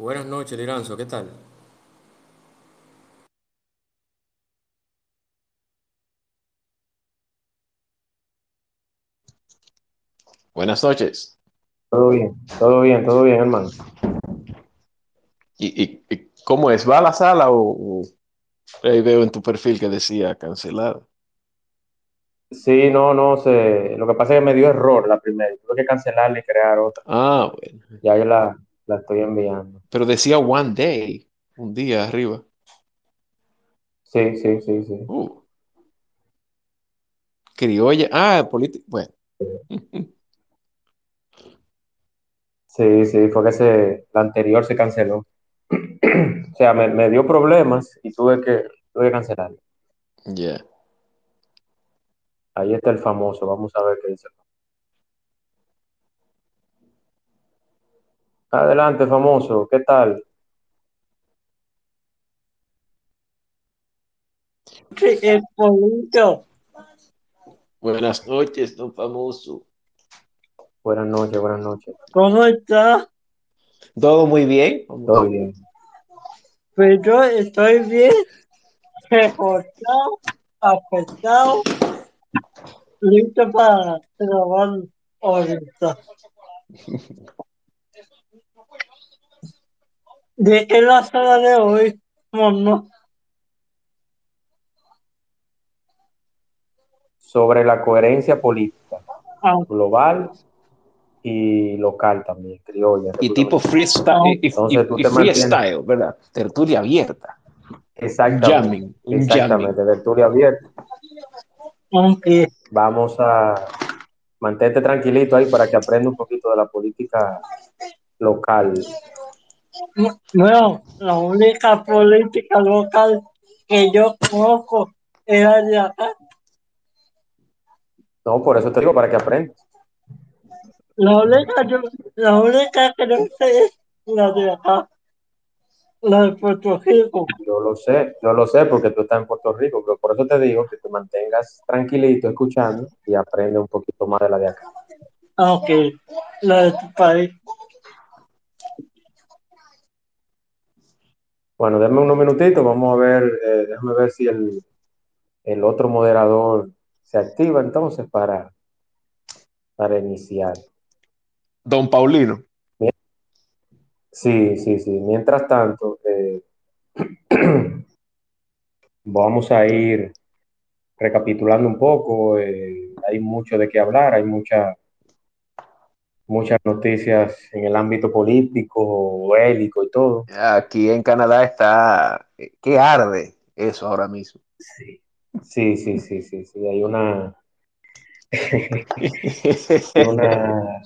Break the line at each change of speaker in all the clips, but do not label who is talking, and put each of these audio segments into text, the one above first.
Buenas noches, Liranzo, ¿qué tal?
Buenas noches.
Todo bien, todo bien, todo bien, hermano.
¿Y, y- y cómo es? ¿Va a la sala o, o- ahí veo en tu perfil que decía cancelada?
Sí, no, no sé. Lo que pasa es que me dio error la primera. Tuve que cancelarla y crear otra.
Ah, bueno.
Ya yo la, la estoy enviando.
Pero decía one day, un día arriba.
Sí, sí, sí, sí.
Uh, criolla. Ah, política. Bueno,
Sí, sí, fue que se, la anterior se canceló. O sea, me, me dio problemas y tuve que, tuve que cancelarla.
ya.
Ahí está el famoso. Vamos a ver qué dice. Adelante, famoso. ¿Qué tal?
Sí, el polito.
Buenas noches, don famoso.
Buenas noches, buenas noches.
¿Cómo está?
¿Todo muy bien?
Todo bien.
Pues yo estoy bien, reportado, afectado, listo para trabajar ahorita. ¿De qué la sala de hoy? Mono.
Sobre la coherencia política,
Ah,
global y local también, criolla,
Y tipo freestyle, y, y-
Entonces tú
y
te mantienes.
freestyle, ¿verdad? Tertulia abierta.
Exactamente,
jamming,
exactamente, tertulia abierta. Vamos a mantente tranquilito ahí para que aprenda un poquito de la política local.
Bueno, la única política local que yo conozco es la de acá.
No, por eso te digo, para que aprendas.
La única, yo- la única que no sé es la de acá, la de Puerto Rico.
Yo lo sé, yo lo sé porque tú estás en Puerto Rico, pero por eso te digo que te mantengas tranquilito escuchando y aprende un poquito más de la de acá.
Aunque la de tu país.
Bueno, denme unos minutitos, vamos a ver, eh, déjame ver si el, el otro moderador se activa entonces para, para iniciar.
Don Paulino.
Sí, sí, sí. Mientras tanto, eh, vamos a ir recapitulando un poco. eh, hay mucho de qué hablar, hay mucha, muchas noticias en el ámbito político, bélico y todo.
Aquí en Canadá está, ¿qué arde eso ahora mismo?
Sí, sí, sí, sí, sí, sí. Hay una, una,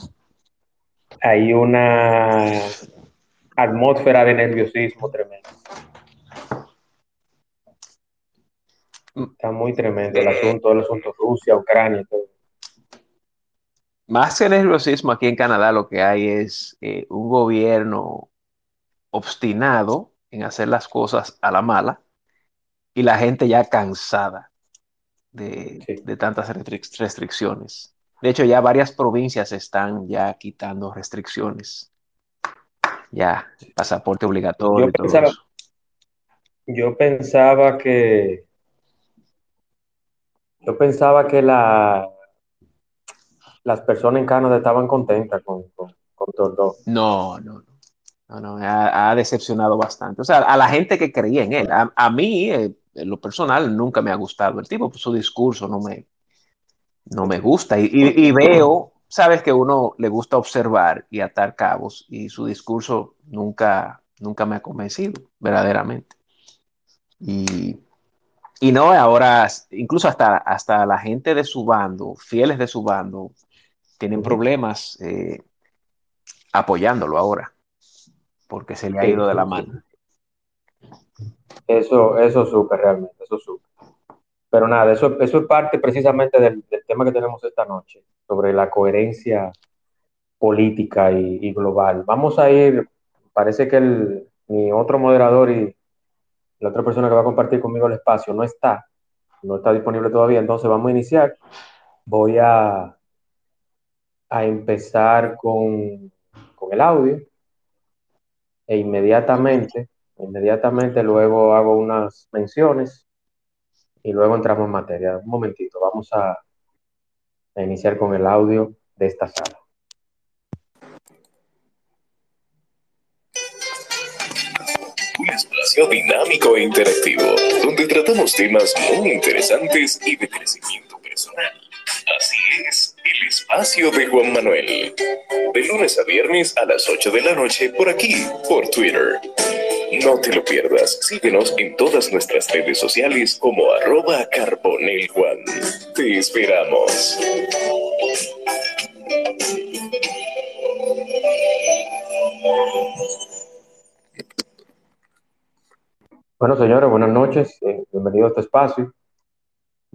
hay una atmósfera de nerviosismo tremenda. Está muy tremendo el asunto, el asunto Rusia, Ucrania y todo.
Más que nerviosismo aquí en Canadá, lo que hay es eh, un gobierno obstinado en hacer las cosas a la mala y la gente ya cansada de,
Sí.
de tantas restric- restricciones. De hecho, ya varias provincias están ya quitando restricciones. Ya, pasaporte obligatorio
Yo
y todo
pensaba,
eso.
yo pensaba que, yo pensaba que la, las personas en Canadá estaban contentas con, con, con.
No, no, no. No, no, ha, decepcionado bastante. O sea, a la gente que creía en él. A, a mí, eh, en lo personal, nunca me ha gustado el tipo, pues, su discurso no me, no me gusta. Y, y- y veo, sabes que uno le gusta observar y atar cabos, y su discurso nunca, nunca me ha convencido, verdaderamente. Y, y no, ahora, incluso hasta, hasta la gente de su bando, fieles de su bando, tienen problemas eh, apoyándolo ahora, porque se le ha ido de la mano.
Eso, eso supe realmente, eso supe. Pero nada, eso, eso es parte precisamente del, del tema que tenemos esta noche, sobre la coherencia política y, y global. Vamos a ir, parece que el, mi otro moderador y la otra persona que va a compartir conmigo el espacio no está, no está disponible todavía, entonces vamos a iniciar. Voy a, a empezar con, con el audio e inmediatamente, inmediatamente luego hago unas menciones y luego entramos en materia. Un momentito, vamos a, a iniciar con el audio de esta sala.
Un espacio dinámico e interactivo, donde tratamos temas muy interesantes y de crecimiento personal. Así es, el espacio de Juan Manuel. De lunes a viernes a las 8 de la noche por aquí, por Twitter. No te lo pierdas, síguenos en todas nuestras redes sociales como arroba carboneljuan. Te esperamos.
Bueno, señores, buenas noches. Eh, bienvenido a este espacio.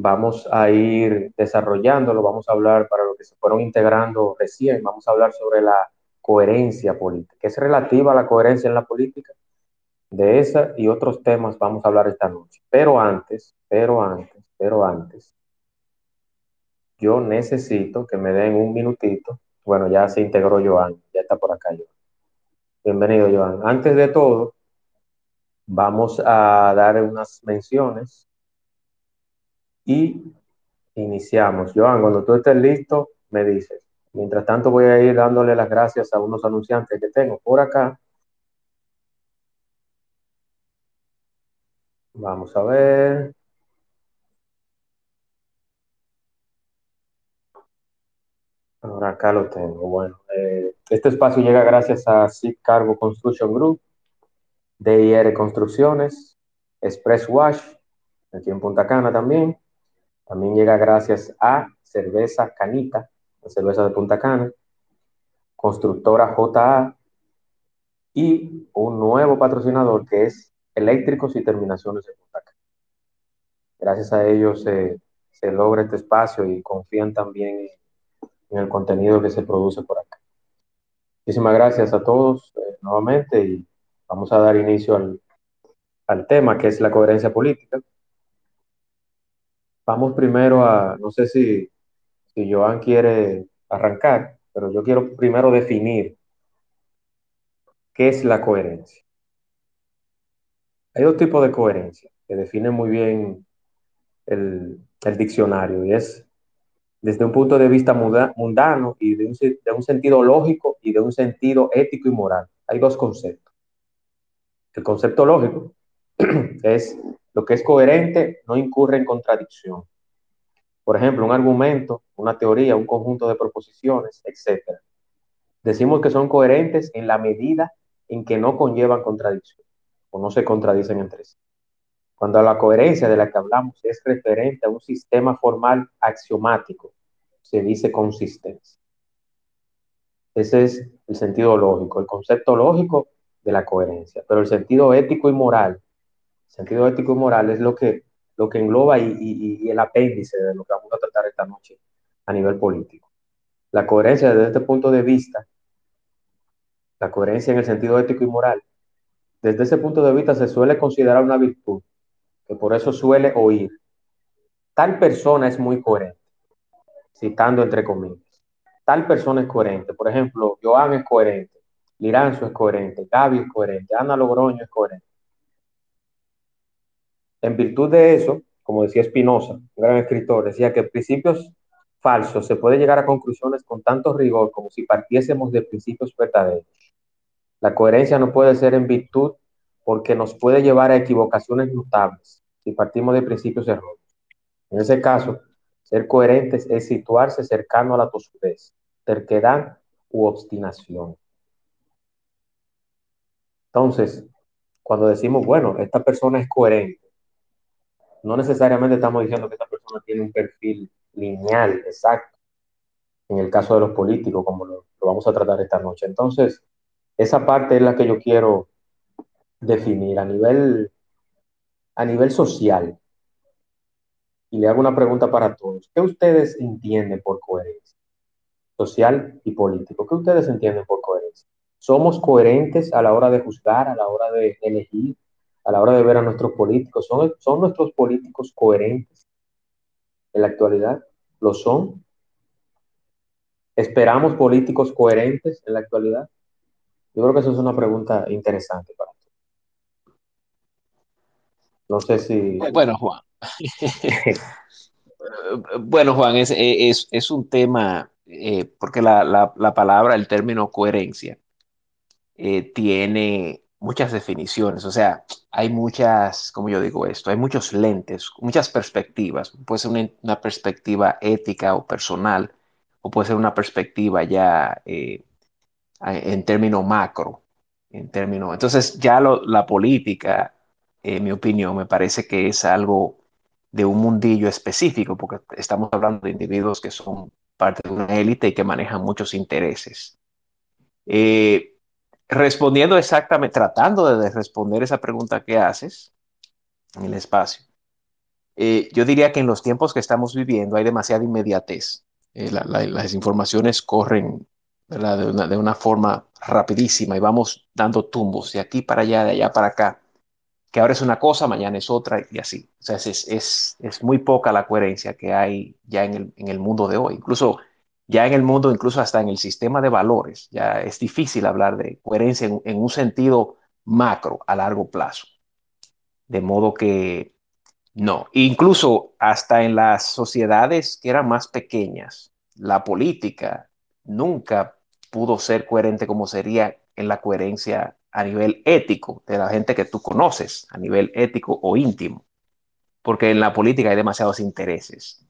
Vamos a ir desarrollándolo, vamos a hablar para los que se fueron integrando recién, vamos a hablar sobre la coherencia política, que es relativa a la coherencia en la política. De esa y otros temas vamos a hablar esta noche. Pero antes, pero antes, pero antes, yo necesito que me den un minutito. Bueno, ya se integró Joan, ya está por acá Joan. Bienvenido, Joan. Antes de todo, vamos a dar unas menciones y iniciamos. Joan, cuando tú estés listo, me dices. Mientras tanto, voy a ir dándole las gracias a unos anunciantes que tengo por acá. Vamos a ver. Ahora acá lo tengo. Bueno, eh, este espacio llega gracias a SIC Cargo Construction Group, DIR Construcciones, Express Wash, aquí en Punta Cana también. También llega gracias a Cerveza Canita, la cerveza de Punta Cana, Constructora JA y un nuevo patrocinador que es Eléctricos y Terminaciones de Punta Cana. Gracias a ellos se, logra este espacio y confían también en el contenido que se produce por acá. Muchísimas gracias a todos eh, nuevamente y vamos a dar inicio al, al, tema que es la coherencia política. Vamos primero a, no sé si, si Joan quiere arrancar, pero yo quiero primero definir qué es la coherencia. Hay dos tipos de coherencia que definen muy bien el, el diccionario y es desde un punto de vista mundano y de un, de un, sentido lógico y de un sentido ético y moral. Hay dos conceptos. El concepto lógico es lo que es coherente, no incurre en contradicción. Por ejemplo, un argumento, una teoría, un conjunto de proposiciones, etc. Decimos que son coherentes en la medida en que no conllevan contradicción o no se contradicen entre sí. Cuando la coherencia de la que hablamos es referente a un sistema formal axiomático, se dice consistencia. Ese es el sentido lógico, el concepto lógico de la coherencia. Pero el sentido ético y moral, sentido ético y moral es lo que, lo que engloba y, y, y el apéndice de lo que vamos a tratar esta noche a nivel político. La coherencia desde este punto de vista, la coherencia en el sentido ético y moral, desde ese punto de vista se suele considerar una virtud que por eso suele oír. Tal persona es muy coherente, citando entre comillas. Tal persona es coherente. Por ejemplo, Joan es coherente, Liranzo es coherente, Gaby es coherente, Ana Logroño es coherente. En virtud de eso, como decía Spinoza, un gran escritor, decía que principios falsos se puede llegar a conclusiones con tanto rigor como si partiésemos de principios verdaderos. La coherencia no puede ser en virtud porque nos puede llevar a equivocaciones notables si partimos de principios erróneos. En ese caso, ser coherentes es situarse cercano a la tosudez, terquedad u obstinación. Entonces, cuando decimos, bueno, esta persona es coherente, no necesariamente estamos diciendo que esta persona tiene un perfil lineal, exacto, en el caso de los políticos, como lo, lo vamos a tratar esta noche. Entonces, esa parte es la que yo quiero definir a nivel, a nivel social. Y le hago una pregunta para todos. ¿Qué ustedes entienden por coherencia? Social y político. ¿Qué ustedes entienden por coherencia? ¿Somos coherentes a la hora de juzgar, a la hora de elegir, a la hora de ver a nuestros políticos? ¿Son, son nuestros políticos coherentes en la actualidad? ¿Lo son? ¿Esperamos políticos coherentes en la actualidad? Yo creo que eso es una pregunta interesante para ti. No sé si...
Bueno, Juan. bueno, Juan, es, es, es un tema, eh, porque la, la, la, palabra, el término coherencia, eh, tiene muchas definiciones, o sea, hay muchas, como yo digo esto, hay muchos lentes, muchas perspectivas. Puede ser una, perspectiva ética o personal, o puede ser una perspectiva ya eh, en términos macro, en términos. Entonces, ya lo, la política, en mi opinión, me parece que es algo de un mundillo específico, porque estamos hablando de individuos que son parte de una élite y que manejan muchos intereses. Eh, respondiendo exactamente, tratando de responder esa pregunta que haces en el espacio, eh, yo diría que en los tiempos que estamos viviendo hay demasiada inmediatez. Eh, la, la, las informaciones corren de una, de, una, forma rapidísima y vamos dando tumbos de aquí para allá, de allá para acá, que ahora es una cosa, mañana es otra y así. O sea, es, es, es muy poca la coherencia que hay ya en el, en el mundo de hoy. Incluso ya en el mundo, incluso hasta en el sistema de valores, ya es difícil hablar de coherencia en, un sentido macro a largo plazo. De modo que no, incluso hasta en las sociedades que eran más pequeñas, la política nunca pudo ser coherente como sería en la coherencia a nivel ético de la gente que tú conoces, a nivel ético o íntimo, porque en la política hay demasiados intereses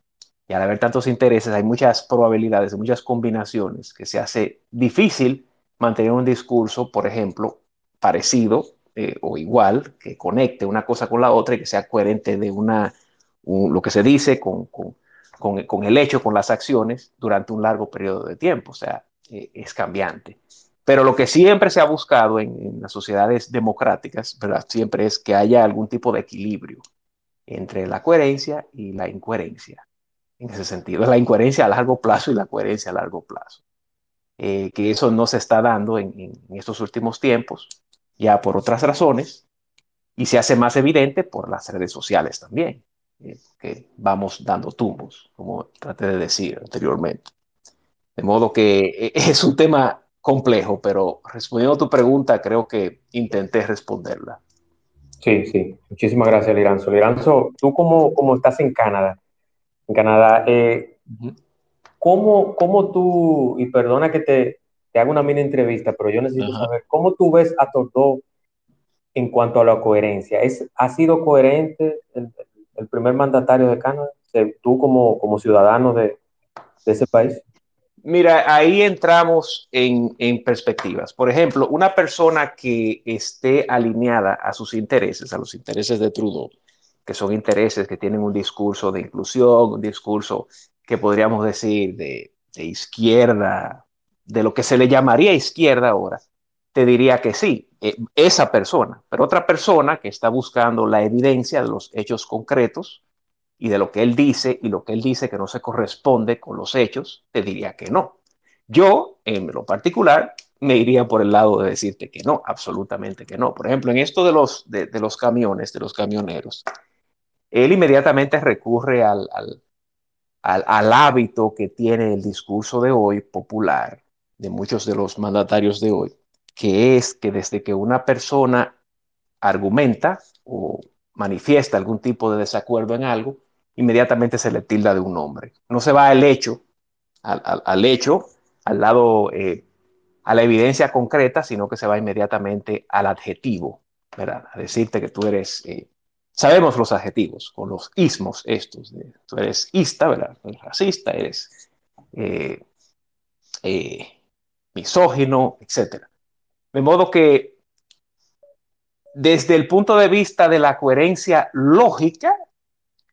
y al haber tantos intereses hay muchas probabilidades, muchas combinaciones que se hace difícil mantener un discurso, por ejemplo, parecido eh, o igual, que conecte una cosa con la otra y que sea coherente de una, un, lo que se dice con, con, con, con, el hecho, con las acciones durante un largo periodo de tiempo, o sea, eh, es cambiante. Pero lo que siempre se ha buscado en, en las sociedades democráticas, ¿verdad? siempre es que haya algún tipo de equilibrio entre la coherencia y la incoherencia en ese sentido. La incoherencia a largo plazo y la coherencia a largo plazo. Eh, que eso no se está dando en, estos últimos tiempos, ya por otras razones, y se hace más evidente por las redes sociales también, eh, que vamos dando tumbos, como traté de decir anteriormente. De modo que eh, es un tema complejo, pero respondiendo a tu pregunta, creo que intenté responderla.
Sí, sí. Muchísimas gracias, Liranzo. Liranzo, tú como, como estás en Canadá, en Canadá. Eh. ¿cómo, ¿cómo, tú, y perdona que te, te haga una mini entrevista, pero yo necesito -huh. saber, ¿cómo tú ves a Trudeau en cuanto a la coherencia? ¿Es, ¿Ha sido coherente el, el primer mandatario de Canadá? ¿Tú como, como ciudadano de, de ese país?
Mira, ahí entramos en, en, perspectivas. Por ejemplo, una persona que esté alineada a sus intereses, a los intereses de Trudeau, que son intereses que tienen un discurso de inclusión, un discurso que podríamos decir de, de izquierda, de lo que se le llamaría izquierda ahora, te diría que sí, eh, esa persona, pero otra persona que está buscando la evidencia de los hechos concretos y de lo que él dice y lo que él dice que no se corresponde con los hechos, te diría que no. Yo, en lo particular, me iría por el lado de decirte que no, absolutamente que no. Por ejemplo, en esto de los, de, de los camiones, de los camioneros, él inmediatamente recurre al, al, al, hábito que tiene el discurso de hoy popular, de muchos de los mandatarios de hoy, que es que desde que una persona argumenta o manifiesta algún tipo de desacuerdo en algo, inmediatamente se le tilda de un nombre. No se va al hecho, al, al, al hecho, al lado, eh, a la evidencia concreta, sino que se va inmediatamente al adjetivo, ¿verdad? A decirte que tú eres eh, Sabemos los adjetivos, con los ismos estos. De, tú eres ista, ¿verdad? Eres racista, eres eh, eh, misógino, etc. De modo que desde el punto de vista de la coherencia lógica,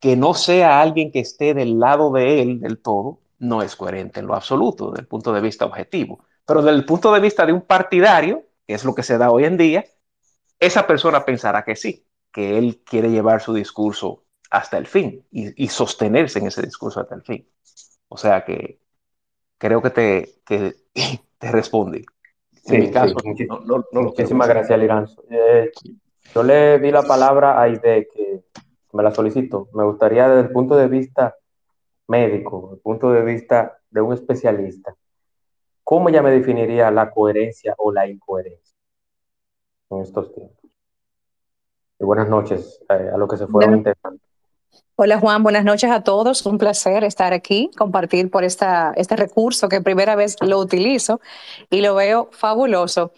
que no sea alguien que esté del lado de él del todo, no es coherente en lo absoluto, desde el punto de vista objetivo. Pero desde el punto de vista de un partidario, que es lo que se da hoy en día, esa persona pensará que sí que él quiere llevar su discurso hasta el fin y, y, sostenerse en ese discurso hasta el fin. O sea que creo que te, que te respondí.
Sí, en mi caso, sí, no, no, no muchísimas gracias, Liranzo. Eh, yo le di la palabra a Aide, que me la solicito. Me gustaría desde el punto de vista médico, desde el punto de vista de un especialista, ¿cómo ella me definiría la coherencia o la incoherencia en estos tiempos? Y buenas noches eh, a los que se fueron interesando.
Hola Juan, buenas noches a todos. Un placer estar aquí, compartir por esta, este recurso que primera vez lo utilizo y lo veo fabuloso.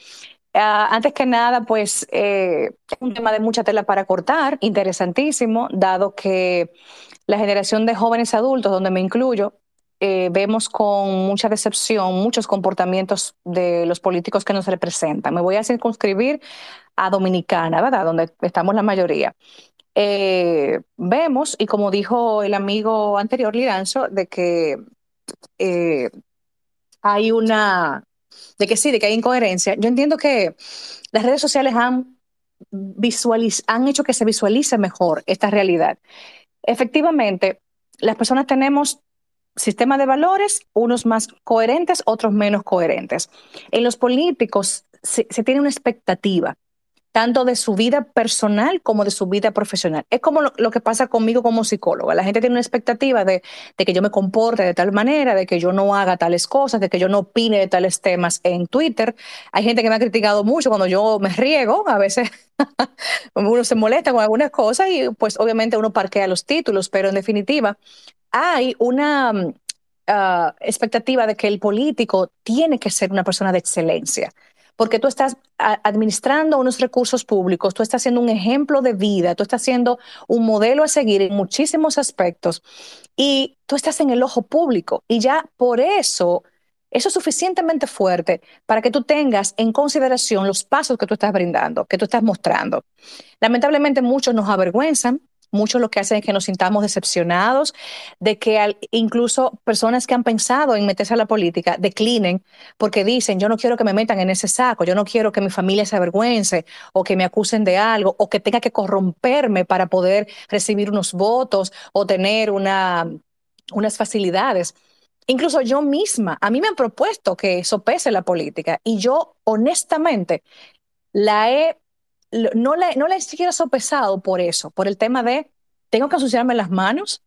Uh, antes que nada, pues eh, es un tema de mucha tela para cortar, interesantísimo, dado que la generación de jóvenes adultos, donde me incluyo, eh, vemos con mucha decepción muchos comportamientos de los políticos que nos representan. Me voy a circunscribir a Dominicana, ¿verdad? Donde estamos la mayoría. Eh, vemos, y como dijo el amigo anterior, Liranzo, de que eh, hay una, de que sí, de que hay incoherencia. Yo entiendo que las redes sociales han, visualiz han hecho que se visualice mejor esta realidad. Efectivamente, las personas tenemos sistema de valores, unos más coherentes, otros menos coherentes. En los políticos se, tiene una expectativa tanto de su vida personal como de su vida profesional. Es como lo, que pasa conmigo como psicóloga. La gente tiene una expectativa de, que yo me comporte de tal manera, de que yo no haga tales cosas, de que yo no opine de tales temas en Twitter. Hay gente que me ha criticado mucho cuando yo me riego, a veces uno se molesta con algunas cosas y pues obviamente uno parquea los títulos, pero en definitiva hay una uh, expectativa de que el político tiene que ser una persona de excelencia porque tú estás administrando unos recursos públicos, tú estás siendo un ejemplo de vida, tú estás siendo un modelo a seguir en muchísimos aspectos y tú estás en el ojo público y ya por eso eso es suficientemente fuerte para que tú tengas en consideración los pasos que tú estás brindando, que tú estás mostrando. Lamentablemente muchos nos avergüenzan Muchos lo que hacen es que nos sintamos decepcionados, de que incluso personas que han pensado en meterse a la política declinen porque dicen, yo no quiero que me metan en ese saco, yo no quiero que mi familia se avergüence o que me acusen de algo o que tenga que corromperme para poder recibir unos votos o tener una, unas facilidades. Incluso yo misma, a mí me han propuesto que sopese la política y yo honestamente la he no la, no la he siquiera sopesado por eso, por el tema de tengo que asociarme las manos,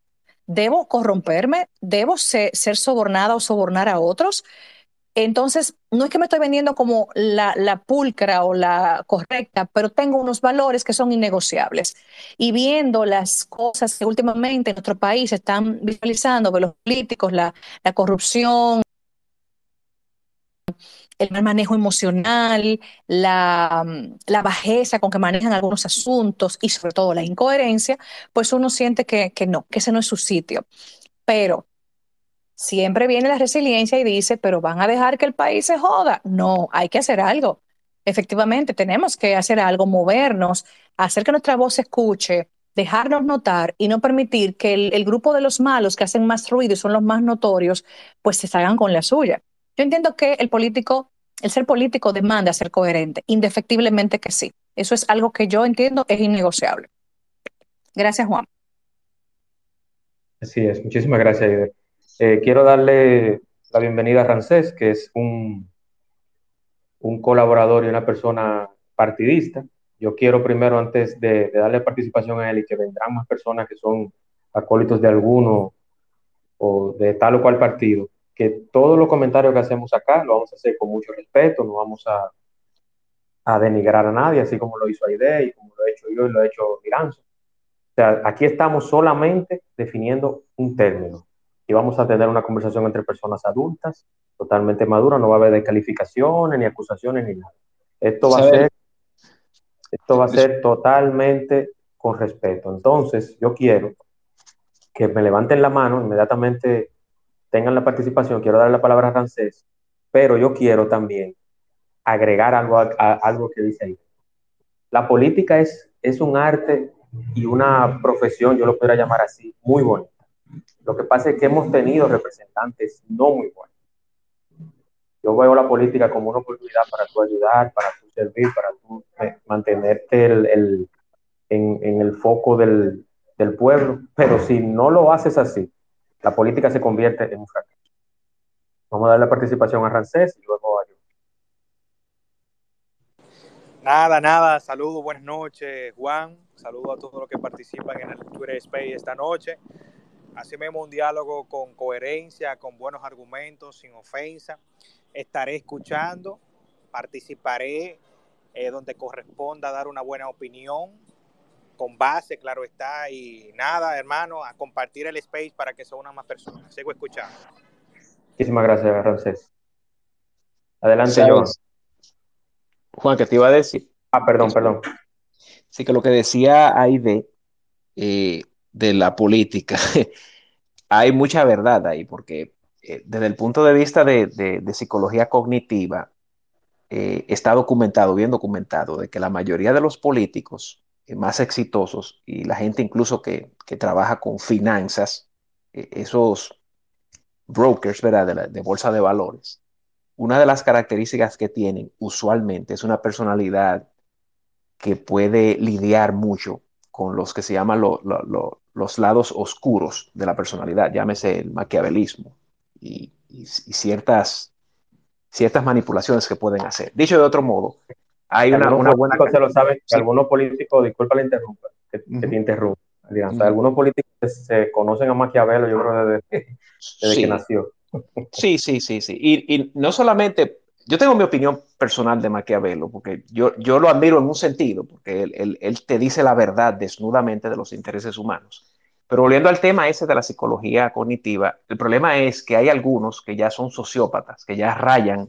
debo corromperme, debo ser, sobornada o sobornar a otros. Entonces, no es que me estoy vendiendo como la, pulcra o la correcta, pero tengo unos valores que son innegociables. Y viendo las cosas que últimamente en nuestro país están visualizando los políticos, la, la corrupción, el mal manejo emocional, la, la, bajeza con que manejan algunos asuntos y sobre todo la incoherencia, pues uno siente que, que no, que ese no es su sitio. Pero siempre viene la resiliencia y dice, pero van a dejar que el país se joda. No, hay que hacer algo. Efectivamente, tenemos que hacer algo, movernos, hacer que nuestra voz se escuche, dejarnos notar y no permitir que el, el, grupo de los malos que hacen más ruido y son los más notorios, pues se salgan con la suya. Yo entiendo que el político, el ser político demanda ser coherente, indefectiblemente que sí. Eso es algo que yo entiendo es innegociable. Gracias, Juan.
Así es, muchísimas gracias, Ider. Eh, quiero darle la bienvenida a Rancés, que es un, un colaborador y una persona partidista. Yo quiero primero, antes de, de, darle participación a él y que vendrán más personas que son acólitos de alguno o de tal o cual partido, que todos los comentarios que hacemos acá lo vamos a hacer con mucho respeto, no vamos a, a denigrar a nadie, así como lo hizo Aide y como lo he hecho yo y lo ha hecho Miranzo. O sea, aquí estamos solamente definiendo un término y vamos a tener una conversación entre personas adultas, totalmente maduras, no va a haber descalificaciones ni acusaciones ni nada. Esto va a ser, esto va a ser totalmente con respeto. Entonces, yo quiero que me levanten la mano inmediatamente tengan la participación, quiero dar la palabra a Rancés, pero yo quiero también agregar algo algo que dice ahí. La política es, es un arte y una profesión, yo lo podría llamar así, muy bonita. Lo que pasa es que hemos tenido representantes no muy buenos. Yo veo la política como una oportunidad para tú ayudar, para tú servir, para tú eh, mantenerte el, el, en, en, el foco del, del pueblo, pero si no lo haces así, la política se convierte en un fracaso. Vamos a dar la participación a Rancés y luego a yo.
Nada, nada. Saludos, buenas noches, Juan. Saludos a todos los que participan en el Twitter Space esta noche. Así mismo un diálogo con coherencia, con buenos argumentos, sin ofensa. estaré escuchando, participaré eh, donde corresponda dar una buena opinión, con base, claro está, y nada, hermano, a compartir el space para que se unan más personas. Sigo escuchando.
Muchísimas gracias, Ramsés. Adelante,
¿Sabes?
Joan.
Juan, que te iba a decir.
Ah, perdón, perdón.
Sí, que lo que decía Aide eh, de la política, hay mucha verdad ahí, porque eh, desde el punto de vista de, de- de psicología cognitiva, eh, está documentado, bien documentado, de que la mayoría de los políticos más exitosos y la gente incluso que, que trabaja con finanzas, eh, esos brokers, ¿verdad? De bolsa de valores, una de las características que tienen usualmente es una personalidad que puede lidiar mucho con los que se llaman lo- lo- lo- los lados oscuros de la personalidad, llámese el maquiavelismo y, y- y ciertas, ciertas manipulaciones que pueden hacer. Dicho de otro modo, hay una,
algunos
una buena...
políticos se lo saben, que
Sí.
algunos políticos, disculpa la interrumpa, que, que
Ujú.
te interrumpa, Alianza.
Ujú.
Algunos políticos se conocen a Maquiavelo, yo creo, desde, desde
Sí.
que nació.
Sí, sí, sí, sí. Y, y no solamente, yo tengo mi opinión personal de Maquiavelo, porque yo, yo lo admiro en un sentido, porque él, él- él te dice la verdad desnudamente de los intereses humanos. Pero volviendo al tema ese de la psicología cognitiva, el problema es que hay algunos que ya son sociópatas, que ya rayan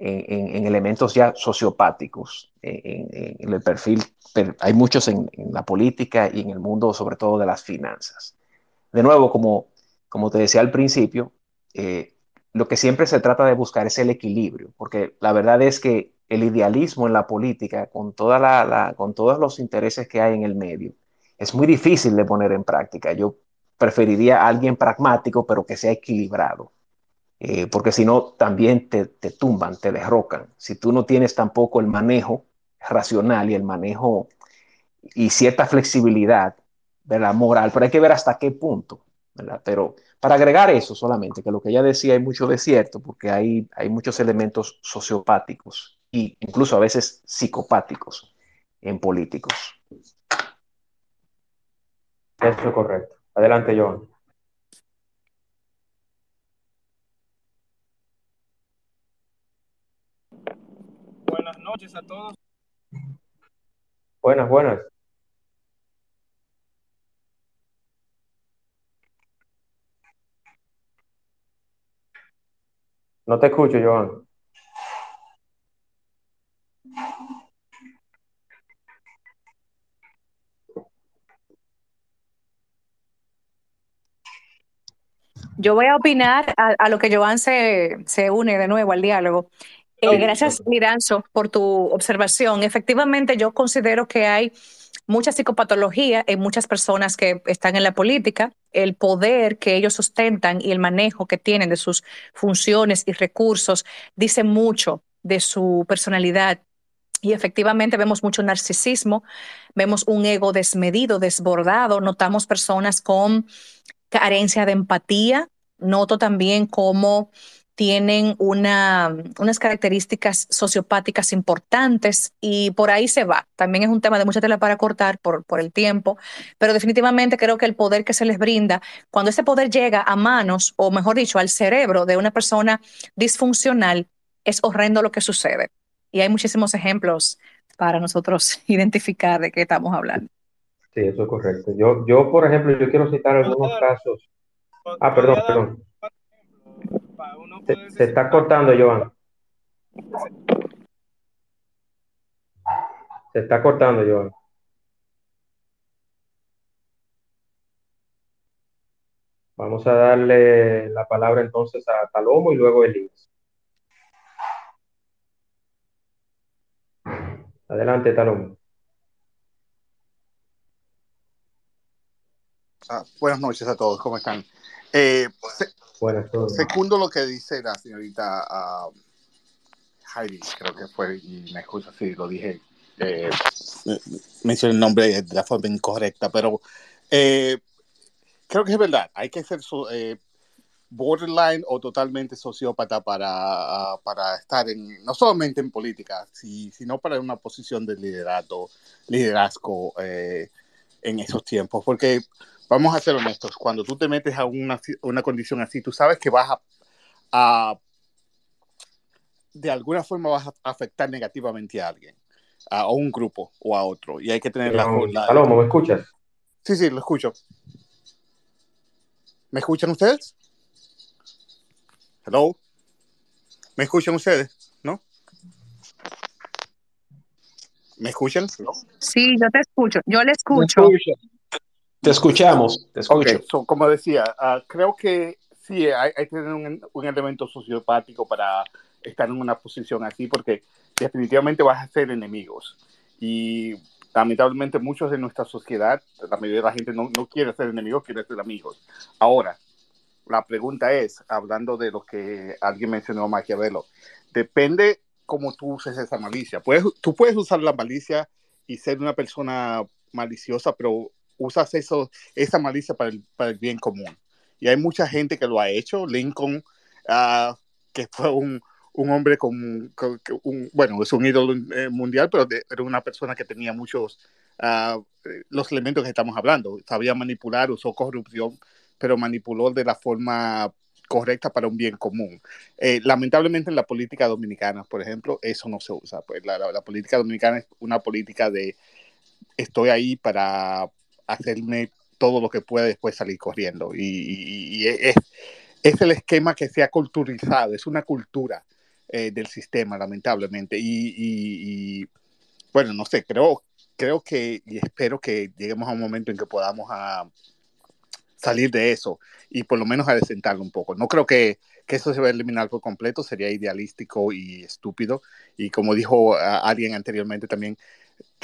en, en- en elementos ya sociopáticos en, en- en el perfil. pero hay muchos en la política y en el mundo, sobre todo de las finanzas. De nuevo, como, como te decía al principio, eh, lo que siempre se trata de buscar es el equilibrio, porque la verdad es que el idealismo en la política, con, toda la, la- con todos los intereses que hay en el medio, es muy difícil de poner en práctica. Yo preferiría a alguien pragmático, pero que sea equilibrado, eh, porque si no, también te, te tumban, te derrocan. Si tú no tienes tampoco el manejo racional y el manejo y cierta flexibilidad, ¿verdad? Moral, pero hay que ver hasta qué punto, ¿verdad? Pero para agregar eso solamente, que lo que ella decía hay mucho de cierto, porque hay, hay muchos elementos sociopáticos e incluso a veces psicopáticos en políticos.
Eso es correcto. Adelante, Joan.
Noches a todos.
Buenas, buenas. No te escucho, Joan.
Yo voy a opinar a, a lo que Joan se, se une de nuevo al diálogo. Eh, gracias,
sí.
Liranzo, por tu observación. Efectivamente, yo considero que hay mucha psicopatología en muchas personas que están en la política. El poder que ellos sustentan y el manejo que tienen de sus funciones y recursos dice mucho de su personalidad. Y efectivamente vemos mucho narcisismo, vemos un ego desmedido, desbordado, notamos personas con carencia de empatía. Noto también cómo tienen una, unas características sociopáticas importantes y por ahí se va. También es un tema de mucha tela para cortar por, por el tiempo, pero definitivamente creo que el poder que se les brinda, cuando ese poder llega a manos, o mejor dicho, al cerebro de una persona disfuncional, es horrendo lo que sucede. Y hay muchísimos ejemplos para nosotros identificar de qué estamos hablando.
Sí, eso es correcto. Yo, yo, por ejemplo, yo quiero citar algunos casos. Ah, perdón, perdón.
Para uno
Se, está cortando, Joan. Se está cortando, Joan. Vamos a darle la palabra entonces a Talomo y luego Elías. Adelante, Talomo.
Ah, buenas noches a todos, ¿cómo están? Eh, se-
Todo bien.
segundo lo que dice la señorita ah, Heidi, creo que fue, y me excuso si lo dije, eh, mencioné el nombre de la forma incorrecta, pero eh, creo que es verdad, hay que ser so- eh, borderline o totalmente sociópata para, ah, para estar en, no solamente en política, si- sino para una posición de liderazgo, liderazgo eh, en esos tiempos, porque vamos a ser honestos, cuando tú te metes a una, una condición así, tú sabes que vas a, a, de alguna forma vas a afectar negativamente a alguien, a, un grupo o a otro. Y hay que tener la,
la... ¿me escuchas?
Sí, sí, lo escucho. ¿Me escuchan ustedes? Hello. ¿Me escuchan ustedes? ¿No? ¿Me escuchan?
Sí, yo te escucho. Yo le escucho.
Te escuchamos. Te escucho.
como decía, uh, creo que sí, hay, hay que tener un, un, elemento sociopático para estar en una posición así, porque definitivamente vas a ser enemigos. Y lamentablemente muchos de nuestra sociedad, la mayoría de la gente no, no quiere ser enemigos, quiere ser amigos. Ahora, la pregunta es, hablando de lo que alguien mencionó Maquiavelo, depende cómo tú uses esa malicia. Puedes, tú puedes usar la malicia y ser una persona maliciosa, pero usas eso, esa malicia para el, para el bien común. Y hay mucha gente que lo ha hecho. Lincoln, uh, que fue un, un hombre con, con, un, bueno, es un ídolo eh, mundial, pero era una persona que tenía muchos, uh, los elementos que estamos hablando. Sabía manipular, usó corrupción, pero manipuló de la forma correcta para un bien común. Eh, lamentablemente en la política dominicana, por ejemplo, eso no se usa. Pues la, la, la, política dominicana es una política de estoy ahí para hacerme todo lo que pueda después salir corriendo. Y, y, y es, es, el esquema que se ha culturizado, es una cultura eh, del sistema, lamentablemente. Y, y, bueno, no sé, creo, creo que y espero que lleguemos a un momento en que podamos a salir de eso y por lo menos a desentarlo un poco. No creo que, que eso se va a eliminar por completo, sería idealístico y estúpido. Y como dijo alguien anteriormente también,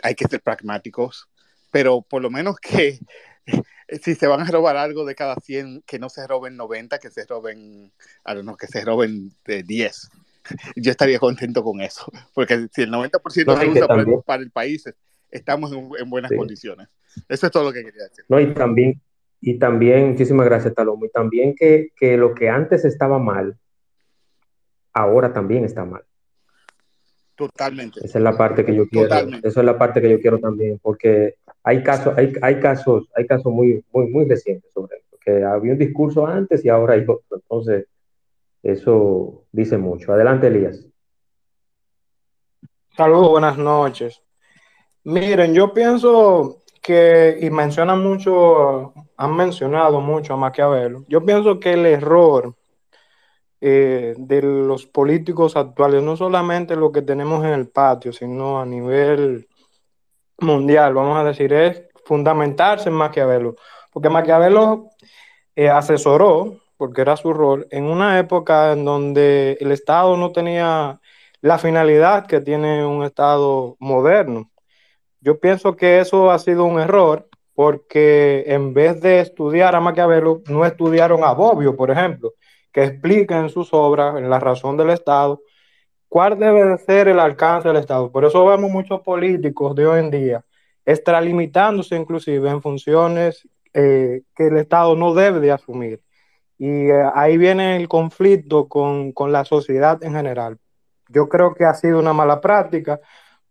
hay que ser pragmáticos, pero por lo menos que si se van a robar algo de cada 100, que no se roben 90, que se roben, a no, que se roben de 10. Yo estaría contento con eso, porque si el 90% no, se usa para, para, el país, estamos en, en buenas sí. condiciones. Eso es todo lo que quería decir.
No, y también, y también, muchísimas gracias, Talomo, y también que, que lo que antes estaba mal, ahora también está mal.
Totalmente.
Esa es la parte que yo quiero. Totalmente. Esa es la parte que yo quiero también, porque hay casos, hay, hay casos, hay casos muy, muy, muy recientes sobre esto, que había un discurso antes y ahora hay otro. Entonces, eso dice mucho. Adelante, Elías.
Saludos, buenas noches. Miren, yo pienso que, y mencionan mucho, han mencionado mucho a Maquiavelo, yo pienso que el error eh, de los políticos actuales, no solamente lo que tenemos en el patio, sino a nivel mundial, vamos a decir, es fundamentarse en Maquiavelo, porque Maquiavelo eh, asesoró, porque era su rol, en una época en donde el Estado no tenía la finalidad que tiene un Estado moderno. Yo pienso que eso ha sido un error porque en vez de estudiar a Maquiavelo, no estudiaron a Bobbio, por ejemplo, que explica en sus obras, en La razón del Estado, cuál debe ser el alcance del Estado. Por eso vemos muchos políticos de hoy en día extralimitándose inclusive en funciones eh, que el Estado no debe de asumir. Y eh, ahí viene el conflicto con, con, la sociedad en general. Yo creo que ha sido una mala práctica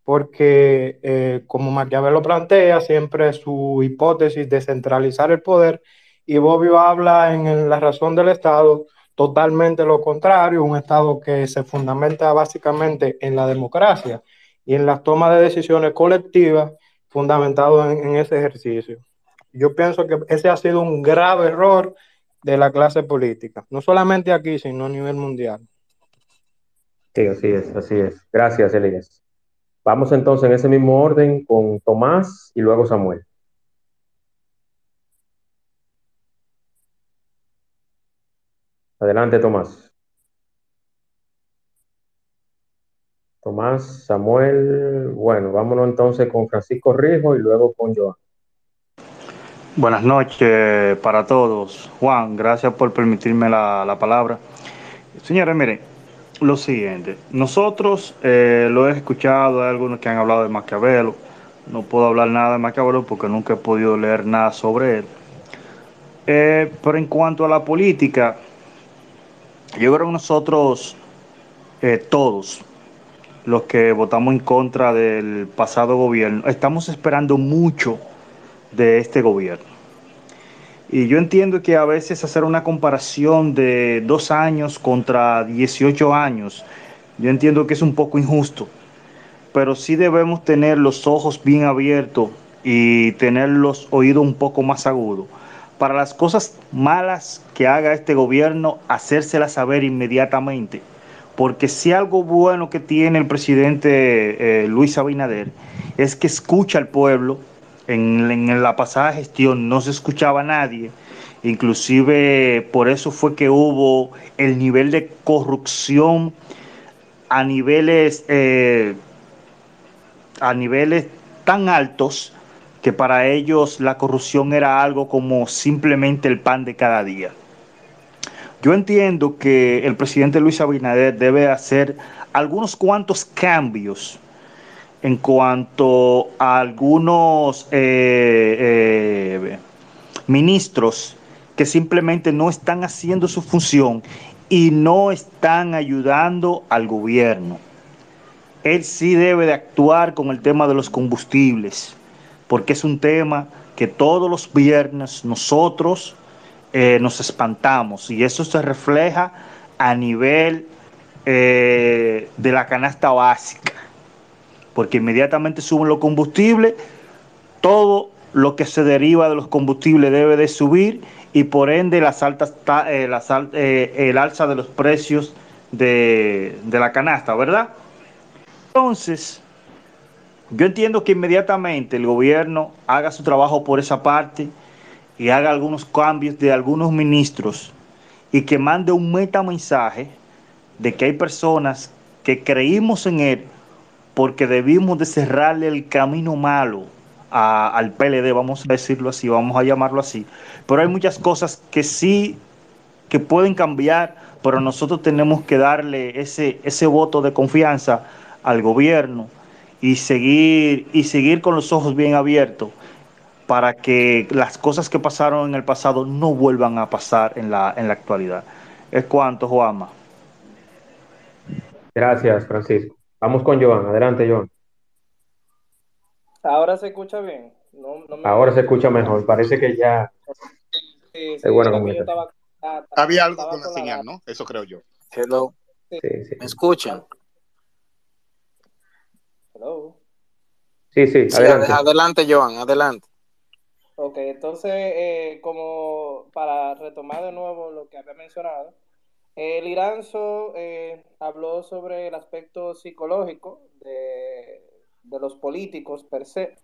porque, eh, como Maquiavelo plantea, siempre su hipótesis de centralizar el poder y Bobbio habla en La razón del Estado totalmente lo contrario, un Estado que se fundamenta básicamente en la democracia y en las tomas de decisiones colectivas fundamentado en, ese ejercicio. Yo pienso que ese ha sido un grave error de la clase política, no solamente aquí, sino a nivel mundial.
Sí, así es, así es. Gracias, Elías. Vamos entonces en ese mismo orden con Tomás y luego Samuel. Adelante, Tomás. Tomás, Samuel, bueno, vámonos entonces con Francisco Rijo y luego con Joan.
Buenas noches para todos. Juan, gracias por permitirme la, la palabra. Señores, miren, lo siguiente, nosotros eh, lo he escuchado, hay algunos que han hablado de Maquiavelo, no puedo hablar nada de Maquiavelo porque nunca he podido leer nada sobre él. Eh, pero en cuanto a la política, yo creo que nosotros, eh, todos, los que votamos en contra del pasado gobierno, estamos esperando mucho de este gobierno. Y yo entiendo que a veces hacer una comparación de dos años contra 18 años yo entiendo que es un poco injusto, pero sí debemos tener los ojos bien abiertos y tener los oídos un poco más agudos. Para las cosas malas que haga este gobierno, hacérselas saber inmediatamente. Porque si algo bueno que tiene el presidente eh, Luis Abinader es que escucha al pueblo. En, en la pasada gestión no se escuchaba a nadie. Inclusive por eso fue que hubo el nivel de corrupción a niveles eh, a niveles tan altos que para ellos la corrupción era algo como simplemente el pan de cada día. Yo entiendo que el presidente Luis Abinader debe hacer algunos cuantos cambios en cuanto a algunos eh, eh, ministros que simplemente no están haciendo su función y no están ayudando al gobierno. Él sí debe de actuar con el tema de los combustibles, porque es un tema que todos los viernes nosotros eh, nos espantamos y eso se refleja a nivel eh, de la canasta básica, porque inmediatamente suben los combustibles, todo lo que se deriva de los combustibles debe de subir y por ende las altas, eh, el alza de los precios de la canasta, ¿verdad? Entonces, yo entiendo que inmediatamente el gobierno haga su trabajo por esa parte y haga algunos cambios de algunos ministros y que mande un metamensaje de que hay personas que creímos en él porque debimos de cerrarle el camino malo al PLD, vamos a decirlo así, vamos a llamarlo así. Pero hay muchas cosas que sí que pueden cambiar, pero nosotros tenemos que darle ese, ese voto de confianza al gobierno y seguir, y seguir con los ojos bien abiertos para que las cosas que pasaron en el pasado no vuelvan a pasar en la, en la actualidad. Es cuanto, Juanma.
Gracias, Francisco. Vamos con Joan. Adelante, Joan.
Ahora se escucha bien. No, no me-
Ahora se escucha mejor. Parece que ya
Sí, sí, que yo estaba-
Había algo
estaba
con la señal. ¿no? Eso creo yo.
Hello,
Sí, sí.
¿me escuchan?
Hello.
Sí, sí,
Sí,
adelante.
ad- adelante, Joan, adelante.
Ok, entonces, eh, como para retomar de nuevo lo que había mencionado, eh, Liranzo eh, habló sobre el aspecto psicológico de, de los políticos per se,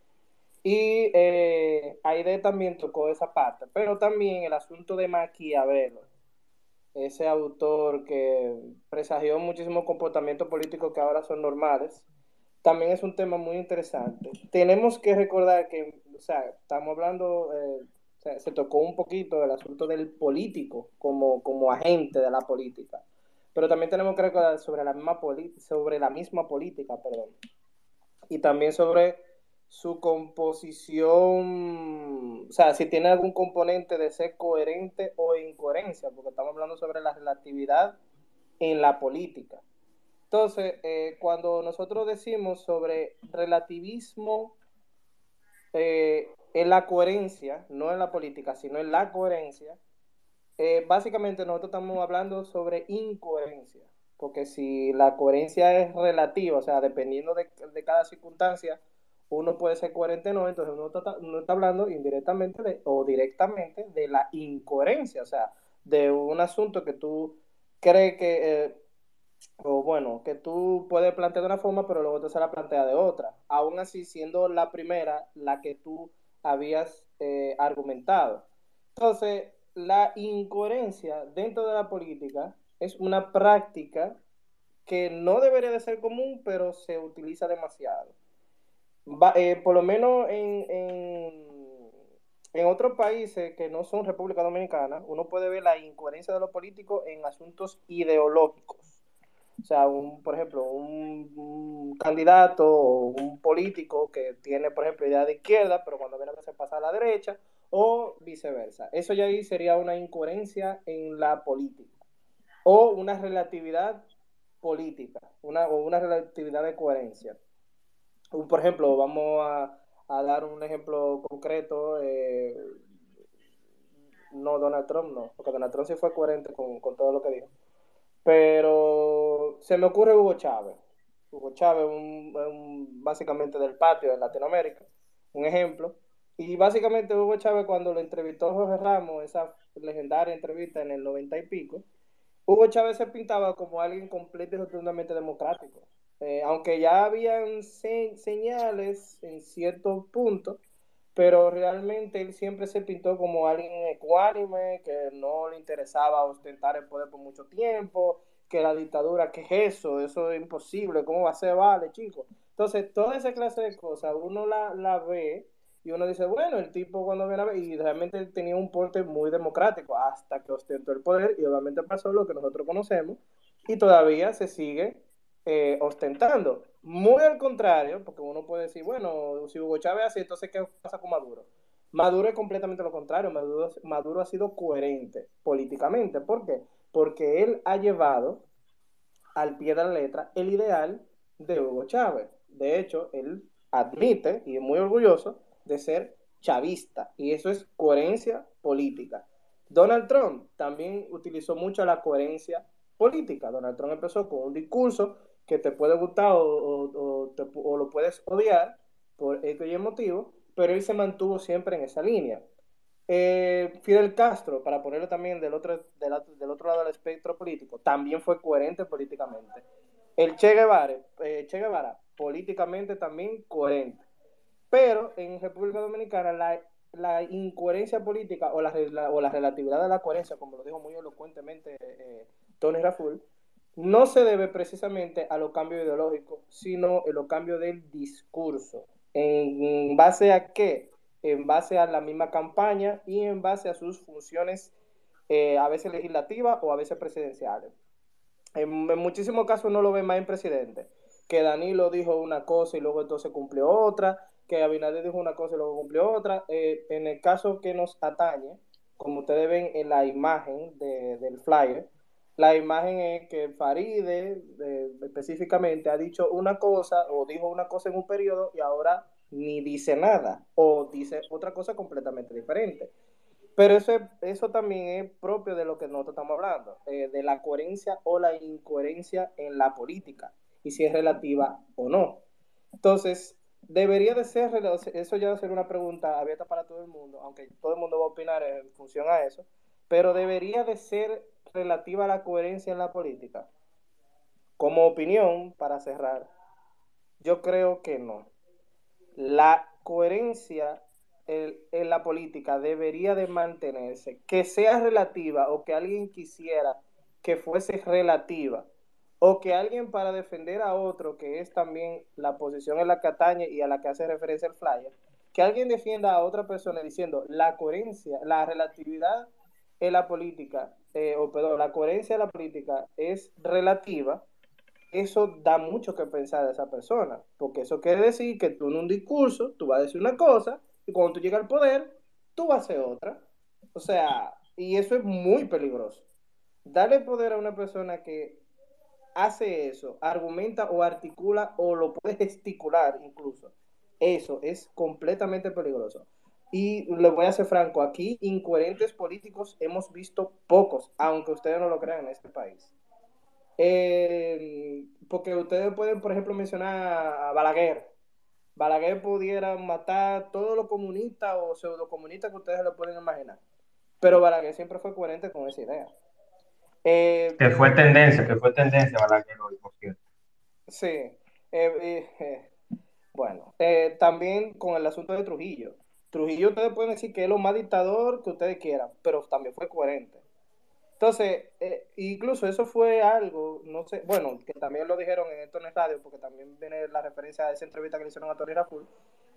y eh, Aide también tocó esa parte, pero también el asunto de Maquiavelo, ese autor que presagió muchísimos comportamientos políticos que ahora son normales, también es un tema muy interesante. Tenemos que recordar que, o sea, estamos hablando, eh, se tocó un poquito el asunto del político como, como agente de la política, pero también tenemos que recordar sobre la misma, sobre la misma política, perdón, y también sobre su composición, o sea, si tiene algún componente de ser coherente o incoherencia, porque estamos hablando sobre la relatividad en la política. Entonces, eh, cuando nosotros decimos sobre relativismo eh, en la coherencia, no en la política, sino en la coherencia, eh, básicamente nosotros estamos hablando sobre incoherencia, porque si la coherencia es relativa, o sea, dependiendo de, de cada circunstancia, uno puede ser coherente o no, entonces uno está, uno está hablando indirectamente de, o directamente de la incoherencia, o sea, de un asunto que tú crees que, eh, o bueno, que tú puedes plantear de una forma, pero luego te se la plantea de otra, aún así siendo la primera la que tú habías eh, argumentado. Entonces, la incoherencia dentro de la política es una práctica que no debería de ser común, pero se utiliza demasiado. Va- eh, por lo menos en, en, en otros países que no son República Dominicana, uno puede ver la incoherencia de los políticos en asuntos ideológicos. O sea, un, por ejemplo, un, candidato o un político que tiene, por ejemplo, idea de izquierda, pero cuando viene a se pasa a la derecha, o viceversa. Eso ya ahí sería una incoherencia en la política. O una relatividad política, una, o una relatividad de coherencia. Por ejemplo, vamos a, a dar un ejemplo concreto. eh, no, Donald Trump no, porque Donald Trump sí fue coherente con, con todo lo que dijo. Pero se me ocurre Hugo Chávez. Hugo Chávez, un, básicamente del patio de Latinoamérica, un ejemplo. Y básicamente Hugo Chávez cuando lo entrevistó Jorge Ramos, esa legendaria entrevista en el noventa y pico, Hugo Chávez se pintaba como alguien completo y rotundamente democrático. Eh, aunque ya habían señales en ciertos puntos, pero realmente él siempre se pintó como alguien ecuánime, que no le interesaba ostentar el poder por mucho tiempo, que la dictadura, ¿qué es eso? Eso es imposible, ¿cómo va a ser? Vale, chicos. Entonces, toda esa clase de cosas uno la, la ve y uno dice, bueno, el tipo cuando viene a ver, y realmente tenía un porte muy democrático hasta que ostentó el poder y obviamente pasó lo que nosotros conocemos y todavía se sigue eh, ostentando. Muy al contrario, porque uno puede decir, bueno, si Hugo Chávez así, entonces ¿qué pasa con Maduro? Maduro es completamente lo contrario, Maduro, Maduro ha sido coherente políticamente. ¿Por qué? Porque él ha llevado al pie de la letra el ideal de Hugo Chávez. De hecho, él admite y es muy orgulloso de ser chavista y eso es coherencia política. Donald Trump también utilizó mucho la coherencia política. Donald Trump empezó con un discurso que te puede gustar o, lo puedes odiar por X motivo, pero él se mantuvo siempre en esa línea. Eh, Fidel Castro, para ponerlo también del otro, del, otro lado del espectro político, también fue coherente políticamente. El Che Guevara, eh, che Guevara políticamente también coherente. Pero en República Dominicana la, la incoherencia política o la, o la relatividad de la coherencia, como lo dijo muy elocuentemente eh, Tony Raful, no se debe precisamente a los cambios ideológicos, sino a los cambios del discurso. ¿En base a qué? En base a la misma campaña y en base a sus funciones eh, a veces legislativas o a veces presidenciales. En, muchísimos casos no lo ve más en presidente, que Danilo dijo una cosa y luego entonces cumplió otra, que Abinader dijo una cosa y luego cumplió otra. Eh, en el caso que nos atañe, como ustedes ven en la imagen del flyer, la imagen es que Faride específicamente ha dicho una cosa o dijo una cosa en un periodo y ahora ni dice nada o dice otra cosa completamente diferente. Pero eso, eso también es propio de lo que nosotros estamos hablando, eh, de la coherencia o la incoherencia en la política y si es relativa o no. Entonces, debería de ser, eso ya va a ser una pregunta abierta para todo el mundo, aunque todo el mundo va a opinar en función a eso, pero debería de ser relativa a la coherencia en la política? Como opinión, para cerrar, yo creo que no. La coherencia en, la política debería de mantenerse, que sea relativa o que alguien quisiera que fuese relativa, o que alguien para defender a otro, que es también la posición en la que atañe y a la que hace referencia el flyer, que alguien defienda a otra persona diciendo la coherencia, la relatividad en la política, eh, o perdón, la coherencia de la política es relativa, eso da mucho que pensar de esa persona, porque eso quiere decir que tú en un discurso, tú vas a decir una cosa, y cuando tú llegas al poder, tú vas a hacer otra. O sea, y eso es muy peligroso. Darle poder a una persona que hace eso, argumenta o articula o lo puede gesticular incluso, eso es completamente peligroso. Y le voy a ser franco, aquí incoherentes políticos hemos visto pocos, aunque ustedes no lo crean en este país. Eh, porque ustedes pueden, por ejemplo, mencionar a Balaguer. Balaguer pudiera matar todo lo comunista o pseudo comunista que ustedes lo pueden imaginar. Pero Balaguer siempre fue coherente con esa idea.
Eh, que fue tendencia, que fue tendencia Balaguer hoy, por cierto.
Sí. Eh, bueno, también con el asunto de Trujillo. Trujillo ustedes pueden decir que es lo más dictador que ustedes quieran, pero también fue coherente. Entonces, eh, incluso eso fue algo, no sé, bueno, que también lo dijeron en esto en radio, porque también viene la referencia a esa entrevista que le hicieron a Tony Raful,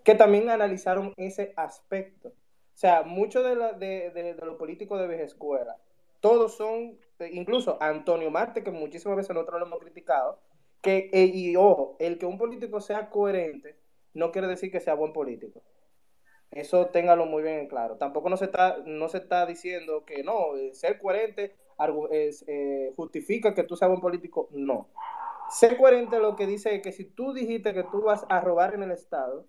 que también analizaron ese aspecto. O sea, muchos de, de, de, los políticos de vieja escuela, todos son, eh, incluso Antonio Marte, que muchísimas veces nosotros lo hemos criticado, que, eh, y ojo, el que un político sea coherente no quiere decir que sea buen político. Eso téngalo muy bien en claro. Tampoco no se está, no se está diciendo que no, eh, ser coherente eh, justifica que tú seas un político. No. Ser coherente lo que dice es que si tú dijiste que tú vas a robar en el Estado,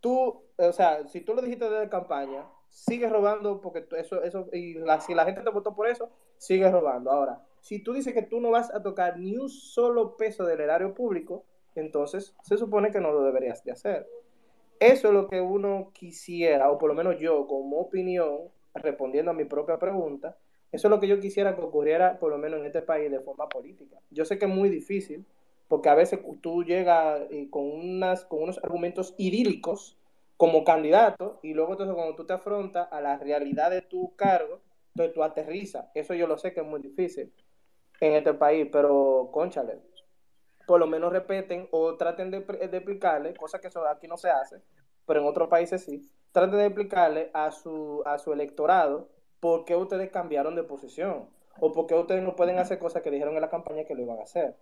tú, o sea, si tú lo dijiste desde campaña, sigue robando porque eso, eso, y la, si la gente te votó por eso, sigue robando. Ahora, si tú dices que tú no vas a tocar ni un solo peso del erario público, entonces se supone que no lo deberías de hacer. Eso es lo que uno quisiera, o por lo menos yo como opinión, respondiendo a mi propia pregunta, eso es lo que yo quisiera que ocurriera por lo menos en este país de forma política. Yo sé que es muy difícil, porque a veces tú llegas eh, con, unas, con unos argumentos idílicos como candidato y luego entonces cuando tú te afrontas a la realidad de tu cargo, entonces tú aterrizas. Eso yo lo sé que es muy difícil en este país, pero conchale, por lo menos repeten o traten de, de explicarle, cosa que eso aquí no se hace, pero en otros países sí, traten de explicarle a su, a su electorado por qué ustedes cambiaron de posición o por qué ustedes no pueden hacer cosas que dijeron en la campaña que lo iban a hacer.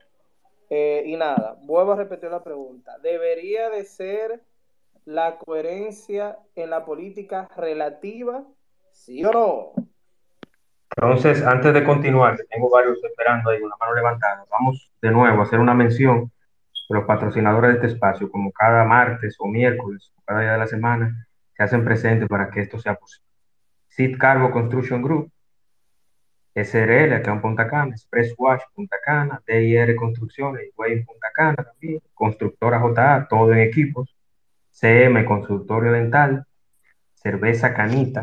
Eh, y nada, vuelvo a repetir la pregunta. ¿Debería de ser la coherencia en la política relativa, sí o no?
Entonces, antes de continuar, tengo varios esperando ahí, una mano levantada, vamos de nuevo a hacer una mención los patrocinadores de este espacio, como cada martes o miércoles cada día de la semana, se hacen presentes para que esto sea posible. Seed Cargo Construction Group, SRL acá en Punta Cana, Express Wash Punta Cana, DIR Construcciones, Way Punta Cana también, Constructora JA, todo en equipos, CM Consultorio Dental, Cerveza Canita,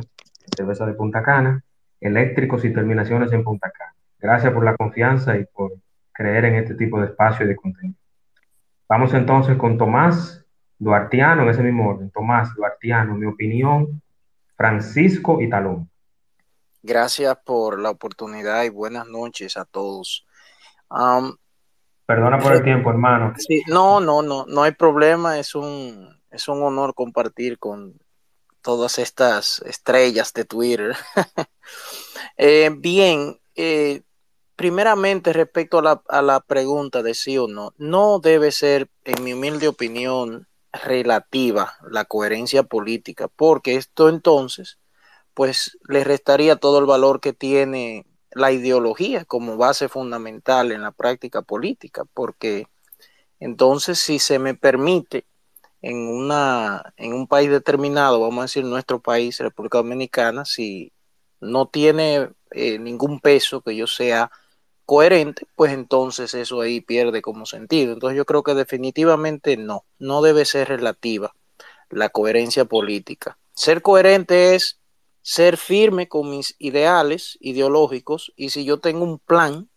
cerveza de Punta Cana, eléctricos y terminaciones en Punta Cana. Gracias por la confianza y por creer en este tipo de espacio y de contenido. Vamos entonces con Tomás Duartiano, en ese mismo orden. Tomás Duartiano, mi opinión, Francisco y Talón.
Gracias por la oportunidad y buenas noches a todos.
Perdona por el tiempo, hermano.
Sí, no, no, no, no hay problema. Es un, es un honor compartir con todas estas estrellas de Twitter. Eh, bien, eh, primeramente respecto a la, a la pregunta de sí o no, no debe ser, en mi humilde opinión, relativa la coherencia política, porque esto entonces, pues le restaría todo el valor que tiene la ideología como base fundamental en la práctica política, porque entonces si se me permite en una en un país determinado, vamos a decir nuestro país, República Dominicana, si no tiene eh, ningún peso que yo sea coherente, pues entonces eso ahí pierde como sentido. Entonces yo creo que definitivamente no, no debe ser relativa la coherencia política. Ser coherente es ser firme con mis ideales ideológicos y si yo tengo un plan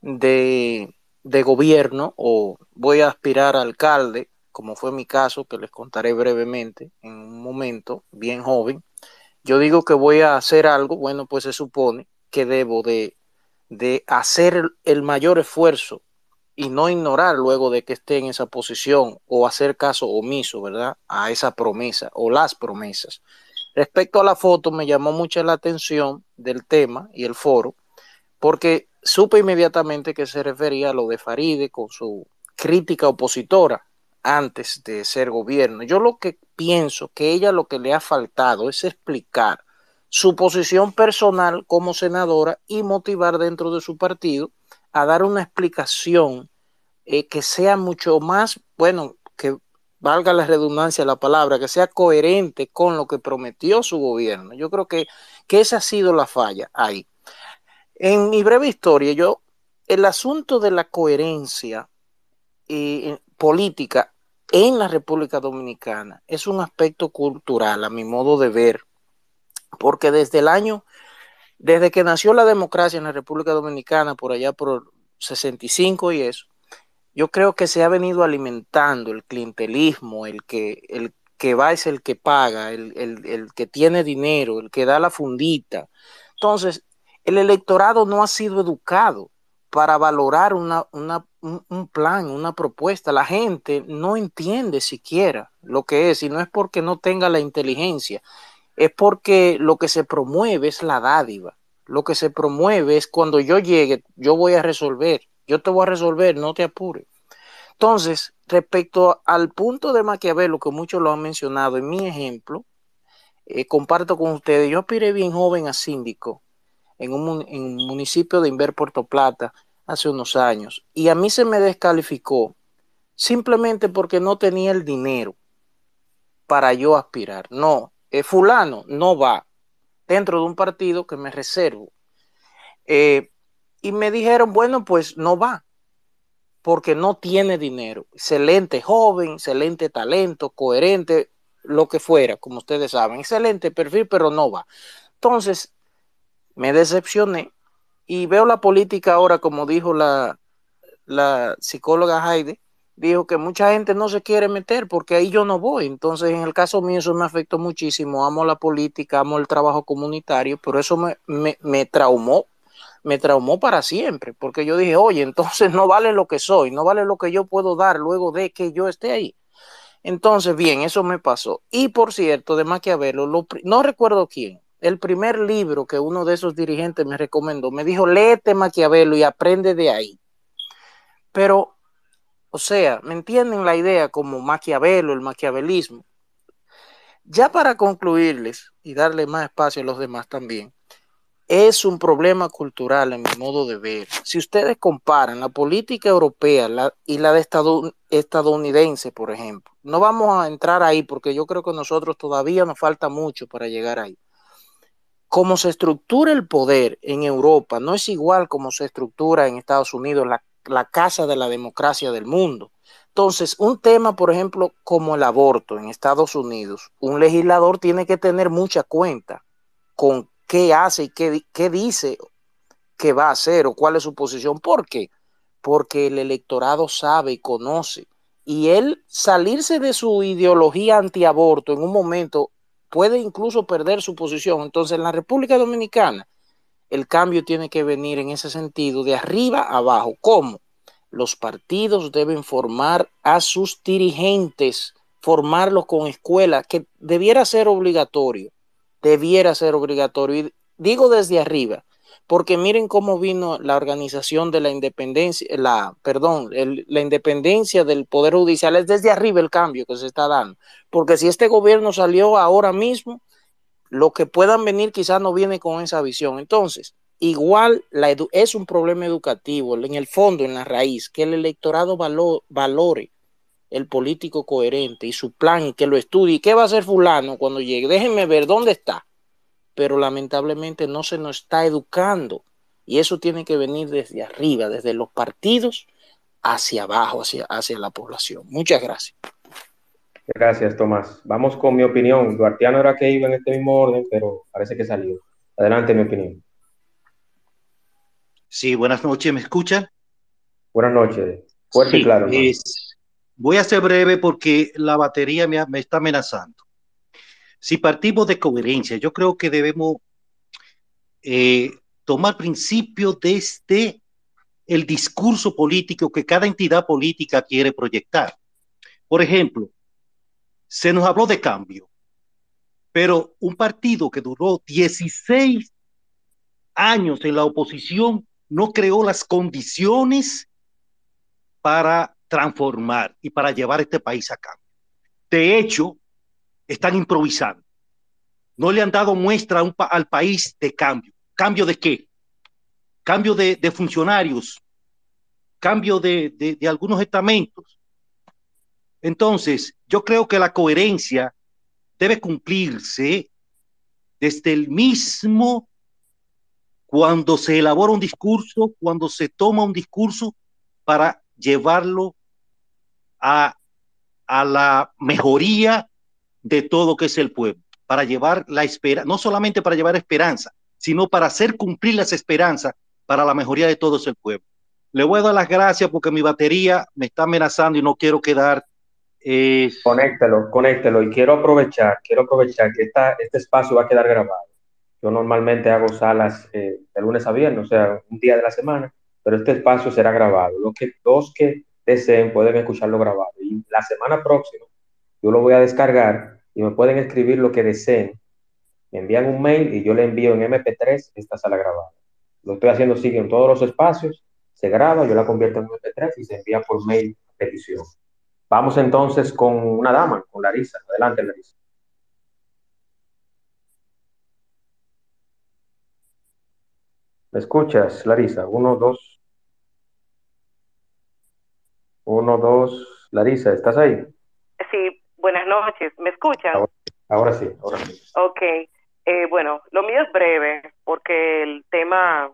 de, de gobierno o voy a aspirar a alcalde, como fue mi caso, que les contaré brevemente en un momento, bien joven, yo digo que voy a hacer algo, bueno, pues se supone que debo de, de hacer el mayor esfuerzo y no ignorar luego de que esté en esa posición o hacer caso omiso, ¿verdad? A esa promesa o las promesas. Respecto a la foto, me llamó mucho la atención del tema y el foro, porque supe inmediatamente que se refería a lo de Faride con su crítica opositora antes de ser gobierno. Yo lo que pienso que ella lo que le ha faltado es explicar su posición personal como senadora y motivar dentro de su partido a dar una explicación eh, que sea mucho más, bueno, que valga la redundancia la palabra, que sea coherente con lo que prometió su gobierno. Yo creo que, que esa ha sido la falla ahí. En mi breve historia, yo, el asunto de la coherencia eh, política en la República Dominicana es un aspecto cultural, a mi modo de ver, porque desde el año, desde que nació la democracia en la República Dominicana, por allá por 65 y eso, yo creo que se ha venido alimentando el clientelismo, el que, el que va es el que paga, el, el, el que tiene dinero, el que da la fundita. Entonces, el electorado no ha sido educado para valorar un, plan, una propuesta. La gente no entiende siquiera lo que es y no es porque no tenga la inteligencia, es porque lo que se promueve es la dádiva. Lo que se promueve es cuando yo llegue, yo voy a resolver, yo te voy a resolver, no te apures. Entonces, respecto al punto de Maquiavelo, que muchos lo han mencionado, en mi ejemplo, eh, comparto con ustedes, yo aspiré bien joven a síndico en un, en un municipio de Inver, Puerto Plata, hace unos años. Y a mí se me descalificó simplemente porque no tenía el dinero para yo aspirar. No, eh, fulano no va dentro de un partido que me reservo. Eh, y me dijeron, bueno, pues no va, porque no tiene dinero. Excelente joven, excelente talento, coherente, lo que fuera, como ustedes saben. Excelente perfil, pero no va. Entonces, me decepcioné y veo la política ahora, como dijo la, la psicóloga Heide, dijo que mucha gente no se quiere meter porque ahí yo no voy. Entonces, en el caso mío, eso me afectó muchísimo. Amo la política, amo el trabajo comunitario, pero eso me, me, me traumó, me traumó para siempre, porque yo dije, oye, entonces no vale lo que soy, no vale lo que yo puedo dar luego de que yo esté ahí. Entonces, bien, eso me pasó. Y por cierto, de Maquiavelo, lo, no recuerdo quién, el primer libro que uno de esos dirigentes me recomendó, me dijo, léete Maquiavelo y aprende de ahí. Pero o sea, ¿me entienden la idea como Maquiavelo, el maquiavelismo? Ya para concluirles y darle más espacio a los demás también, es un problema cultural en mi modo de ver. Si ustedes comparan la política europea y la de estadounidense, por ejemplo, no vamos a entrar ahí porque yo creo que nosotros todavía nos falta mucho para llegar ahí. Cómo se estructura el poder en Europa no es igual como se estructura en Estados Unidos la la casa de la democracia del mundo. Entonces, un tema, por ejemplo, como el aborto en Estados Unidos, un legislador tiene que tener mucha cuenta con qué hace y qué, qué dice que va a hacer o cuál es su posición. ¿Por qué? Porque el electorado sabe y conoce. Y él salirse de su ideología antiaborto en un momento puede incluso perder su posición. Entonces, en la República Dominicana, el cambio tiene que venir en ese sentido, de arriba abajo. ¿Cómo? Los partidos deben formar a sus dirigentes, formarlos con escuelas, que debiera ser obligatorio, debiera ser obligatorio. Y digo desde arriba, porque miren cómo vino la organización de la independencia, la, perdón, la independencia del Poder Judicial, es desde arriba el cambio que se está dando. Porque si este gobierno salió ahora mismo, lo que puedan venir quizás no viene con esa visión. Entonces, igual es un problema educativo, en el fondo, en la raíz, que el electorado valore el político coherente y su plan y que lo estudie. ¿Qué va a hacer fulano cuando llegue? Déjenme ver dónde está. Pero lamentablemente no se nos está educando y eso tiene que venir desde arriba, desde los partidos hacia abajo, hacia, hacia la población. Muchas gracias.
Gracias, Tomás. Vamos con mi opinión. Duartiano era que iba en este mismo orden, pero parece que salió. Adelante, mi opinión.
Sí, buenas noches, ¿me escuchan?
Buenas noches. Fuerte y claro.
voy a ser breve porque la batería me, me está amenazando. Si partimos de coherencia, yo creo que debemos eh, tomar principio desde el discurso político que cada entidad política quiere proyectar. Por ejemplo, se nos habló de cambio, pero un partido que duró 16 años en la oposición no creó las condiciones para transformar y para llevar este país a cambio. De hecho, están improvisando. No le han dado muestra al país de cambio. ¿Cambio de qué? Cambio de, funcionarios, cambio de, de algunos estamentos. Entonces, yo creo que la coherencia debe cumplirse desde el mismo cuando se elabora un discurso, cuando se toma un discurso para llevarlo a, a la mejoría de todo que es el pueblo, para llevar la esperanza, no solamente para llevar esperanza, sino para hacer cumplir las esperanzas para la mejoría de todo el pueblo. Le voy a dar las gracias porque mi batería me está amenazando y no quiero quedar
es... Conéctelo, conéctelo. Y quiero aprovechar, quiero aprovechar que esta, este espacio va a quedar grabado. Yo normalmente hago salas eh, de lunes a viernes, o sea, un día de la semana, pero este espacio será grabado. Los que, los que deseen pueden escucharlo grabado. Y la semana próxima yo lo voy a descargar y me pueden escribir lo que deseen. Me envían un mail y yo le envío en MP3 esta sala grabada. Lo estoy haciendo sigue en todos los espacios, se graba, yo la convierto en MP3 y se envía por mail petición. Vamos entonces con una dama, con Larisa. Adelante, Larisa. ¿Me escuchas, Larisa? Uno, dos. Uno, dos. Larisa, ¿estás ahí?
Sí, buenas noches. ¿Me escuchan?
Ahora sí, ahora sí.
Ok, eh, bueno, lo mío es breve porque el tema,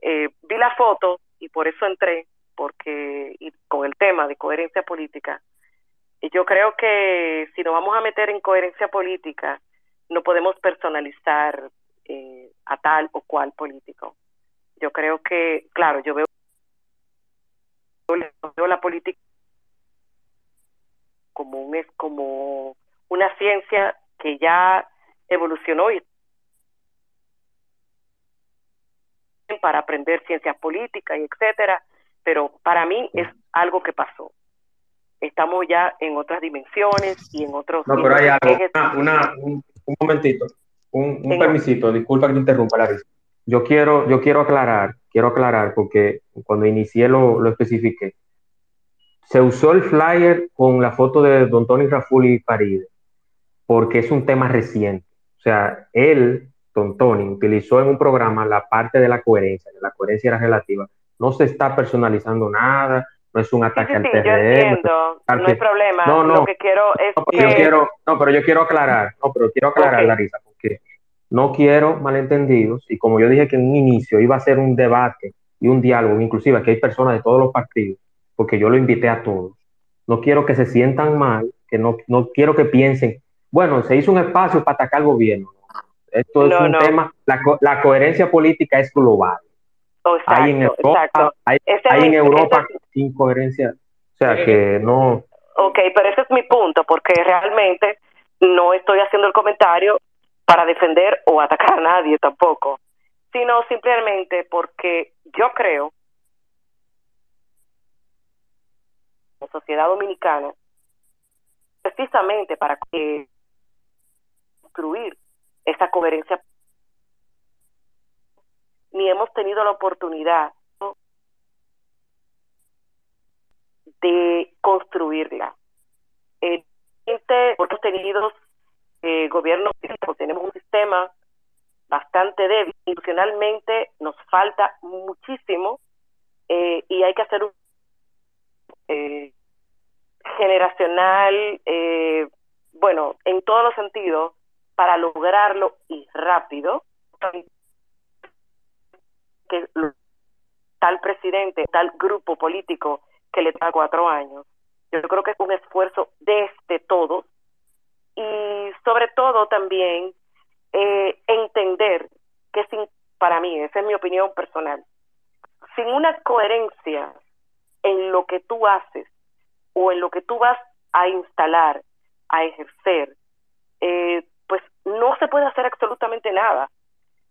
eh, vi la foto y por eso entré, porque y con el tema de coherencia política. Yo creo que si nos vamos a meter en coherencia política, no podemos personalizar eh, a tal o cual político. Yo creo que, claro, yo veo, veo la política como un es como una ciencia que ya evolucionó y para aprender ciencias políticas y etcétera, pero para mí es algo que pasó. Estamos ya en otras dimensiones y en otros.
No, pero hay algo, una, un, un, momentito, un, un permisito, disculpa que te interrumpa, Larissa. Yo quiero, yo quiero aclarar, quiero aclarar, porque cuando inicié lo, lo especifiqué. Se usó el flyer con la foto de Don Tony Rafuli Paride, porque es un tema reciente. O sea, él, Don Tony, utilizó en un programa la parte de la coherencia, la coherencia era relativa. No se está personalizando nada, no es un ataque
sí, sí,
al.
Yo entiendo, no, no hay problema.
No, no,
Lo que quiero es
no,
que...
yo quiero, no, pero yo quiero aclarar, no, pero quiero aclarar,
Okay.
Larisa, porque no quiero malentendidos, y como yo dije que en un inicio iba a ser un debate y un diálogo, inclusive aquí hay personas de todos los partidos, porque yo lo invité a todos. No quiero que se sientan mal, que no, no quiero que piensen, bueno, se hizo un espacio para atacar al gobierno. Esto es un
no.
tema, la, co- la coherencia política es global.
Oh, exacto,
hay en Europa,
exacto.
hay,
Ese
hay
es
en
mi-
Europa
ese es-
incoherencia. O sea que no,
Ok, pero ese es mi punto, porque realmente no estoy haciendo el comentario para defender o atacar a nadie tampoco, sino simplemente porque yo creo la sociedad dominicana precisamente para construir esa coherencia ni hemos tenido la oportunidad de construirla. Eh, hemos tenido eh, gobiernos, pues tenemos un sistema bastante débil, institucionalmente nos falta muchísimo eh, y hay que hacer un eh, generacional, eh, bueno, en todos los sentidos, para lograrlo y rápido, que tal presidente, tal grupo político que le da cuatro años. Yo creo que es un esfuerzo desde todos y sobre todo también eh, entender que sin, para mí, esa es mi opinión personal, sin una coherencia en lo que tú haces o en lo que tú vas a instalar, a ejercer, eh, pues no se puede hacer absolutamente nada.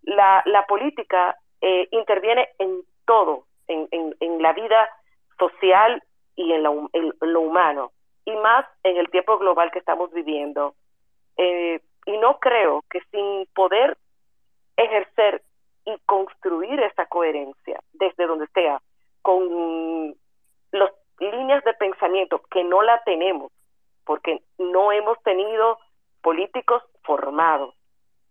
La, la política eh, interviene en todo, en, en, la vida social y en, en lo humano, y más en el tiempo global que estamos viviendo. Eh, y no creo que sin poder ejercer y construir esa coherencia desde donde sea, con las líneas de pensamiento que no la tenemos, porque no hemos tenido políticos formados.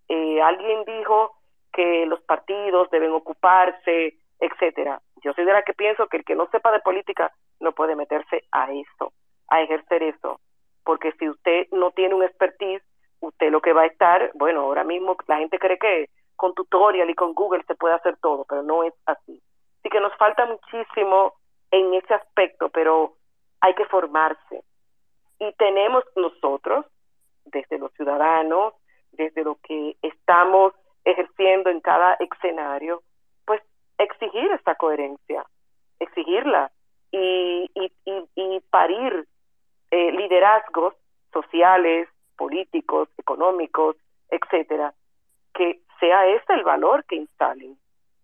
Eh, alguien dijo que los partidos deben ocuparse, etcétera. Yo soy de la que pienso que el que no sepa de política no puede meterse a eso, a ejercer eso, porque si usted no tiene un expertise, usted lo que va a estar, bueno, ahora mismo la gente cree que con tutorial y con Google se puede hacer todo, pero no es así. Así que nos falta muchísimo en ese aspecto, pero hay que formarse. Y tenemos nosotros, desde los ciudadanos, desde lo que estamos ejerciendo en cada escenario, pues exigir esta coherencia, exigirla y, y, y, parir eh, liderazgos sociales, políticos, económicos, etcétera, que sea ese el valor que instalen.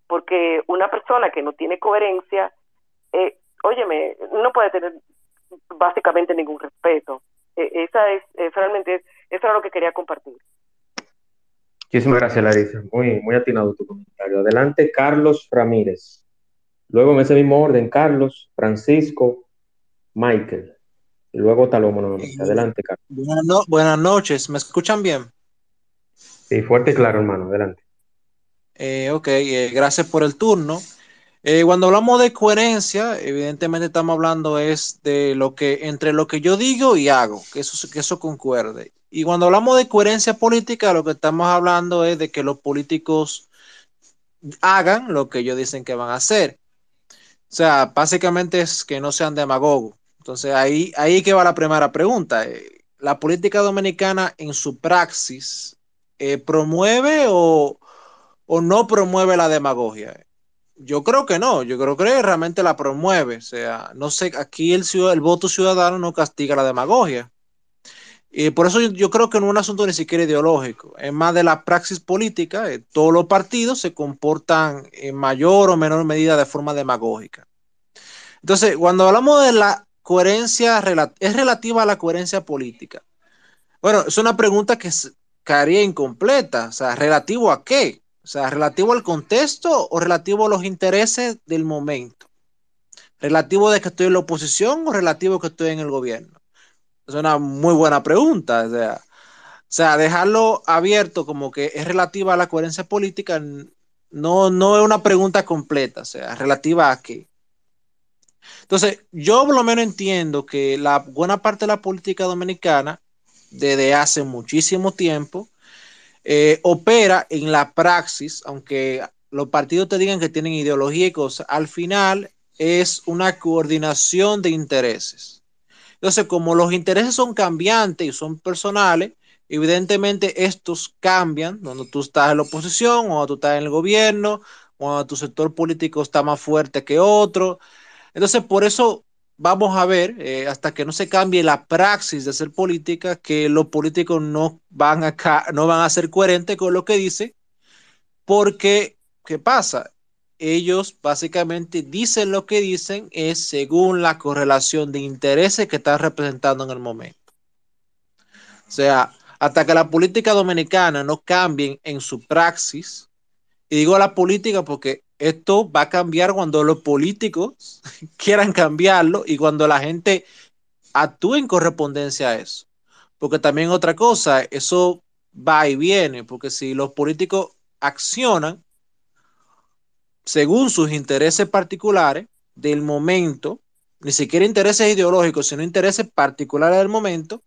Porque una persona que no tiene coherencia, eh, óyeme, no puede tener básicamente ningún respeto. Eh, esa es, es realmente, es, eso era lo que quería compartir.
Muchísimas gracias, Larisa. Muy, muy atinado tu comentario. Adelante, Carlos Ramírez. Luego, en ese mismo orden, Carlos, Francisco, Michael. Y luego Talomo nuevamente. Adelante, Carlos.
Buenas, no- buenas noches, ¿me escuchan bien?
Sí, fuerte y claro, hermano. Adelante.
Eh, ok, eh, gracias por el turno. Eh, cuando hablamos de coherencia, evidentemente estamos hablando es de lo que entre lo que yo digo y hago, que eso, que eso concuerde. Y cuando hablamos de coherencia política, lo que estamos hablando es de que los políticos hagan lo que ellos dicen que van a hacer. O sea, básicamente es que no sean demagogos. Entonces ahí, ahí que va la primera pregunta. Eh, ¿La política dominicana en su praxis eh, promueve o, o no promueve la demagogia? Yo creo que no, yo creo que realmente la promueve. O sea, no sé, aquí el, el voto ciudadano no castiga la demagogia. Y por eso yo, yo, creo que no es un asunto ni siquiera ideológico, es más de la praxis política. Eh, todos los partidos se comportan en mayor o menor medida de forma demagógica. Entonces, cuando hablamos de la coherencia, es relativa a la coherencia política. Bueno, es una pregunta que caería incompleta. O sea, ¿relativo a qué? O sea, ¿relativo al contexto o relativo a los intereses del momento? ¿Relativo de que estoy en la oposición o relativo a que estoy en el gobierno? Es una muy buena pregunta. O sea, dejarlo abierto como que es relativa a la coherencia política no, no es una pregunta completa. O sea, relativa a qué. Entonces, yo por lo menos entiendo que la buena parte de la política dominicana, desde hace muchísimo tiempo, eh, opera en la praxis, aunque los partidos te digan que tienen ideología y cosas, al final es una coordinación de intereses. Entonces, como los intereses son cambiantes y son personales, evidentemente estos cambian cuando tú estás en la oposición, cuando tú estás en el gobierno, cuando tu sector político está más fuerte que otro. Entonces, por eso vamos a ver, eh, hasta que no se cambie la praxis de hacer política, que los políticos no van, a no van a ser coherentes con lo que dicen, porque, ¿qué pasa? Ellos básicamente dicen lo que dicen es según la correlación de intereses que están representando en el momento. O sea, hasta que la política dominicana no cambie en su praxis, y digo la política porque esto va a cambiar cuando los políticos quieran cambiarlo y cuando la gente actúe en correspondencia a eso. Porque también otra cosa, eso va y viene, porque si los políticos accionan según sus intereses particulares del momento, ni siquiera intereses ideológicos, sino intereses particulares del momento,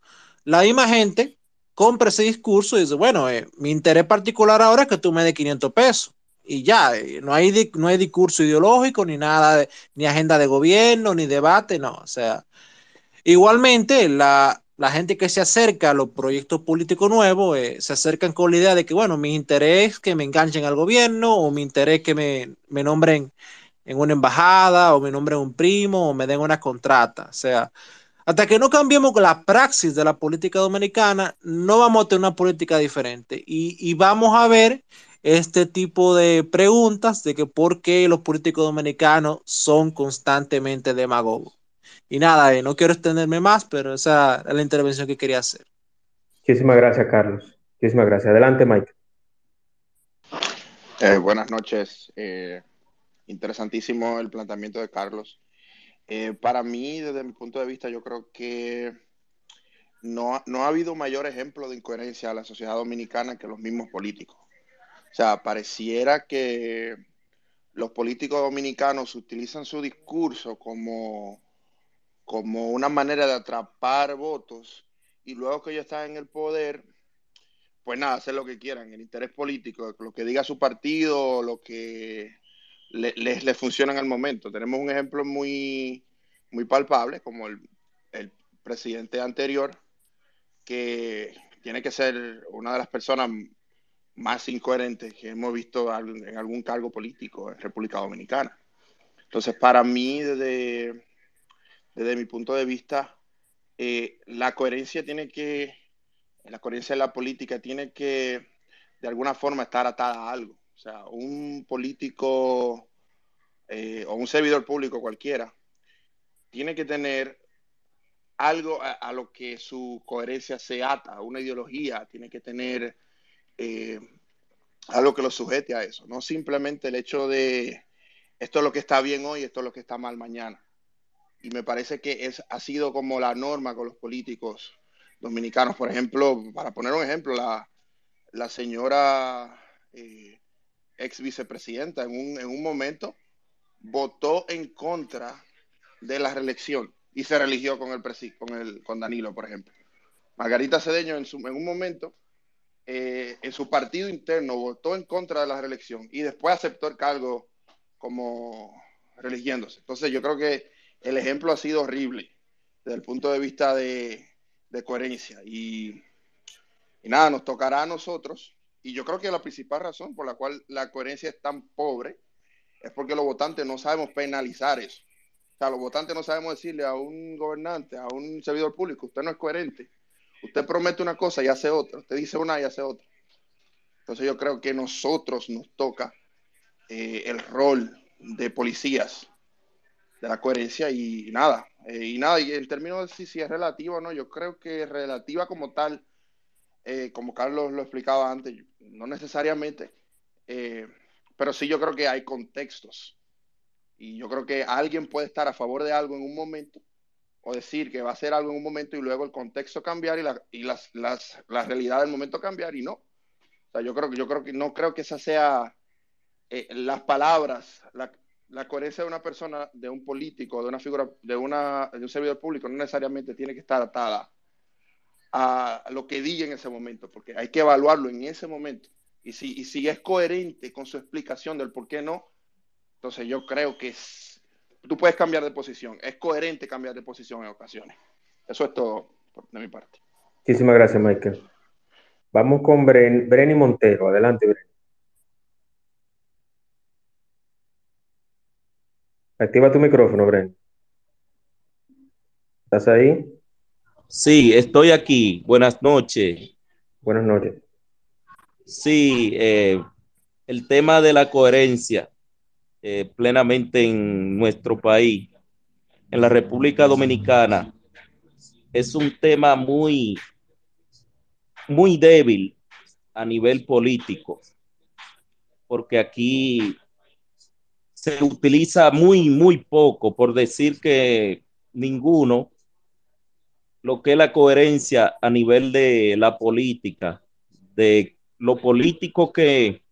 la misma gente compra ese discurso y dice, bueno, eh, mi interés particular ahora es que tú me des 500 pesos y ya, eh, no hay, no hay discurso ideológico, ni nada, ni agenda de gobierno, ni debate, no. O sea, igualmente la, la gente que se acerca a los proyectos políticos nuevos eh, se acercan con la idea de que, bueno, mi interés es que me enganchen al gobierno o mi interés que me, me nombren en una embajada o me nombren un primo o me den una contrata. O sea, hasta que no cambiemos la praxis de la política dominicana, no vamos a tener una política diferente y, y vamos a ver este tipo de preguntas de que por qué los políticos dominicanos son constantemente demagogos. Y nada, eh, no quiero extenderme más, pero esa es la intervención que quería hacer.
Muchísimas gracias, Carlos. Muchísimas gracias. Adelante, Mike.
Eh, buenas noches. Eh, interesantísimo el planteamiento de Carlos. Eh, para mí, desde mi punto de vista, yo creo que no, no ha habido mayor ejemplo de incoherencia a la sociedad dominicana que los mismos políticos. O sea, pareciera que los políticos dominicanos utilizan su discurso como, como una manera de atrapar votos y luego que ellos están en el poder, pues nada, hacer lo que quieran, el interés político, lo que diga su partido, lo que les le, funciona en el momento. Tenemos un ejemplo muy, muy palpable, como el, el presidente anterior, que tiene que ser una de las personas más incoherentes que hemos visto en algún cargo político en República Dominicana. Entonces, para mí, desde, desde mi punto de vista, eh, la coherencia tiene que, la coherencia de la política tiene que, de alguna forma, estar atada a algo. O sea, un político eh, o un servidor público cualquiera tiene que tener algo a, lo que su coherencia se ata, una ideología, tiene que tener eh, algo que lo sujete a eso, no simplemente el hecho de esto es lo que está bien hoy, esto es lo que está mal mañana. Y me parece que es, ha sido como la norma con los políticos dominicanos. Por ejemplo, para poner un ejemplo, la, la señora eh, ex vicepresidenta en un, en un momento votó en contra de la reelección y se religió con el, con el con Danilo, por ejemplo. Margarita Cedeño en, su, en un momento, eh, en su partido interno, votó en contra de la reelección y después aceptó el cargo como religiéndose. Entonces yo creo que el ejemplo ha sido horrible desde el punto de vista de, coherencia. Y, y nada, nos tocará a nosotros. Y yo creo que la principal razón por la cual la coherencia es tan pobre es porque los votantes no sabemos penalizar eso. O sea, los votantes no sabemos decirle a un gobernante, a un servidor público, usted no es coherente. Usted promete una cosa y hace otra. Usted dice una y hace otra. Entonces yo creo que nosotros nos toca eh, el rol de policías de la coherencia y nada. Eh, y nada, y en términos de si, es relativa o no, yo creo que relativa como tal, eh, como Carlos lo explicaba antes, no necesariamente, eh, pero sí yo creo que hay contextos. Y yo creo que alguien puede estar a favor de algo en un momento o decir que va a hacer algo en un momento y luego el contexto cambiar y la, y las, las, la realidad del momento cambiar y no. O sea, yo creo que yo creo que no creo que esa sea las palabras, la, la, coherencia de una persona, de un político, de una figura, de, una, un servidor público, no necesariamente tiene que estar atada a lo que diga en ese momento, porque hay que evaluarlo en ese momento. Y si, es coherente con su explicación del por qué no, entonces yo creo que es, tú puedes cambiar de posición. Es coherente cambiar de posición en ocasiones. Eso es todo de mi parte.
Muchísimas gracias, Michael. Vamos con Bren, Breni Montero. Adelante, Breni. Activa tu micrófono, Bren. ¿Estás ahí?
Sí, estoy aquí. Buenas noches.
Buenas noches.
Sí, eh, el tema de la coherencia eh, plenamente en nuestro país, en la República Dominicana, es un tema muy, muy débil a nivel político, porque aquí se utiliza muy, muy poco, por decir que ninguno, lo que es la coherencia a nivel de la política, de lo político que,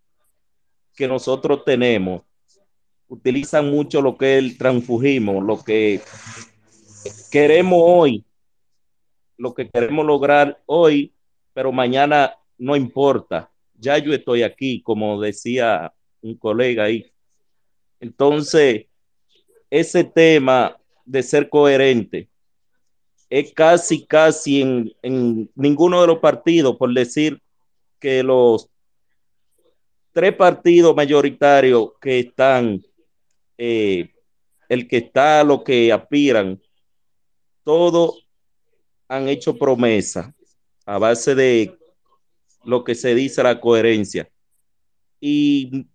que nosotros tenemos, utilizan mucho lo que el transfugismo, lo que queremos hoy, lo que queremos lograr hoy, pero mañana no importa. Ya yo estoy aquí, como decía un colega ahí. Entonces, ese tema de ser coherente es casi, casi en, en ninguno de los partidos, por decir que los tres partidos mayoritarios que están, eh, el que está, lo que aspiran, todos han hecho promesa a base de lo que se dice la coherencia. Y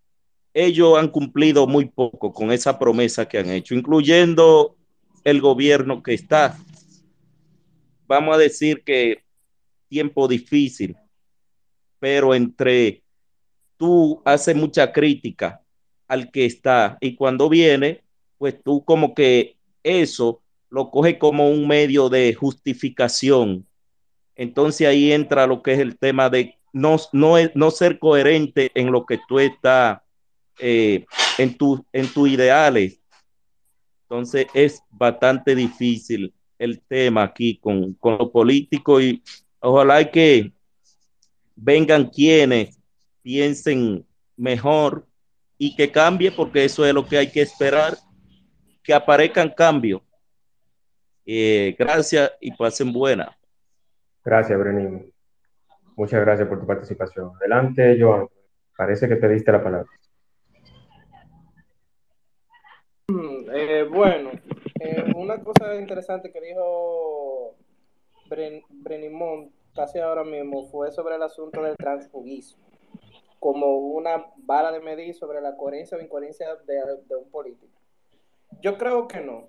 ellos han cumplido muy poco con esa promesa que han hecho, incluyendo el gobierno que está. Vamos a decir que tiempo difícil, pero entre tú haces mucha crítica al que está y cuando viene, pues tú como que eso lo coge como un medio de justificación. Entonces ahí entra lo que es el tema de no, no, no ser coherente en lo que tú estás eh, en, tu, en tus ideales. Entonces es bastante difícil el tema aquí con, con lo político y ojalá que vengan quienes piensen mejor y que cambie, porque eso es lo que hay que esperar, que aparezcan cambios. Eh, gracias y pasen buena.
Gracias, Brenín. Muchas gracias por tu participación. Adelante, Joan. Parece que pediste la palabra.
Eh, bueno, eh, una cosa interesante que dijo Bren, casi ahora mismo fue sobre el asunto del transfugismo, como una vara de medir sobre la coherencia o incoherencia de, de un político. Yo creo que no.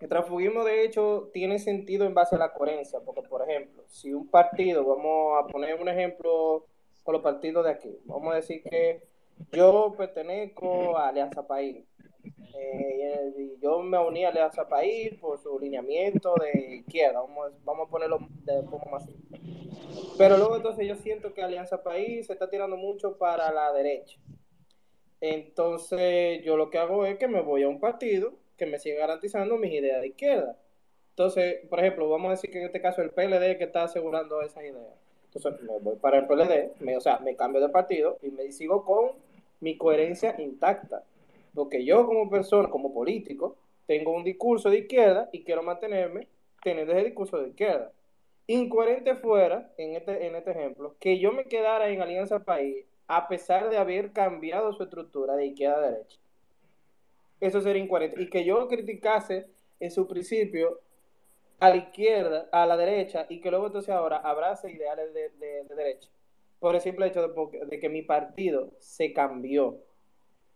El transfugismo, de hecho, tiene sentido en base a la coherencia, porque, por ejemplo, si un partido, vamos a poner un ejemplo con los partidos de aquí, vamos a decir que yo pertenezco a Alianza País eh, yo me uní a Alianza País por su lineamiento de izquierda, vamos, vamos a ponerlo de forma más. Pero luego entonces yo siento que Alianza País se está tirando mucho para la derecha. Entonces yo lo que hago es que me voy a un partido que me siga garantizando mis ideas de izquierda. Entonces, por ejemplo, vamos a decir que en este caso el PLD que está asegurando esa idea. Entonces, me voy para el PLD, me, o sea, me cambio de partido y me sigo con mi coherencia intacta. Porque yo como persona, como político, tengo un discurso de izquierda y quiero mantenerme teniendo ese discurso de izquierda. Incoherente fuera, en este, en este ejemplo, que yo me quedara en Alianza País a pesar de haber cambiado su estructura de izquierda a derecha. Eso sería incoherente. Y que yo criticase en su principio a la izquierda, a la derecha, y que luego entonces ahora abrace ideales de, de, de derecha. Por el simple hecho de, que mi partido se cambió.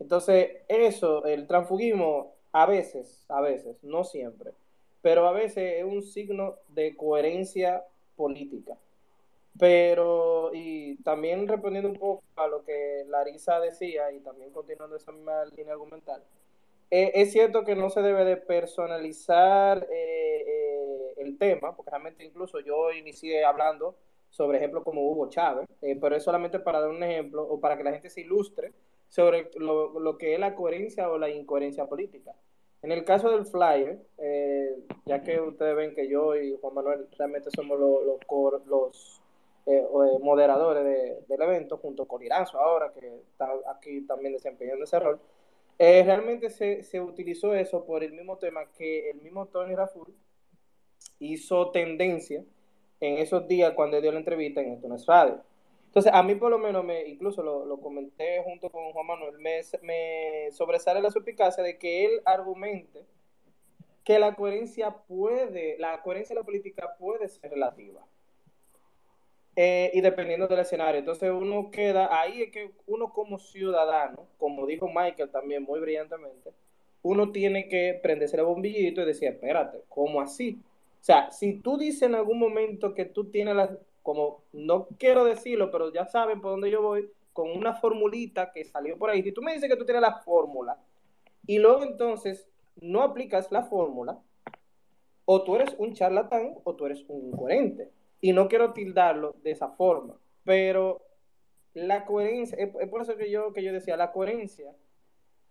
Entonces, eso, el transfugismo, a veces, a veces, no siempre, pero a veces es un signo de coherencia política. Pero, y también respondiendo un poco a lo que Larisa decía, y también continuando esa misma línea argumental, eh, es cierto que no se debe de personalizar eh, eh, el tema, porque realmente incluso yo inicié hablando sobre ejemplos como Hugo Chávez, pero es solamente para dar un ejemplo o para que la gente se ilustre sobre lo, lo que es la coherencia o la incoherencia política. En el caso del flyer, eh, ya que ustedes ven que yo y Juan Manuel realmente somos los, los, los eh, moderadores de, del evento, junto con Iranzo ahora, que está aquí también desempeñando ese rol, eh, realmente se, se, utilizó eso por el mismo tema que el mismo Tony Raful hizo tendencia en esos días cuando dio la entrevista en Esto Radio. Entonces, a mí por lo menos, me, incluso lo, lo comenté junto con Juan Manuel, me, me, sobresale la suspicacia de que él argumente que la coherencia puede, la coherencia de la política puede ser relativa. Eh, y dependiendo del escenario. Entonces uno queda, ahí es que uno como ciudadano, como dijo Michael también muy brillantemente, uno tiene que prenderse el bombillito y decir, espérate, ¿cómo así? O sea, si tú dices en algún momento que tú tienes las, como no quiero decirlo, pero ya saben por dónde yo voy, con una formulita que salió por ahí. Si tú me dices que tú tienes la fórmula y luego entonces no aplicas la fórmula, o tú eres un charlatán o tú eres un incoherente. Y no quiero tildarlo de esa forma, pero la coherencia, es, por eso que yo, que yo decía, la coherencia,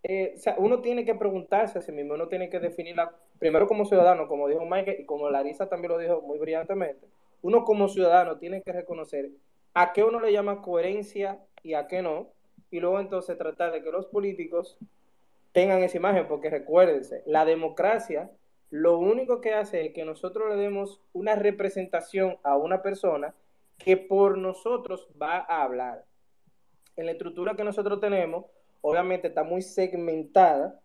eh, o sea, uno tiene que preguntarse a sí mismo, uno tiene que definirla primero como ciudadano, como dijo Mike y como Larisa también lo dijo muy brillantemente, uno como ciudadano tiene que reconocer a qué uno le llama coherencia y a qué no, y luego entonces tratar de que los políticos tengan esa imagen, porque recuérdense, la democracia lo único que hace es que nosotros le demos una representación a una persona que por nosotros va a hablar. En la estructura que nosotros tenemos, obviamente está muy segmentada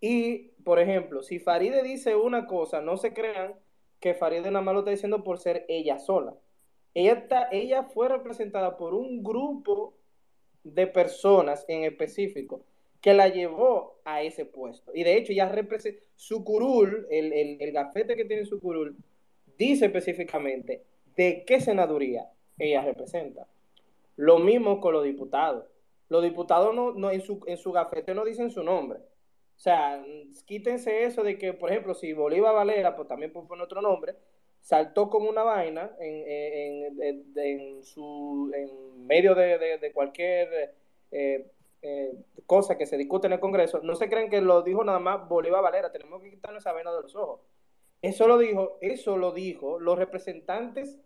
y, por ejemplo, si Faride dice una cosa, no se crean que Faride nada más lo está diciendo por ser ella sola. Ella, está, ella fue representada por un grupo de personas en específico que la llevó a ese puesto. Y de hecho, ya representa su curul, el, el, el gafete que tiene su curul, dice específicamente de qué senaduría ella representa. Lo mismo con los diputados. Los diputados no, no, en, su, en su gafete no dicen su nombre. O sea, quítense eso de que, por ejemplo, si Bolívar Valera, pues también por poner otro nombre, saltó como una vaina en, en, en, su, en medio de, de, de cualquier eh, eh, cosa que se discute en el Congreso, no se creen que lo dijo nada más Bolívar Valera, tenemos que quitarnos esa vena de los ojos. Eso lo dijo, eso lo dijo los representantes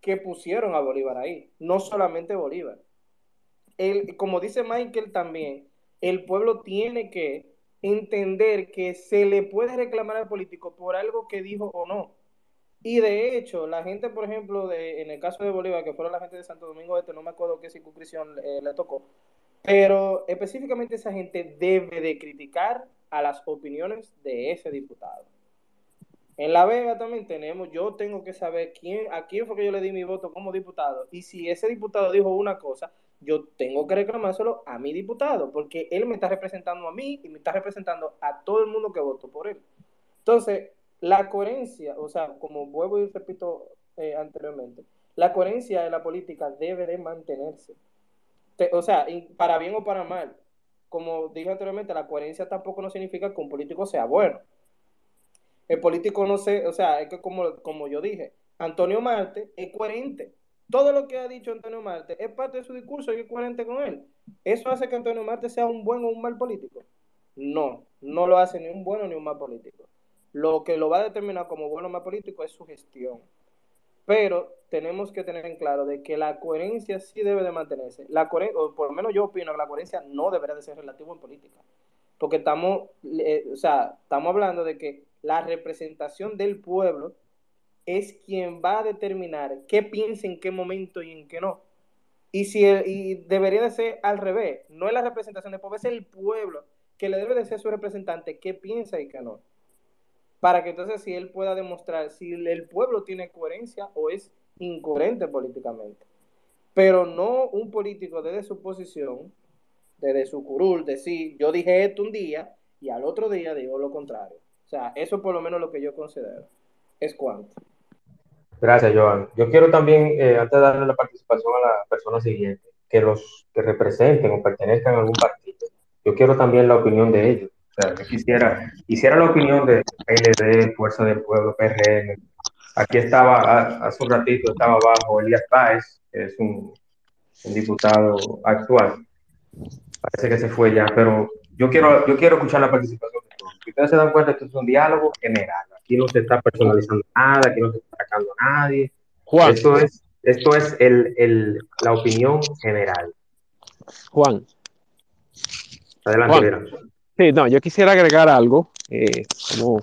que pusieron a Bolívar ahí, no solamente Bolívar. El, como dice Michael también, el pueblo tiene que entender que se le puede reclamar al político por algo que dijo o no. Y de hecho, la gente, por ejemplo, de, en el caso de Bolívar, que fueron la gente de Santo Domingo Este, no me acuerdo qué circunscripción eh, le tocó, pero específicamente esa gente debe de criticar a las opiniones de ese diputado. En La Vega también tenemos, yo tengo que saber quién, a quién fue que yo le di mi voto como diputado. Y si ese diputado dijo una cosa, yo tengo que reclamárselo a mi diputado, porque él me está representando a mí y me está representando a todo el mundo que votó por él. Entonces, la coherencia, o sea, como vuelvo y repito eh, anteriormente, la coherencia de la política debe de mantenerse. Te, o sea, para bien o para mal. Como dije anteriormente, la coherencia tampoco no significa que un político sea bueno. El político no sé, o sea, es que como, como yo dije, Antonio Marte es coherente todo lo que ha dicho Antonio Marte es parte de su discurso y es coherente con él. ¿Eso hace que Antonio Marte sea un buen o un mal político? No, no lo hace ni un bueno ni un mal político. Lo que lo va a determinar como bueno más político es su gestión. Pero tenemos que tener en claro de que la coherencia sí debe de mantenerse. La o por lo menos yo opino que la coherencia no debería de ser relativa en política. Porque estamos, eh, o sea, estamos hablando de que la representación del pueblo es quien va a determinar qué piensa en qué momento y en qué no. Y, si y debería de ser al revés, no es la representación del pueblo, es el pueblo que le debe de ser su representante qué piensa y qué no. Para que entonces si él pueda demostrar si el pueblo tiene coherencia o es incoherente políticamente. Pero no un político desde su posición, desde su curul, decir, yo dije esto un día y al otro día digo lo contrario. O sea, eso por lo menos lo que yo considero. Es cuanto.
Gracias, Joan. Yo quiero también, eh, antes de darle la participación a la persona siguiente, que los que representen o pertenezcan a algún partido, yo quiero también la opinión de ellos. O sea, yo quisiera, quisiera la opinión de PLD, Fuerza del Pueblo, PRN. Aquí estaba, hace un ratito estaba abajo Elías Páez, que es un, un diputado actual. Parece que se fue ya, pero yo quiero, yo quiero escuchar la participación de todos. Si ustedes se dan cuenta, esto es un diálogo general aquí no se está personalizando nada, aquí no se está atacando a nadie. Juan. Esto es, esto es el, el, la opinión general.
Juan.
Adelante,
Juan. Sí, no, yo quisiera agregar algo, eh, como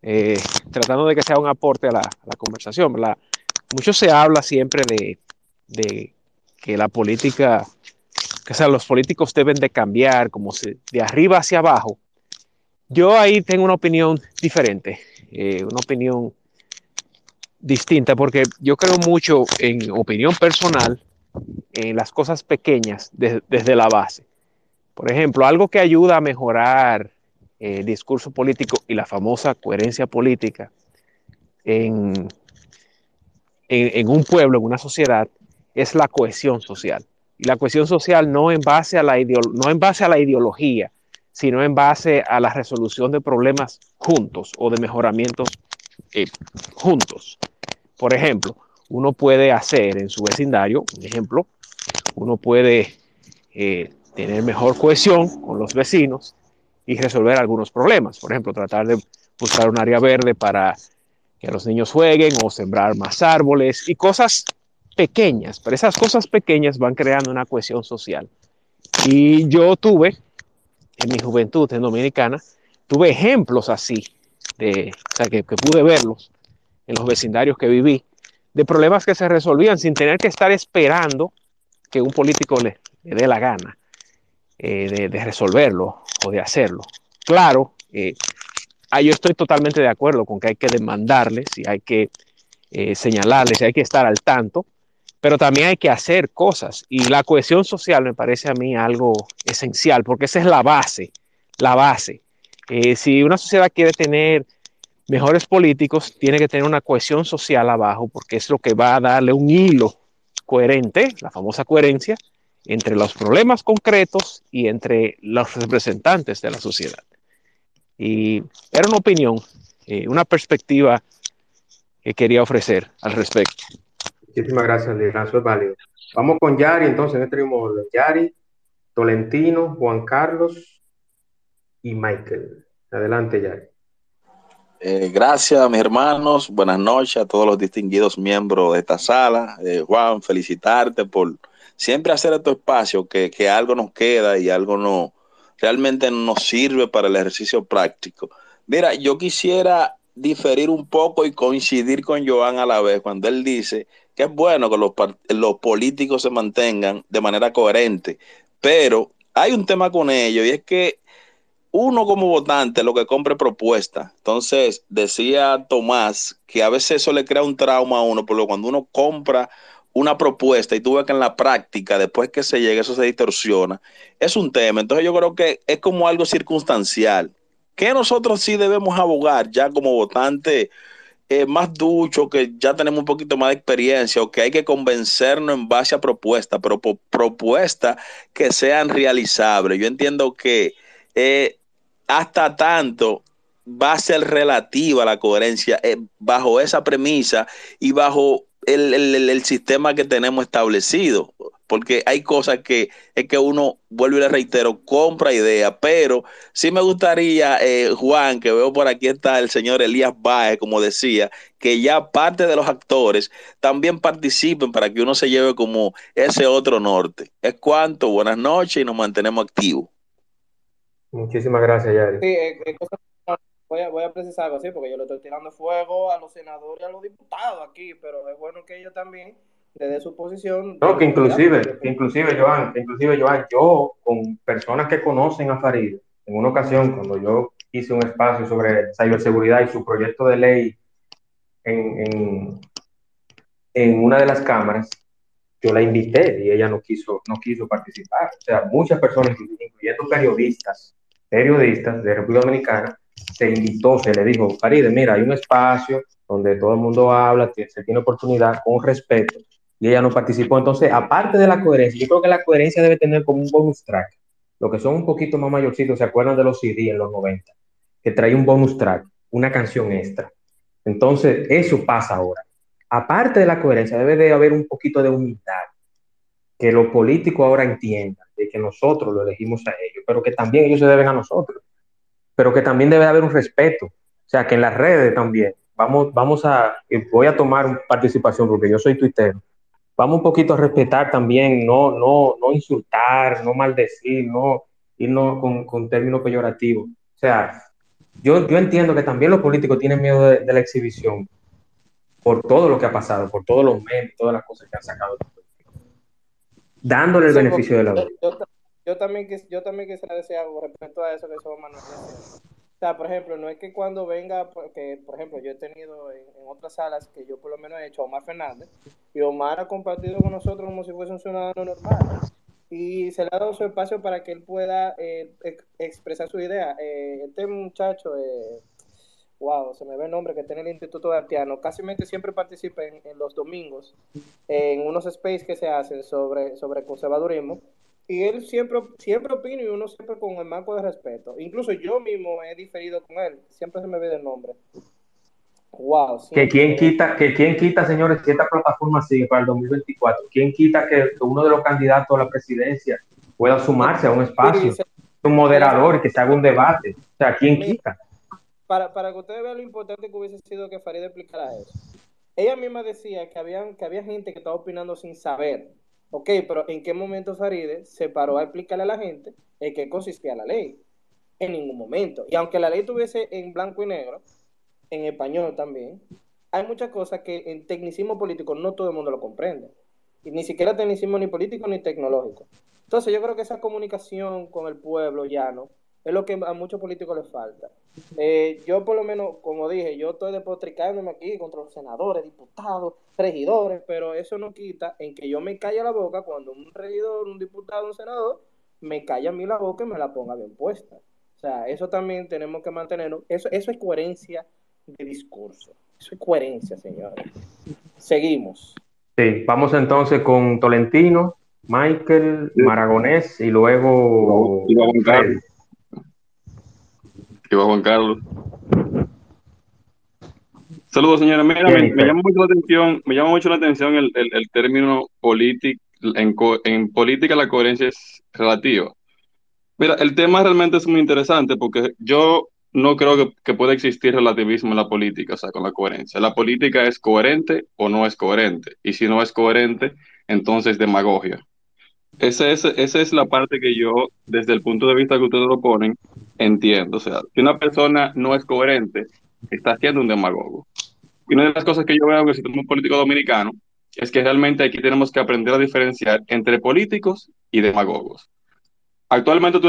eh, tratando de que sea un aporte a la, a la conversación. ¿verdad? Mucho se habla siempre de, de que la política, que o sea, los políticos deben de cambiar como si de arriba hacia abajo yo ahí tengo una opinión diferente, eh, una opinión distinta, porque yo creo mucho en opinión personal, en las cosas pequeñas desde la base. Por ejemplo, algo que ayuda a mejorar el discurso político y la famosa coherencia política en, en, un pueblo, en una sociedad, es la cohesión social. Y la cohesión social no en base a la, no en base a la ideología, sino en base a la resolución de problemas juntos o de mejoramientos eh, juntos. Por ejemplo, uno puede hacer en su vecindario, un ejemplo, uno puede eh, tener mejor cohesión con los vecinos y resolver algunos problemas. Por ejemplo, tratar de buscar un área verde para que los niños jueguen o sembrar más árboles y cosas pequeñas, pero esas cosas pequeñas van creando una cohesión social. Y yo tuve en mi juventud en Dominicana, tuve ejemplos así, de, o sea, que, pude verlos en los vecindarios que viví, de problemas que se resolvían sin tener que estar esperando que un político le, dé la gana eh, de, resolverlo o de hacerlo. Claro, eh, yo estoy totalmente de acuerdo con que hay que demandarles y hay que eh, señalarles y hay que estar al tanto, pero también hay que hacer cosas y la cohesión social me parece a mí algo esencial porque esa es la base, la base. Eh, si una sociedad quiere tener mejores políticos, tiene que tener una cohesión social abajo porque es lo que va a darle un hilo coherente, la famosa coherencia, entre los problemas concretos y entre los representantes de la sociedad. Y era una opinión, eh, una perspectiva que quería ofrecer al respecto.
Muchísimas gracias, Liranzo, es válido. Vamos con Yari, entonces, en este mismo orden. Yari, Tolentino, Juan Carlos y Michael. Adelante, Yari.
Eh, gracias, mis hermanos. Buenas noches a todos los distinguidos miembros de esta sala. Eh, Juan, felicitarte por siempre hacer estos espacios, que, que algo nos queda y algo no realmente nos sirve para el ejercicio práctico. Mira, yo quisiera diferir un poco y coincidir con Joan a la vez cuando él dice que es bueno que los, políticos se mantengan de manera coherente, pero hay un tema con ello y es que uno como votante lo que compre propuesta. Entonces, decía Tomás que a veces eso le crea un trauma a uno, porque cuando uno compra una propuesta y tú ves que en la práctica, después que se llegue, eso se distorsiona, es un tema. Entonces yo creo que es como algo circunstancial, que nosotros sí debemos abogar ya como votante eh, más ducho, que ya tenemos un poquito más de experiencia o que hay que convencernos en base a propuestas, pero propuestas que sean realizables. Yo entiendo que eh, hasta tanto va a ser relativa la coherencia eh, bajo esa premisa y bajo el, el, sistema que tenemos establecido. Porque hay cosas que es que uno, vuelvo y le reitero, compra ideas, pero sí me gustaría, eh, Juan, que veo por aquí está el señor Elías Baez, como decía, que ya parte de los actores también participen para que uno se lleve como ese otro norte. Es cuanto, buenas noches y nos mantenemos activos.
Muchísimas gracias, Yari.
Sí, eh, eh, voy, a, voy a precisar algo así, porque yo le estoy tirando fuego a los senadores y a los diputados aquí, pero es bueno que ellos también, desde su posición...
No, que inclusive, que inclusive, Joan, que inclusive, Joan, yo con personas que conocen a Farid, en una ocasión, cuando yo hice un espacio sobre ciberseguridad y su proyecto de ley en, en, en una de las cámaras, yo la invité y ella no quiso, no quiso participar. O sea, muchas personas, incluyendo periodistas, periodistas de República Dominicana, se invitó, se le dijo, Faride, mira, hay un espacio donde todo el mundo habla, se tiene oportunidad con respeto, y ella no participó. Entonces, aparte de la coherencia, yo creo que la coherencia debe tener como un bonus track. Los que son un poquito más mayorcitos se acuerdan de los CD en los 90, que trae un bonus track, una canción extra. Entonces, eso pasa ahora. Aparte de la coherencia, debe de haber un poquito de humildad, que los políticos ahora entiendan de que nosotros lo elegimos a ellos, pero que también ellos se deben a nosotros, pero que también debe haber un respeto. O sea, que en las redes también, vamos, vamos a, eh, voy a tomar participación porque yo soy tuitero, vamos un poquito a respetar también, no, no, no insultar, no maldecir, no irnos con, con términos peyorativos. O sea, yo, yo entiendo que también los políticos tienen miedo de, de la exhibición por todo lo que ha pasado, por todos los memes, todas las cosas que han sacado, dándole el
Sí,
beneficio de la duda.
yo, yo, yo también yo también quisiera decir algo respecto a eso que eso Manuel sea, por ejemplo, no es que cuando venga, porque, por ejemplo, yo he tenido en, otras salas que yo por lo menos he hecho a Omar Fernández, y Omar ha compartido con nosotros como si fuese un ciudadano normal. Y se le ha dado su espacio para que él pueda eh, ex- expresar su idea. Eh, este muchacho, eh, wow, se me ve el nombre que en el Instituto de Arteano, casi siempre participa en, en los domingos en unos space que se hacen sobre, sobre conservadurismo. Y él siempre, siempre opina y uno siempre con el marco de respeto. Incluso yo mismo he diferido con él. Siempre se me ve el nombre. Wow.
Que quién quita, que quién quita, señores, que esta plataforma sigue para el 2024. ¿Quién quita que uno de los candidatos a la presidencia pueda sumarse a un espacio, un moderador que se haga un debate? O sea, ¿quién quita?
Para, para que ustedes vean lo importante que hubiese sido que Farid explicara eso. Ella misma decía que, habían, que había gente que estaba opinando sin saber. Ok, pero ¿en qué momento Faride se paró a explicarle a la gente en qué consistía la ley? En ningún momento. Y aunque la ley tuviese en blanco y negro, en español también, hay muchas cosas que en tecnicismo político no todo el mundo lo comprende. Y ni siquiera tecnicismo ni político ni tecnológico. Entonces yo creo que esa comunicación con el pueblo llano es lo que a muchos políticos les falta. Eh, yo por lo menos, como dije, yo estoy despotricándome aquí contra los senadores, diputados, regidores, pero eso no quita en que yo me calle la boca cuando un regidor, un diputado, un senador me calla a mí la boca y me la ponga bien puesta. O sea, eso también tenemos que mantenerlo. Eso, eso es coherencia de discurso. Eso es coherencia, señores. Seguimos.
Sí, vamos entonces con Tolentino, Michael, Maragonés y luego
Carlos. Iba Juan Carlos. Saludos, señora. Mira, me, llama mucho la atención, me llama mucho la atención el, el, el término política. En, en política la coherencia es relativa. Mira, el tema realmente es muy interesante porque yo no creo que, que pueda existir relativismo en la política, o sea, con la coherencia. La política es coherente o no es coherente. Y si no es coherente, entonces demagogia. Esa es, esa es la parte que yo, desde el punto de vista que ustedes lo ponen, entiendo. O sea, si una persona no es coherente, está siendo un demagogo. Y una de las cosas que yo veo en el sistema político dominicano es que realmente aquí tenemos que aprender a diferenciar entre políticos y demagogos. Actualmente tú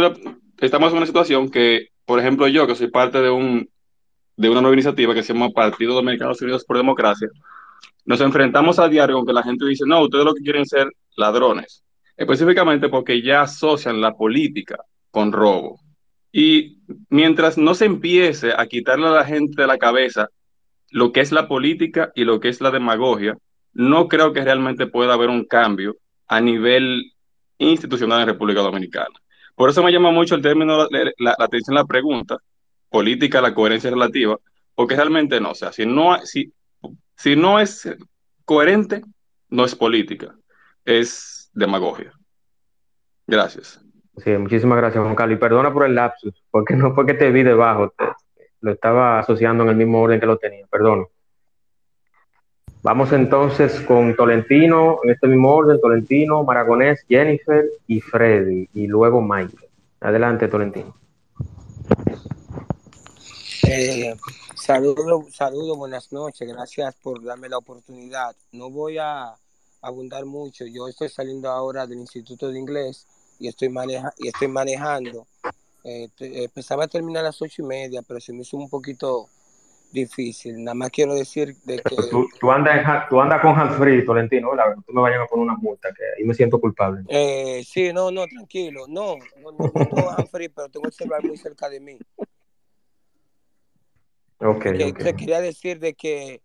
estamos en una situación que, por ejemplo, yo, que soy parte de, un, de una nueva iniciativa que se llama Partido Dominicanos Unidos por Democracia, nos enfrentamos a diario con que la gente dice, no, ustedes lo que quieren ser ladrones, específicamente porque ya asocian la política con robo. Y mientras no se empiece a quitarle a la gente de la cabeza lo que es la política y lo que es la demagogia, no creo que realmente pueda haber un cambio a nivel institucional en República Dominicana. Por eso me llama mucho el término, la, la- la atención la pregunta, política, la coherencia relativa, porque realmente no, o sea, si no, si, si no es coherente, no es política, es demagogia. Gracias.
Sí, muchísimas gracias, Juan Carlos. Y perdona por el lapsus, porque no fue que te vi debajo, te- lo estaba asociando en el mismo orden que lo tenía, perdón. Vamos entonces con Tolentino, en este mismo orden, Tolentino, Maragonés, Jennifer y Freddy, y luego Michael. Adelante, Tolentino.
Eh, saludo, saludo, buenas noches, gracias por darme la oportunidad. No voy a abundar mucho, yo estoy saliendo ahora del Instituto de Inglés y estoy, maneja y estoy manejando. Eh, eh, pensaba terminar a las ocho y media, pero se me hizo un poquito difícil. Nada más quiero decir de que
Tú, tú andas, andas con Humphrey, Tolentino, ¿verdad? Tú me vayan a poner una multa, que ahí me siento culpable.
Eh, sí, no, no, tranquilo. No, no, no, no tengo pero tengo el celular muy cerca de mí.
Ok,
Que,
ok.
te quería decir de que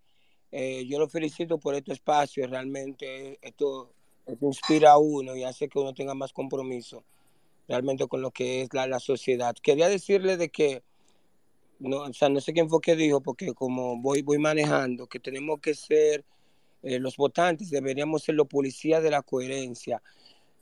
eh, yo lo felicito por este espacio. Realmente esto, inspira a uno y hace que uno tenga más compromiso realmente con lo que es la, la sociedad. Quería decirle de que, no, o sea, no sé quién fue que dijo, porque como voy, voy manejando, que tenemos que ser, eh, los votantes deberíamos ser los policías de la coherencia.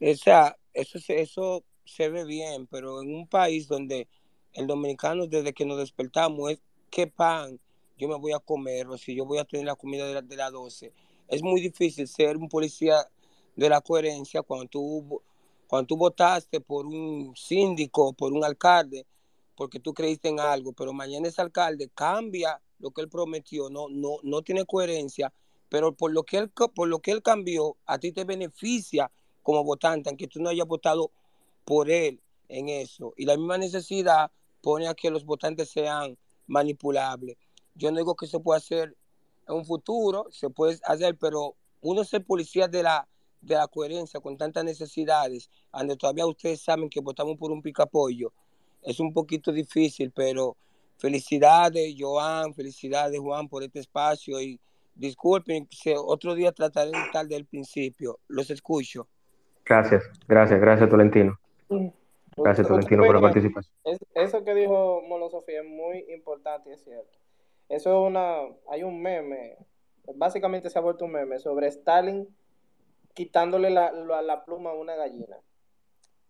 O sea, eso, eso se ve bien, pero en un país donde el dominicano desde que nos despertamos es qué pan yo me voy a comer o si yo voy a tener la comida de la, de las 12. Es muy difícil ser un policía de la coherencia cuando tú, cuando tú votaste por un síndico, por un alcalde, porque tú creíste en algo, pero mañana ese alcalde cambia lo que él prometió, no, no, no tiene coherencia, pero por lo que él, por lo que él cambió, a ti te beneficia como votante, aunque tú no hayas votado por él en eso. Y la misma necesidad pone a que los votantes sean manipulables. Yo no digo que se pueda hacer en un futuro, se puede hacer, pero uno ser policía de la, de la coherencia con tantas necesidades, donde todavía ustedes saben que votamos por un picapollo, es un poquito difícil, pero felicidades, Joan, felicidades, Juan, por este espacio y disculpen, se- otro día trataré de estar del principio. Los escucho.
Gracias, gracias, gracias, Tolentino. Gracias, Tolentino, por la participación.
es- eso que dijo Molo Sofía es muy importante y es cierto. Eso es una, hay un meme, básicamente se ha vuelto un meme sobre Stalin quitándole la, la, pluma a una gallina.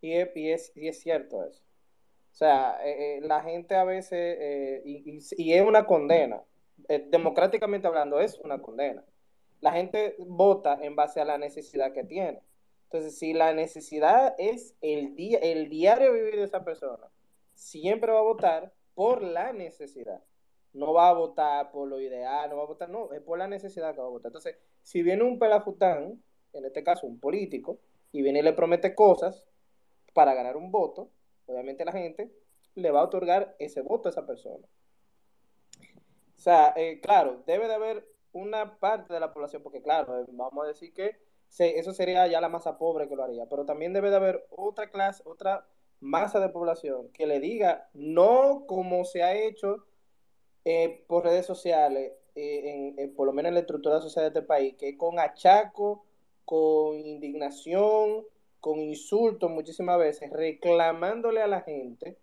Y es, y es, y es cierto eso. O sea, eh, eh, la gente a veces, eh, y, y- es una condena, democráticamente hablando, es una condena. La gente vota en base a la necesidad que tiene. Entonces, si la necesidad es el, día, el diario vivir de esa persona, siempre va a votar por la necesidad. No va a votar por lo ideal, no va a votar, no, es por la necesidad que va a votar. Entonces, si viene un pelafután, en este caso un político, y viene y le promete cosas para ganar un voto, obviamente la gente le va a otorgar ese voto a esa persona. O sea, eh, claro, debe de haber una parte de la población, porque claro, eh, vamos a decir que eso sería ya la masa pobre que lo haría, pero también debe de haber otra clase, otra masa de población que le diga, no como se ha hecho eh, por redes sociales, eh, en, en- por lo menos en la estructura social de este país, que con achaco, con indignación, con insultos muchísimas veces, reclamándole a la gente,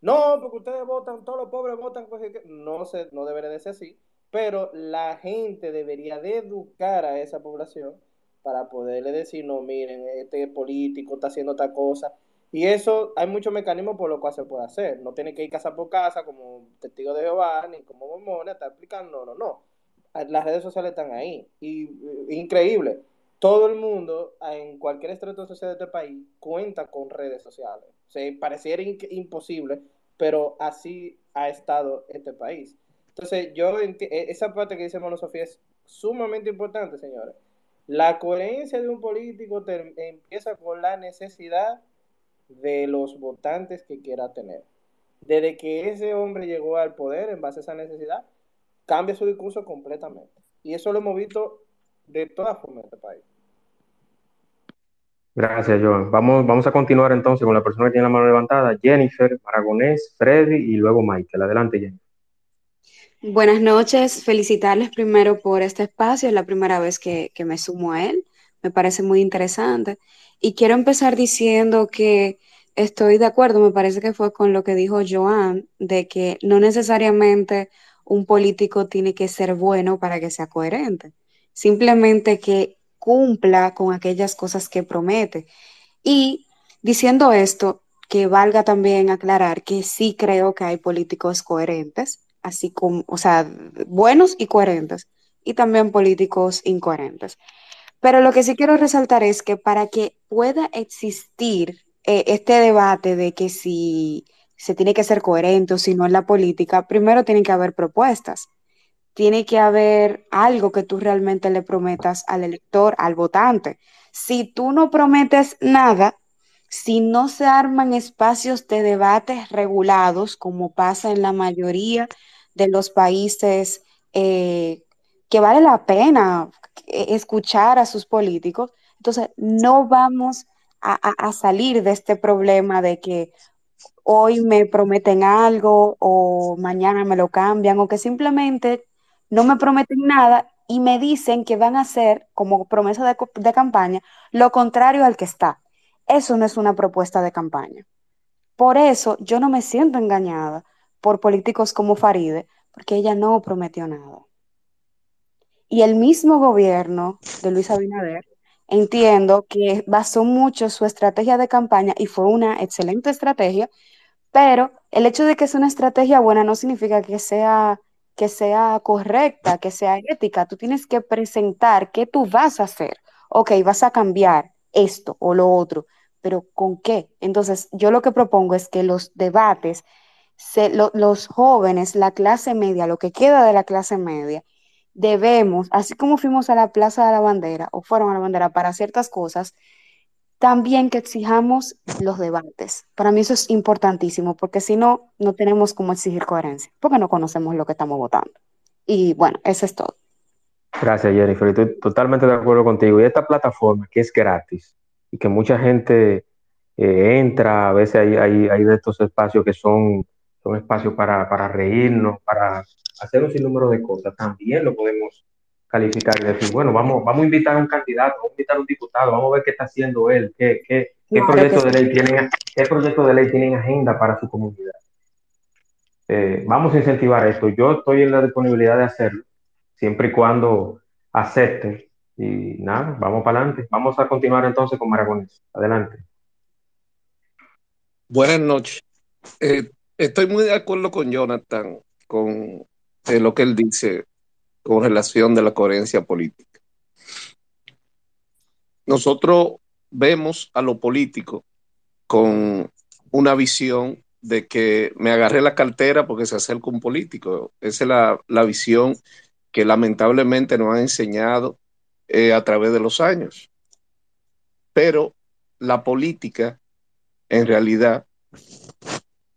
no, porque ustedes votan, todos los pobres votan, pues, no, se, no debería de ser así, pero la gente debería de educar a esa población para poderle decir, no, miren, este político está haciendo esta cosa. Y eso, hay muchos mecanismos por los cuales se puede hacer. No tiene que ir casa por casa como testigo de Jehová, ni como mormona, está explicando, no, no, no. Las redes sociales están ahí. Y increíble. Todo el mundo, en cualquier estrato social de este país, cuenta con redes sociales. O pareciera imposible, pero así ha estado este país. Entonces, yo e- esa parte que dice Mono Sofía es sumamente importante, señores. La coherencia de un político empieza con la necesidad de los votantes que quiera tener. Desde que ese hombre llegó al poder en base a esa necesidad, cambia su discurso completamente. Y eso lo hemos visto de todas formas en este país.
Gracias, Joan. Vamos, vamos a continuar entonces con la persona que tiene la mano levantada, Jennifer, Aragonés, Freddy y luego Michael. Adelante, Jennifer.
Buenas noches, felicitarles primero por este espacio, es la primera vez que, que me sumo a él, me parece muy interesante. Y quiero empezar diciendo que estoy de acuerdo, me parece que fue con lo que dijo Joan, de que no necesariamente un político tiene que ser bueno para que sea coherente, simplemente que cumpla con aquellas cosas que promete. Y diciendo esto, que valga también aclarar que sí creo que hay políticos coherentes, así como, o sea, buenos y coherentes, y también políticos incoherentes. Pero lo que sí quiero resaltar es que para que pueda existir eh, este debate de que si se tiene que ser coherente o si no en la política, primero tienen que haber propuestas. Tiene que haber algo que tú realmente le prometas al elector, al votante. Si tú no prometes nada, si no se arman espacios de debates regulados, como pasa en la mayoría de los países eh, que vale la pena escuchar a sus políticos, entonces no vamos a, a, salir de este problema de que hoy me prometen algo o mañana me lo cambian o que simplemente no me prometen nada y me dicen que van a hacer como promesa de, de campaña lo contrario al que está. Eso no es una propuesta de campaña. Por eso yo no me siento engañada por políticos como Faride, porque ella no prometió nada. Y el mismo gobierno de Luis Abinader, entiendo que basó mucho su estrategia de campaña y fue una excelente estrategia, pero el hecho de que es una estrategia buena no significa que sea, que sea correcta, que sea ética. Tú tienes que presentar qué tú vas a hacer. Ok, vas a cambiar esto o lo otro, pero ¿con qué? Entonces, yo lo que propongo es que los debates, los jóvenes, la clase media, lo que queda de la clase media, debemos, así como fuimos a la Plaza de la Bandera o fueron a la bandera para ciertas cosas, también que exijamos los debates. Para mí eso es importantísimo, porque si no, no tenemos cómo exigir coherencia, porque no conocemos lo que estamos votando. Y bueno, eso es todo.
Gracias, Jennifer. Estoy totalmente de acuerdo contigo. Y esta plataforma que es gratis y que mucha gente eh, entra, a veces hay, hay, hay, de estos espacios que son, son espacios para, para reírnos, para hacer un sinnúmero de cosas, también lo podemos calificar y decir, bueno, vamos, vamos a invitar a un candidato, vamos a invitar a un diputado, vamos a ver qué está haciendo él, qué, qué, qué proyecto de ley tienen, qué proyecto de ley tienen agenda para su comunidad. Eh, vamos a incentivar esto. Yo estoy en la disponibilidad de hacerlo, siempre y cuando acepten. Y nada, vamos para adelante. Vamos a continuar entonces con Maragones. Adelante.
Buenas noches. Eh, estoy muy de acuerdo con Jonathan, con eh, lo que él dice con relación de la coherencia política. Nosotros vemos a lo político con una visión de que me agarré la cartera porque se acerca un político. Esa es la, la visión que lamentablemente nos han enseñado eh, a través de los años. Pero la política, en realidad,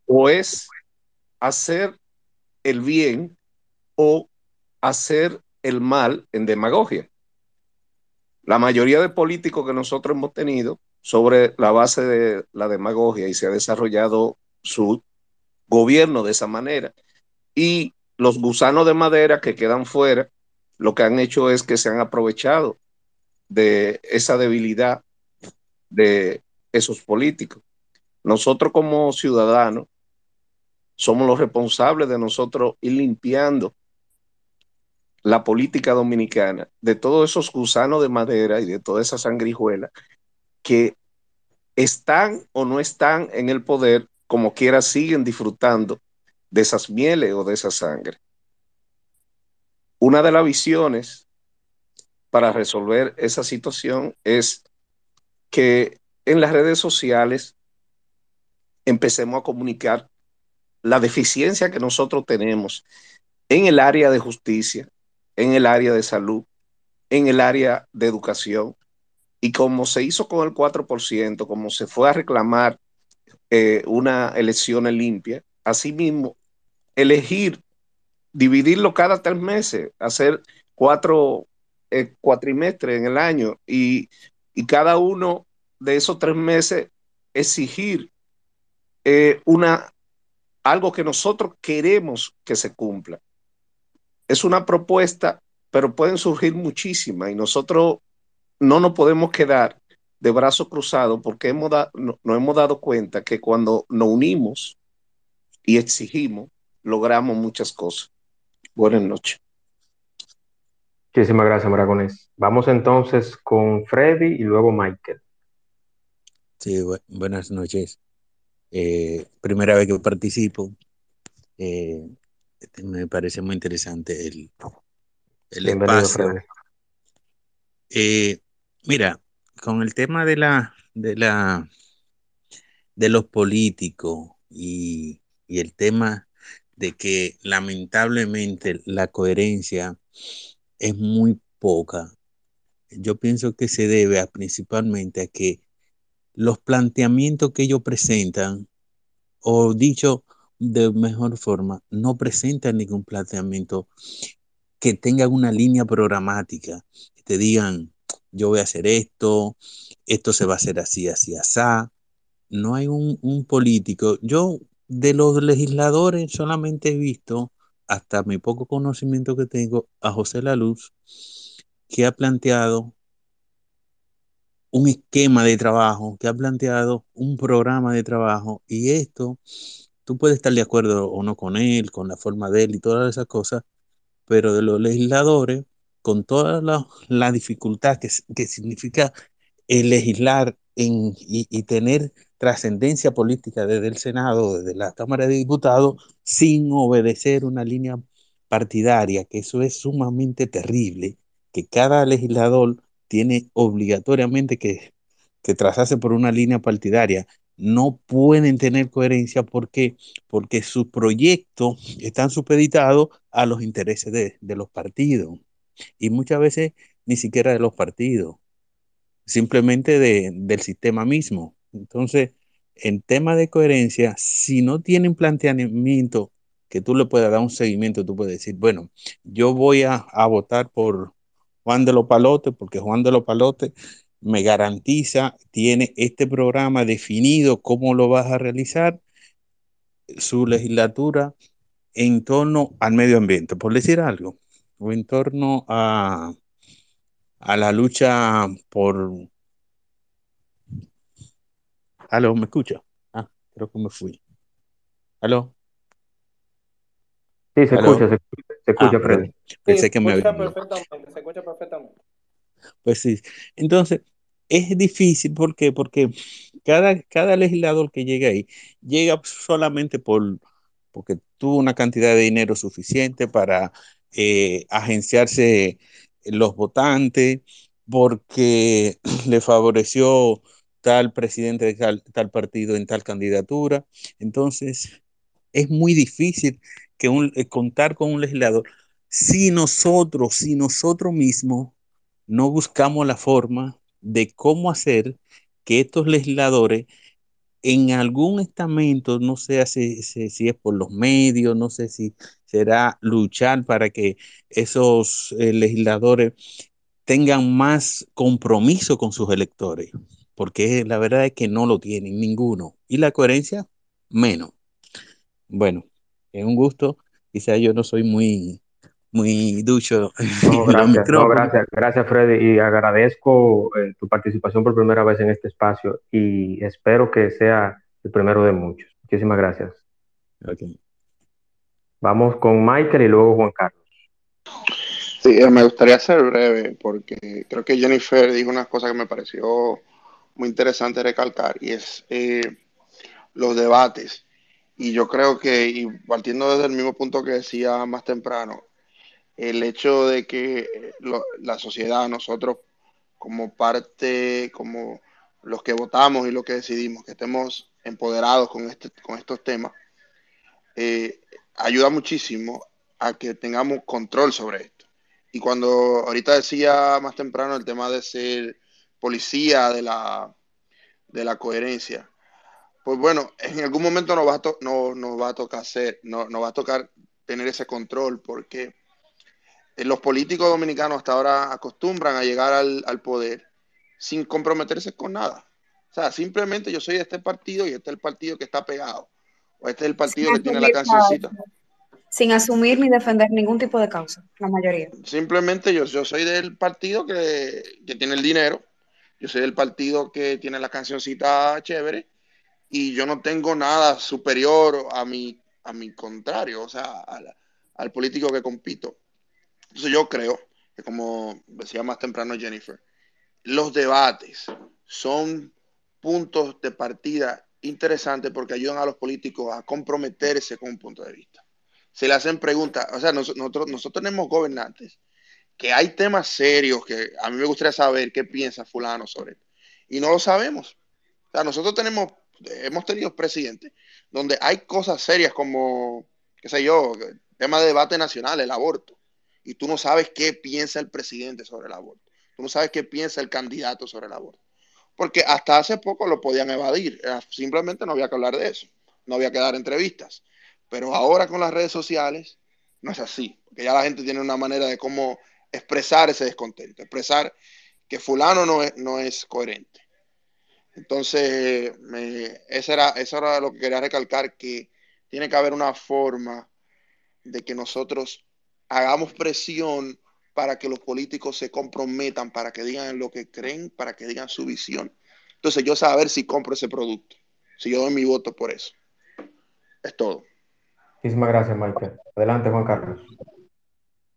o es hacer el bien o hacer el mal en demagogia. La mayoría de políticos que nosotros hemos tenido sobre la base de la demagogia y se ha desarrollado su gobierno de esa manera. Y los gusanos de madera que quedan fuera, lo que han hecho es que se han aprovechado de esa debilidad de esos políticos. Nosotros como ciudadanos somos los responsables de nosotros ir limpiando la política dominicana de todos esos gusanos de madera y de toda esa sangrijuela que están o no están en el poder, como quiera siguen disfrutando de esas mieles o de esa sangre. Una de las visiones para resolver esa situación es que en las redes sociales empecemos a comunicar la deficiencia que nosotros tenemos en el área de justicia, en el área de salud, en el área de educación. Y como se hizo con el 4%, como se fue a reclamar eh, una elección limpia, asimismo, elegir, dividirlo cada tres meses, hacer cuatro eh, cuatrimestres en el año y, y, cada uno de esos tres meses exigir eh, una, algo que nosotros queremos que se cumpla es una propuesta, pero pueden surgir muchísimas y nosotros no nos podemos quedar de brazos cruzados porque hemos no, nos hemos dado cuenta que cuando nos unimos y exigimos, logramos muchas cosas. Buenas noches.
Muchísimas gracias, Maragones. Vamos entonces con Freddy y luego Michael.
Sí, bu- buenas noches. Eh, primera vez que participo. Eh, me parece muy interesante el, el espacio. Eh, mira, con el tema de la, de la, de los políticos y, y el tema de que lamentablemente la coherencia es muy poca. Yo pienso que se debe a, principalmente a que los planteamientos que ellos presentan, o dicho de mejor forma, no presentan ningún planteamiento que tenga una línea programática, que te digan, yo voy a hacer esto, esto se va a hacer así, así, así. No hay un, un político. Yo de los legisladores solamente he visto, hasta mi poco conocimiento que tengo, a José Laluz, que ha planteado un esquema de trabajo, que ha planteado un programa de trabajo y esto, tú puedes estar de acuerdo o no con él, con la forma de él y todas esas cosas, pero de los legisladores, con toda la, dificultad que, significa legislar y tener trascendencia política desde el Senado, desde la Cámara de Diputados, sin obedecer una línea partidaria, que eso es sumamente terrible, que cada legislador tiene obligatoriamente que, que trazarse por una línea partidaria. No pueden tener coherencia porque, porque sus proyectos están supeditados a los intereses de, de los partidos y muchas veces ni siquiera de los partidos, simplemente de, del sistema mismo. Entonces, en tema de coherencia, si no tienen planteamiento que tú le puedas dar un seguimiento, tú puedes decir, bueno, yo voy a, a votar por Juan de los Palotes, porque Juan de los Palotes me garantiza, tiene este programa definido, cómo lo vas a realizar, su legislatura en torno al medio ambiente, por decir algo, o en torno a, a la lucha por... ¿Aló? ¿Me escucha? Ah, creo que me fui. ¿Aló?
Sí, se
¿Aló?
escucha, se escucha, se escucha
Ah,
Freddy.
Sí,
pensé
se
que me
escucha
había
perfectamente, se escucha perfectamente.
Pues sí. Entonces, es difícil, ¿por qué? Porque cada, cada legislador que llega ahí llega solamente por, porque tuvo una cantidad de dinero suficiente para eh, agenciarse los votantes, porque le favoreció tal presidente de tal, tal partido en tal candidatura. Entonces, es muy difícil que eh, contar con un legislador si nosotros, si nosotros mismos no buscamos la forma de cómo hacer que estos legisladores en algún estamento, no sé si, si, es por los medios, no sé si será luchar para que esos eh, legisladores tengan más compromiso con sus electores, porque la verdad es que no lo tienen ninguno. Y la coherencia, menos. Bueno, es un gusto. Quizá yo no soy muy, muy ducho
No, gracias, no, gracias, gracias Freddy y agradezco eh, tu participación por primera vez en este espacio y espero que sea el primero de muchos. Muchísimas gracias.
Ok.
Vamos con Michael y luego Juan Carlos.
Sí, eh, me gustaría ser breve porque creo que Jennifer dijo unas cosas que me pareció muy interesante recalcar y es eh, los debates. Y yo creo que, y partiendo desde el mismo punto que decía más temprano, el hecho de que eh, la sociedad, nosotros como parte, como los que votamos y los que decidimos, que estemos empoderados con, este, con estos temas, eh, ayuda muchísimo a que tengamos control sobre esto. Y cuando ahorita decía más temprano el tema de ser policía de la, de la coherencia, pues bueno, en algún momento nos va a, to- no, nos va a tocar hacer, no, nos va a tocar tener ese control porque los políticos dominicanos hasta ahora acostumbran a llegar al, al poder sin comprometerse con nada. O sea, simplemente yo soy de este partido y este es el partido que está pegado. O este es el
Sin
partido que tiene la cancioncita.
sin asumir ni defender ningún tipo de causa, la mayoría.
Simplemente yo, yo soy del partido que, que tiene el dinero, yo soy del partido que tiene la cancioncita chévere y yo no tengo nada superior a mi, a mi contrario, o sea, al, al político que compito. Entonces yo creo que como decía más temprano Jennifer, los debates son puntos de partida interesantes porque ayudan a los políticos a comprometerse con un punto de vista. Se le hacen preguntas, o sea, nosotros, tenemos gobernantes que hay temas serios que a mí me gustaría saber qué piensa fulano sobre esto. Y no lo sabemos. O sea, nosotros tenemos, hemos tenido presidentes donde hay cosas serias como, qué sé yo, tema de debate nacional, el aborto. Y tú no sabes qué piensa el presidente sobre el aborto. Tú no sabes qué piensa el candidato sobre el aborto. Porque hasta hace poco lo podían evadir. Simplemente no había que hablar de eso. No había que dar entrevistas. Pero ahora con las redes sociales no es así. Porque ya la gente tiene una manera de cómo expresar ese descontento. Expresar que fulano no es, no es coherente. Entonces, eso, era, eso era lo que quería recalcar, que tiene que haber una forma de que nosotros hagamos presión para que los políticos se comprometan, para que digan lo que creen, para que digan su visión. Entonces yo saber si compro ese producto, si yo doy mi voto por eso. Es todo.
Muchísimas gracias, Michael. Adelante, Juan Carlos.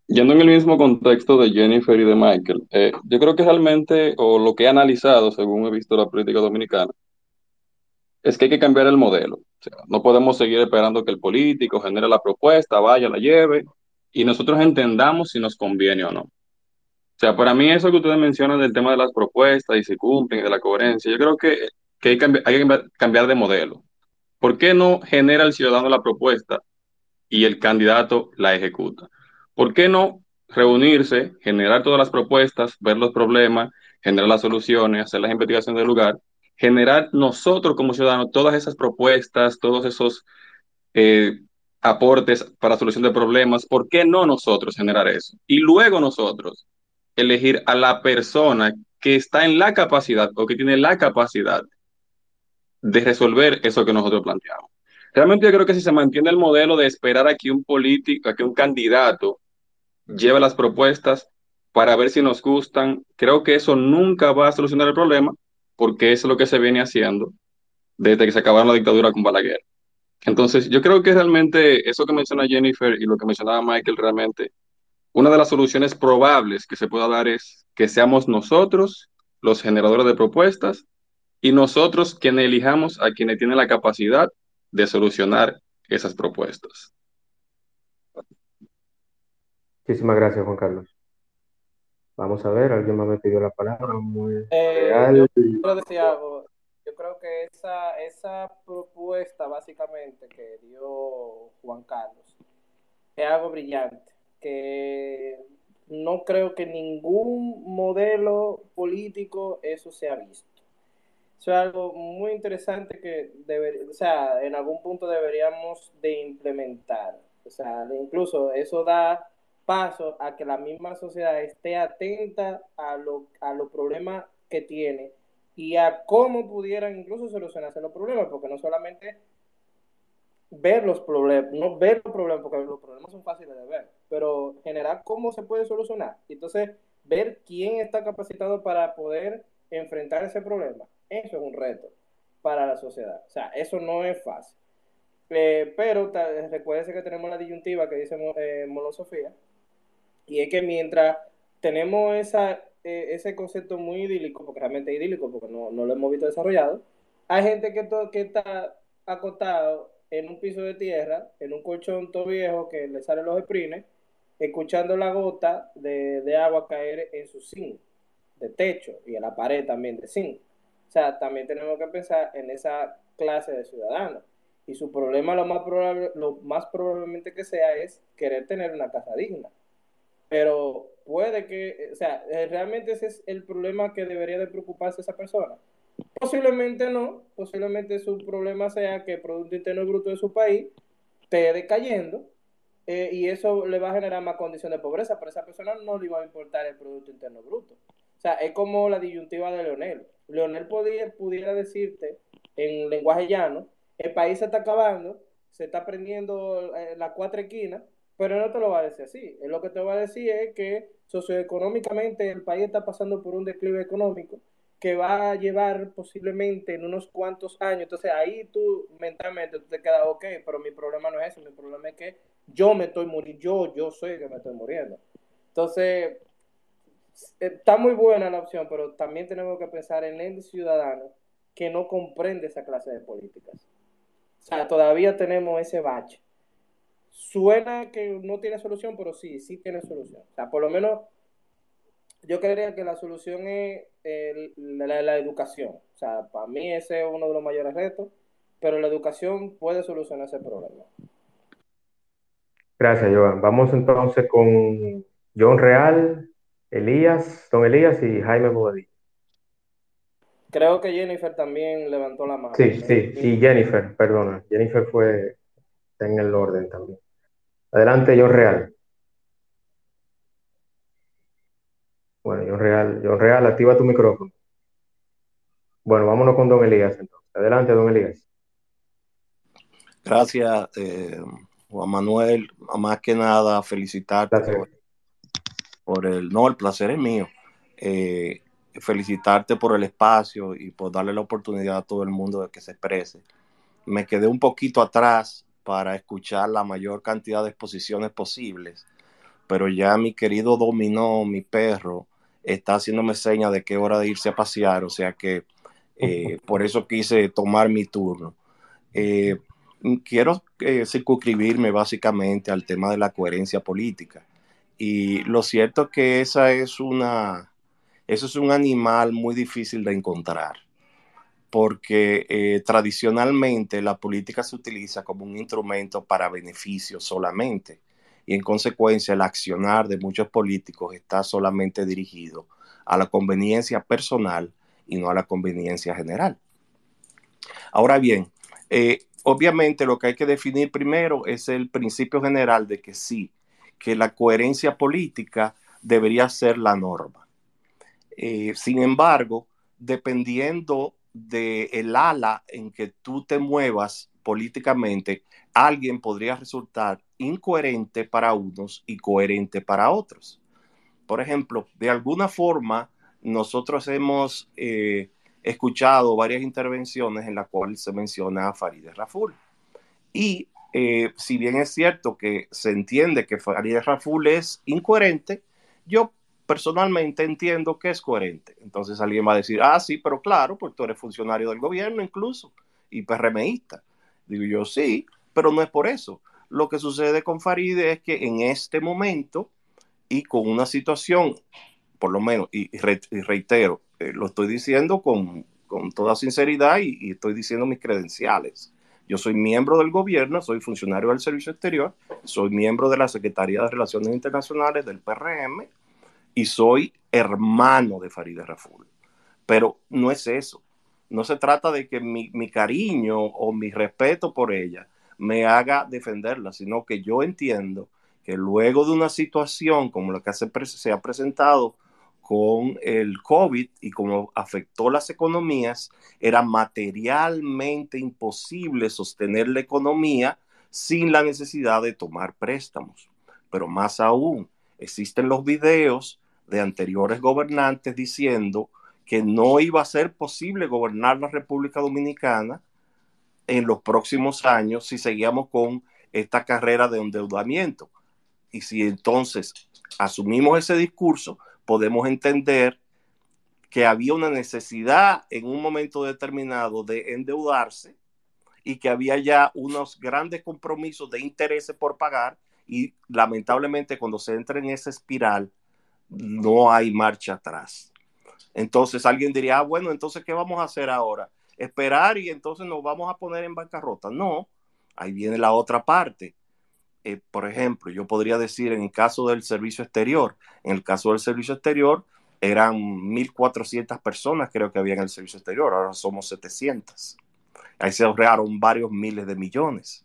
Yendo en el mismo contexto de Jennifer y de Michael, eh, yo creo que realmente, o lo que he analizado según he visto la política dominicana, es que hay que cambiar el modelo. O sea, no podemos seguir esperando que el político genere la propuesta, vaya, la lleve, y nosotros entendamos si nos conviene o no. O sea, para mí eso que ustedes mencionan del tema de las propuestas y si cumplen, de la coherencia, yo creo que, que hay, que cambiar de modelo. ¿Por qué no genera el ciudadano la propuesta y el candidato la ejecuta? ¿Por qué no reunirse, generar todas las propuestas, ver los problemas, generar las soluciones, hacer las investigaciones del lugar, generar nosotros como ciudadanos todas esas propuestas, todos esos eh, aportes para solución de problemas, ¿por qué no nosotros generar eso? Y luego nosotros elegir a la persona que está en la capacidad o que tiene la capacidad de resolver eso que nosotros planteamos. Realmente yo creo que si se mantiene el modelo de esperar a que un político, a que un candidato lleve las propuestas para ver si nos gustan, creo que eso nunca va a solucionar el problema, porque es lo que se viene haciendo desde que se acabaron la dictadura con Balaguer. Entonces, yo creo que realmente eso que menciona Jennifer y lo que mencionaba Michael, realmente, una de las soluciones probables que se pueda dar es que seamos nosotros los generadores de propuestas y nosotros quienes elijamos a quienes tienen la capacidad de solucionar esas propuestas.
Muchísimas gracias, Juan Carlos. Vamos a ver, alguien más me pidió la palabra. Muy
eh,
real.
Yo decía algo yo creo que esa, esa propuesta básicamente que dio Juan Carlos es algo brillante, que no creo que ningún modelo político eso se ha visto. Eso es algo muy interesante que deber, o sea, en algún punto deberíamos de implementar. O sea, incluso eso da paso a que la misma sociedad esté atenta a, lo, a los problemas que tiene y a cómo pudieran incluso solucionarse los problemas, porque no solamente ver los problemas, no ver los problemas, porque los problemas son fáciles de ver, pero generar cómo se puede solucionar. Entonces, ver quién está capacitado para poder enfrentar ese problema. Eso es un reto para la sociedad. O sea, eso no es fácil. Eh, pero recuérdense que tenemos la disyuntiva que dice eh, y es que mientras tenemos esa eh, ese concepto muy idílico, porque realmente es idílico, porque no, lo hemos visto desarrollado, hay gente que, que está acostado en un piso de tierra, en un colchón todo viejo que le salen los esprines, escuchando la gota de, agua caer en su zinc, de techo, y en la pared también de zinc. O sea, también tenemos que pensar en esa clase de ciudadanos. Y su problema lo más, probable, lo más probablemente que sea es querer tener una casa digna. Pero puede que, o sea, eh, realmente ese es el problema que debería de preocuparse esa persona. Posiblemente no, posiblemente su problema sea que el Producto Interno Bruto de su país esté decayendo eh, y eso le va a generar más condición de pobreza, pero a esa persona no le va a importar el Producto Interno Bruto. O sea, es como la disyuntiva de Leonel. Leonel podía, pudiera decirte en lenguaje llano, el país se está acabando, se está prendiendo eh, la cuatro esquinas, pero no te lo va a decir así. Lo que te va a decir es que socioeconómicamente el país está pasando por un declive económico que va a llevar posiblemente en unos cuantos años. Entonces ahí tú mentalmente te quedas, ok, pero mi problema no es eso, mi problema es que yo me estoy muriendo, yo, yo soy el que me estoy muriendo. Entonces, está muy buena la opción, pero también tenemos que pensar en el ciudadano que no comprende esa clase de políticas. O sea, todavía tenemos ese bache. Suena que no tiene solución, pero sí, sí tiene solución. O sea, por lo menos yo creería que la solución es el- la, la educación. O sea, para mí ese es uno de los mayores retos, pero la educación puede solucionar ese problema.
Gracias, Joan. Vamos entonces con John Real, Elías, Don Elías y Jaime Bobadilla.
Creo que Jennifer también levantó la mano.
Sí, sí, y Jennifer, perdona. Jennifer fue en el orden también. Adelante, John Real. Bueno, John Real, John Real, activa tu micrófono. Bueno, vámonos con Don Elías entonces. Adelante, Don Elías.
Gracias, eh, Juan Manuel. Más que nada, felicitarte por, por el. No, el placer es mío. Eh, felicitarte por el espacio y por darle la oportunidad a todo el mundo de que se exprese. Me quedé un poquito atrás para escuchar la mayor cantidad de exposiciones posibles, pero ya mi querido Dominó, mi perro, está haciéndome señas de que es hora de irse a pasear, o sea que eh, por eso quise tomar mi turno. Eh, quiero eh, circunscribirme básicamente al tema de la coherencia política. Y lo cierto es que esa es una, eso es un animal muy difícil de encontrar, porque eh, tradicionalmente la política se utiliza como un instrumento para beneficio solamente. Y en consecuencia el accionar de muchos políticos está solamente dirigido a la conveniencia personal y no a la conveniencia general. Ahora bien, eh, obviamente lo que hay que definir primero es el principio general de que sí, que la coherencia política debería ser la norma. Eh, sin embargo, dependiendo del el ala en que tú te muevas políticamente, alguien podría resultar incoherente para unos y coherente para otros. Por ejemplo, de alguna forma, nosotros hemos eh, escuchado varias intervenciones en las cuales se menciona a Farideh Raful. Y eh, si bien es cierto que se entiende que Farideh Raful es incoherente, yo personalmente entiendo que es coherente. Entonces alguien va a decir, ah, sí, pero claro, porque tú eres funcionario del gobierno incluso y PRMista. Digo yo, sí, pero no es por eso. Lo que sucede con Farideh es que en este momento y con una situación, por lo menos, y reitero, eh, lo estoy diciendo con, con toda sinceridad y, y estoy diciendo mis credenciales. Yo soy miembro del gobierno, soy funcionario del Servicio Exterior, soy miembro de la Secretaría de Relaciones Internacionales del PRM y soy hermano de Farideh Raful. Pero no es eso. No se trata de que mi, cariño o mi respeto por ella me haga defenderla, sino que yo entiendo que luego de una situación como la que se, se ha presentado con el COVID y como afectó las economías, era materialmente imposible sostener la economía sin la necesidad de tomar préstamos. Pero más aún, existen los videos de anteriores gobernantes diciendo que no iba a ser posible gobernar la República Dominicana en los próximos años si seguíamos con esta carrera de endeudamiento. Y si entonces asumimos ese discurso, podemos entender que había una necesidad en un momento determinado de endeudarse y que había ya unos grandes compromisos de intereses por pagar y lamentablemente cuando se entra en esa espiral no hay marcha atrás. Entonces alguien diría, ah, bueno, entonces ¿qué vamos a hacer ahora? Esperar y entonces nos vamos a poner en bancarrota. No, ahí viene la otra parte. Eh, por ejemplo, yo podría decir en el caso del servicio exterior, en el caso del servicio exterior eran 1.400 personas creo que había en el servicio exterior, ahora somos 700. Ahí se ahorraron varios miles de millones.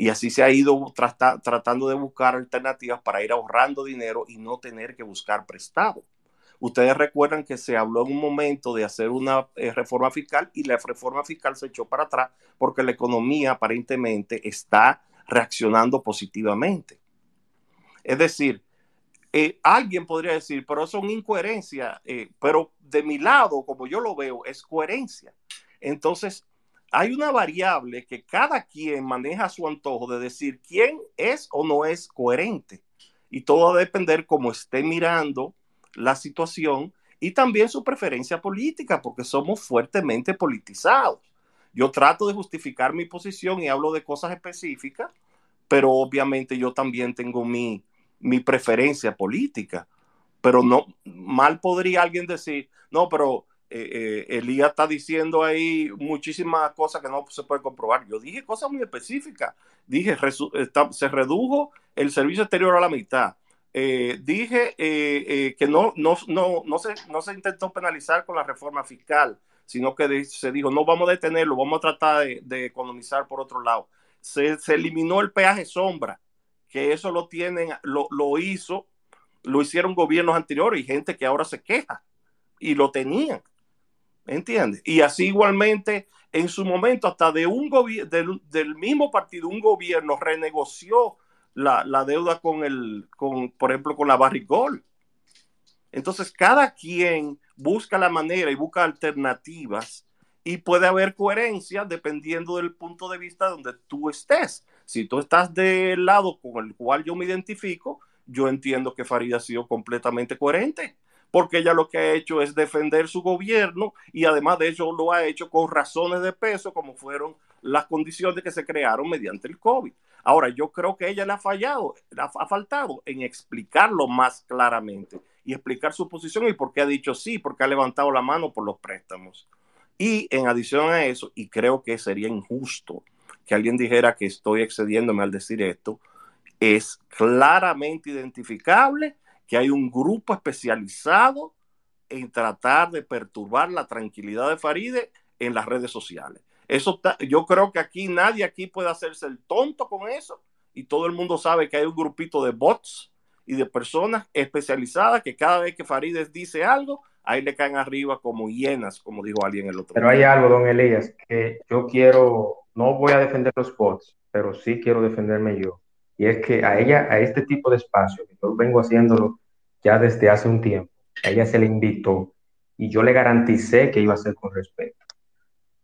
Y así se ha ido trata, tratando de buscar alternativas para ir ahorrando dinero y no tener que buscar prestado. Ustedes recuerdan que se habló en un momento de hacer una eh, reforma fiscal y la reforma fiscal se echó para atrás porque la economía aparentemente está reaccionando positivamente. Es decir, eh, alguien podría decir, pero son incoherencias, eh, pero de mi lado, como yo lo veo, es coherencia. Entonces, hay una variable que cada quien maneja a su antojo de decir quién es o no es coherente. Y todo va a depender cómo esté mirando la situación y también su preferencia política, porque somos fuertemente politizados. Yo trato de justificar mi posición y hablo de cosas específicas, pero obviamente yo también tengo mi, mi preferencia política. Pero no, mal podría alguien decir, no, pero eh, eh, Elías está diciendo ahí muchísimas cosas que no se puede comprobar. Yo dije cosas muy específicas. Dije, se redujo el servicio exterior a la mitad. Eh, dije que no, no, no, no, se, no se intentó penalizar con la reforma fiscal, sino que se dijo, no vamos a detenerlo, vamos a tratar de, economizar por otro lado. Se, eliminó el peaje sombra, que eso lo tienen, lo, lo hizo, lo hicieron gobiernos anteriores y gente que ahora se queja y lo tenían. ¿Entiendes? Y así igualmente, en su momento, hasta de un del, del mismo partido, un gobierno renegoció la, la, deuda con el, con, por ejemplo, con la Barrigol. Entonces, cada quien busca la manera y busca alternativas y puede haber coherencia dependiendo del punto de vista donde tú estés. Si tú estás del lado con el cual yo me identifico, yo entiendo que Farid ha sido completamente coherente porque ella lo que ha hecho es defender su gobierno y además de eso lo ha hecho con razones de peso como fueron las condiciones que se crearon mediante el COVID. Ahora, yo creo que ella le ha fallado, ha faltado en explicarlo más claramente y explicar su posición y por qué ha dicho sí, porque ha levantado la mano por los préstamos. Y en adición a eso, y creo que sería injusto que alguien dijera que estoy excediéndome al decir esto, es claramente identificable que hay un grupo especializado en tratar de perturbar la tranquilidad de Faride en las redes sociales. Eso yo creo que aquí nadie aquí puede hacerse el tonto con eso y todo el mundo sabe que hay un grupito de bots y de personas especializadas que cada vez que Farides dice algo, ahí le caen arriba como hienas, como dijo alguien el otro
Pero hay algo, don Elías, que yo quiero, no voy a defender los bots, pero sí quiero defenderme yo. Y es que a ella, a este tipo de espacio, que yo vengo haciéndolo ya desde hace un tiempo, a ella se le invitó y yo le garanticé que iba a ser con respeto.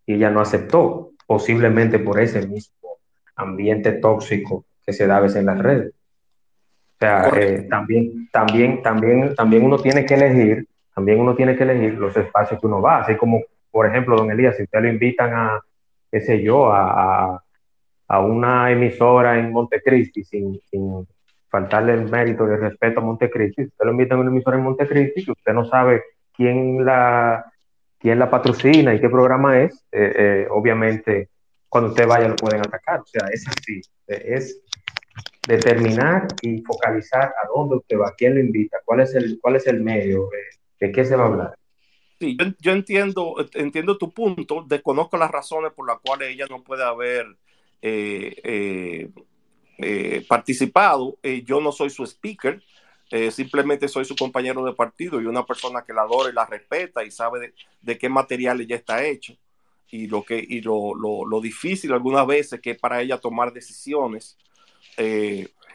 Y ella no aceptó, posiblemente por ese mismo ambiente tóxico que se da a veces en las redes. O sea, eh, también, también, también, también uno tiene que elegir, también uno tiene que elegir los espacios que uno va, así como, por ejemplo, don Elías, si usted lo invitan a, qué sé yo, a, a una emisora en Montecristi sin, sin faltarle el mérito de respeto a Montecristi, usted lo invita a una emisora en Montecristi que usted no sabe quién la, quién la patrocina y qué programa es, eh, eh, obviamente cuando usted vaya lo pueden atacar. O sea, es así, es determinar y focalizar a dónde usted va, quién lo invita, cuál es el, cuál es el medio, eh, de qué se va a hablar.
Sí, yo, entiendo, entiendo tu punto, desconozco las razones por las cuales ella no puede haber eh, eh, participado. yo no soy su speaker, simplemente soy su compañero de partido y una persona que la adora y la respeta y sabe de, qué material ella está hecho y lo que y lo, lo, difícil algunas veces que para ella tomar decisiones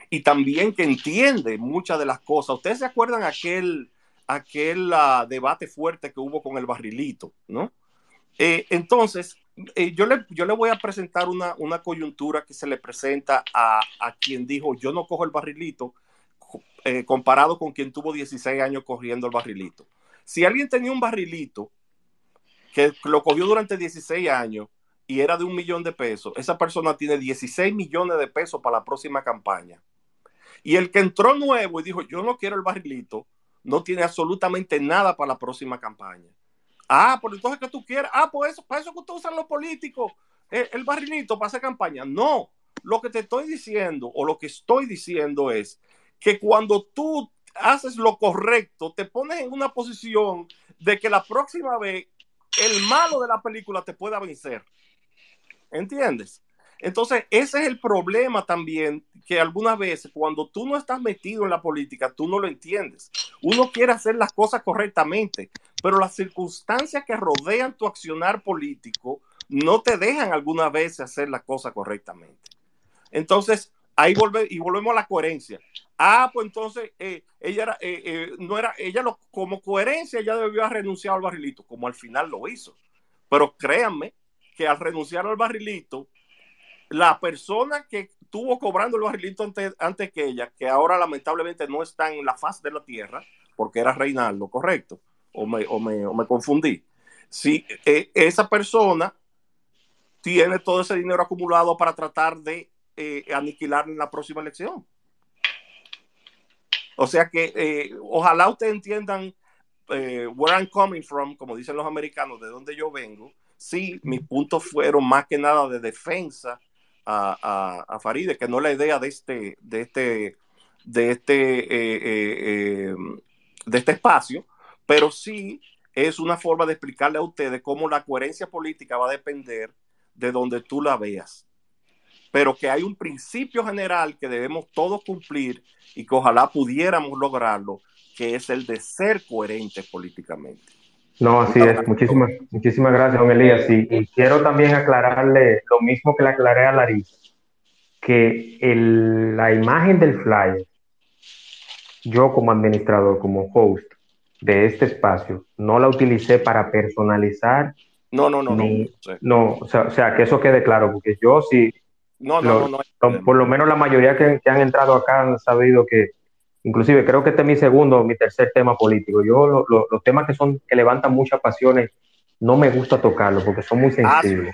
y también que entiende muchas de las cosas. Ustedes se acuerdan aquel aquel ah, debate fuerte que hubo con el barrilito, ¿no? entonces, eh, yo, le, yo le voy a presentar una, una coyuntura que se le presenta a, a, quien dijo, yo no cojo el barrilito, eh, comparado con quien tuvo 16 años corriendo el barrilito. Si alguien tenía un barrilito que lo cogió durante 16 años y era de un millón de pesos, esa persona tiene 16 millones de pesos para la próxima campaña. Y el que entró nuevo y dijo, yo no quiero el barrilito, no tiene absolutamente nada para la próxima campaña. Ah, por entonces que tú quieres. Ah, pues eso, para eso que ustedes usan los políticos, el, el barrilito para hacer campaña. No, lo que te estoy diciendo o lo que estoy diciendo es que cuando tú haces lo correcto, te pones en una posición de que la próxima vez el malo de la película te pueda vencer. ¿Entiendes? Entonces, ese es el problema también, que algunas veces cuando tú no estás metido en la política, tú no lo entiendes. Uno quiere hacer las cosas correctamente, pero las circunstancias que rodean tu accionar político no te dejan algunas veces hacer las cosas correctamente. Entonces, ahí vuelve y volvemos a la coherencia. Ah, pues entonces eh, ella era, eh, eh, no era, ella lo, como coherencia, ella debió haber renunciado al barrilito, como al final lo hizo. Pero créanme que al renunciar al barrilito, la persona que estuvo cobrando el barrilito antes, que ella, que ahora lamentablemente no está en la faz de la tierra, porque era Reinaldo, correcto, o me, o me, o me confundí. Si eh, esa persona tiene todo ese dinero acumulado para tratar de eh, aniquilar en la próxima elección. O sea que eh, ojalá ustedes entiendan where I'm coming from, como dicen los americanos, de donde yo vengo. Sí, mis puntos fueron más que nada de defensa a, a, Faride, que no es la idea de este, de este, de este, de este espacio, pero sí es una forma de explicarle a ustedes cómo la coherencia política va a depender de donde tú la veas. Pero que hay un principio general que debemos todos cumplir y que ojalá pudiéramos lograrlo, que es el de ser coherentes políticamente.
No, así es. Muchísimas, muchísimas gracias, don Elías. Y, y quiero también aclararle lo mismo que le aclaré a Larissa, que el, la imagen del flyer, yo como administrador, como host de este espacio, no la utilicé para personalizar
no, no, no,
ni,
no. Sí.
no o, sea, o sea, que eso quede claro, porque yo sí,
No, no,
lo-
no, no.
lo- por lo menos la mayoría que, que han entrado acá han sabido que, inclusive creo que este es mi segundo, mi tercer tema político. Yo lo- lo- los temas que son que levantan muchas pasiones no me gusta tocarlos porque son muy sensibles.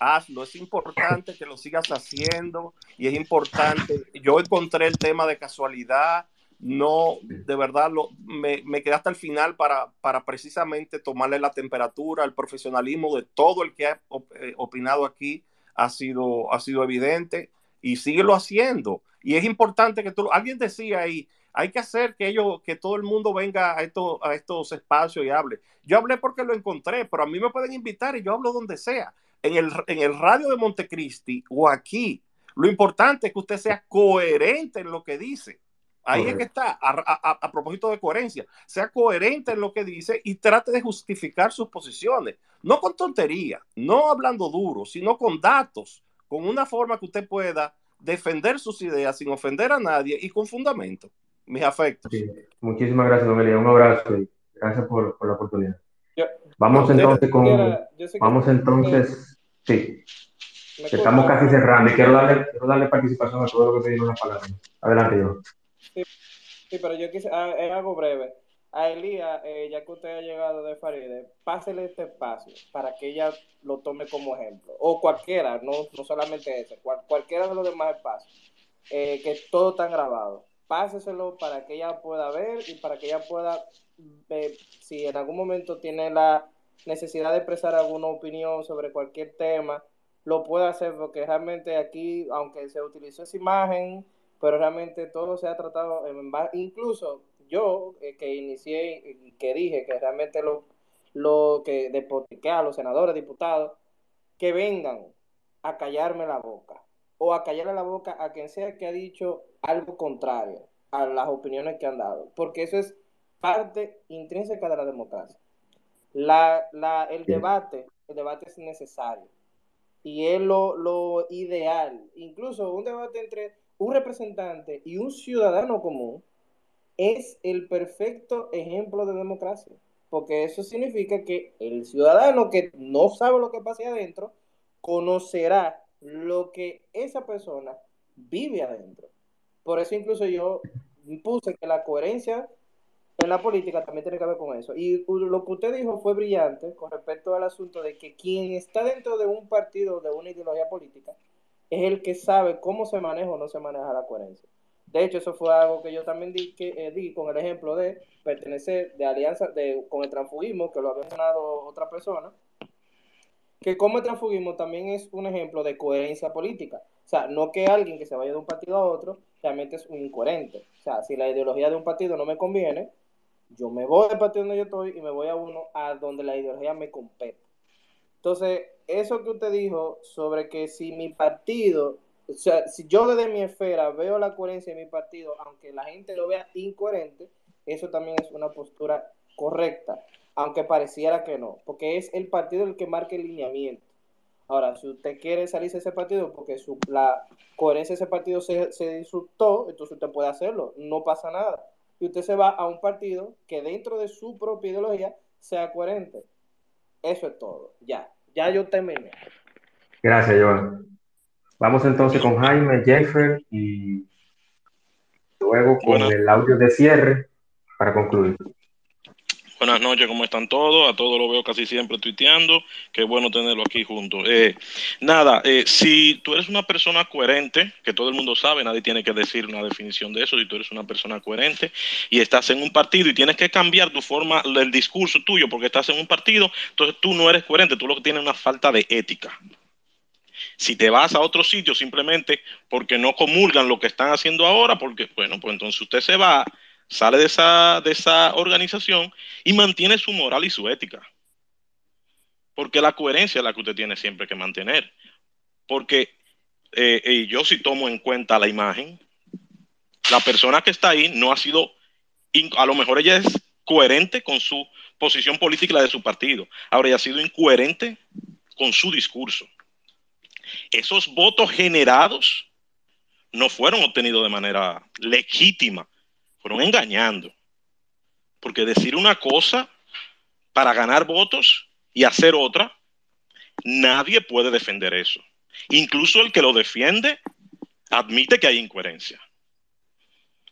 hazlo, es importante que lo sigas haciendo y es importante. Yo encontré el tema de casualidad, no, de verdad, lo, me, me quedé hasta el final para, para precisamente tomarle la temperatura, el profesionalismo de todo el que ha op- eh, opinado aquí ha sido, ha sido evidente y síguelo haciendo. Y es importante que tú, alguien decía ahí, hay que hacer que ellos, que todo el mundo venga a estos, a estos espacios y hable. Yo hablé porque lo encontré, pero a mí me pueden invitar y yo hablo donde sea. En el, en el radio de Montecristi o aquí, lo importante es que usted sea coherente en lo que dice. Ahí es que está, a, a- a propósito de coherencia, sea coherente en lo que dice y trate de justificar sus posiciones, no con tontería, no hablando duro, sino con datos, con una forma que usted pueda defender sus ideas sin ofender a nadie y con fundamento. Mis afectos.
Sí. Muchísimas gracias, don Elías. Un abrazo y gracias por, por la oportunidad.
Yo-
Vamos entonces con,
que-
vamos entonces, sí,
¿Me
que estamos casi cerrando y quiero darle, quiero darle participación a todos los que pidieron la palabra. Adelante, yo.
Sí, sí, pero yo quise, ah, es algo breve. A Elías, eh, ya que usted ha llegado de Faride, pásele este espacio para que ella lo tome como ejemplo. O cualquiera, no, no solamente ese, cual- cualquiera de los demás espacios, eh, que todo está grabado. Páseselo para que ella pueda ver y para que ella pueda ver si en algún momento tiene la necesidad de expresar alguna opinión sobre cualquier tema, lo pueda hacer porque realmente aquí, aunque se utilizó esa imagen, pero realmente todo se ha tratado incluso yo eh, que inicié y que dije que realmente lo, lo que despotriqué a los senadores, diputados, que vengan a callarme la boca o a callarle la boca a quien sea que ha dicho algo contrario a las opiniones que han dado, porque eso es parte intrínseca de la democracia. La, la, el debate, el debate es necesario y es lo, lo ideal. Incluso un debate entre un representante y un ciudadano común es el perfecto ejemplo de democracia, porque eso significa que el ciudadano que no sabe lo que pasa ahí adentro conocerá lo que esa persona vive adentro. Por eso incluso yo puse que la coherencia en la política también tiene que ver con eso. Y lo que usted dijo fue brillante con respecto al asunto de que quien está dentro de un partido, de una ideología política, es el que sabe cómo se maneja o no se maneja la coherencia. De hecho, eso fue algo que yo también di, eh, di con el ejemplo de pertenecer de alianza de, con el transfugismo, que lo había mencionado otra persona, que como el transfugismo también es un ejemplo de coherencia política. O sea, no que alguien que se vaya de un partido a otro realmente es un incoherente. O sea, si la ideología de un partido no me conviene, yo me voy del partido donde yo estoy y me voy a uno a donde la ideología me compete. Entonces, eso que usted dijo sobre que si mi partido, o sea, si yo desde mi esfera veo la coherencia de mi partido, aunque la gente lo vea incoherente, eso también es una postura correcta, aunque pareciera que no, porque es el partido el que marca el lineamiento. Ahora, si usted quiere salirse de ese partido porque su, la coherencia de ese partido se, se disfrutó, entonces usted puede hacerlo, no pasa nada. Y usted se va a un partido que dentro de su propia ideología sea coherente. Eso es todo, ya. Ya yo terminé.
Gracias, Joan. Vamos entonces con Jaime, Jeffer y luego con
Bueno.
el audio de cierre para concluir.
Buenas noches, ¿cómo están todos? A todos lo veo casi siempre tuiteando. Qué bueno tenerlo aquí juntos. Eh, nada, eh, si tú eres una persona coherente, que todo el mundo sabe, nadie tiene que decir una definición de eso, si tú eres una persona coherente y estás en un partido y tienes que cambiar tu forma, el discurso tuyo porque estás en un partido, entonces tú no eres coherente, tú lo que tienes es una falta de ética. Si te vas a otro sitio simplemente porque no comulgan lo que están haciendo ahora, porque, bueno, pues entonces usted se va sale de esa, de esa organización y mantiene su moral y su ética. Porque la coherencia es la que usted tiene siempre que mantener. Porque eh, yo si tomo en cuenta la imagen, la persona que está ahí no ha sido, a lo mejor ella es coherente con su posición política y la de su partido. Ahora ella ha sido incoherente con su discurso. Esos votos generados no fueron obtenidos de manera legítima fueron engañando. Porque decir una cosa para ganar votos y hacer otra, nadie puede defender eso. Incluso el que lo defiende admite que hay incoherencia.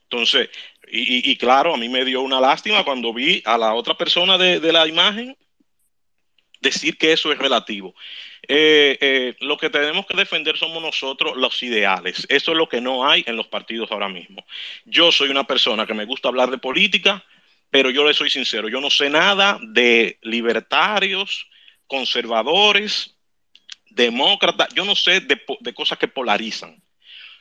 Entonces, y, claro, a mí me dio una lástima cuando vi a la otra persona de, de la imagen decir que eso es relativo. Eh, eh, lo que tenemos que defender somos nosotros los ideales. Eso es lo que no hay en los partidos ahora mismo. Yo soy una persona que me gusta hablar de política, pero yo le soy sincero, yo no sé nada de libertarios, conservadores, demócratas, yo no sé de, cosas que polarizan.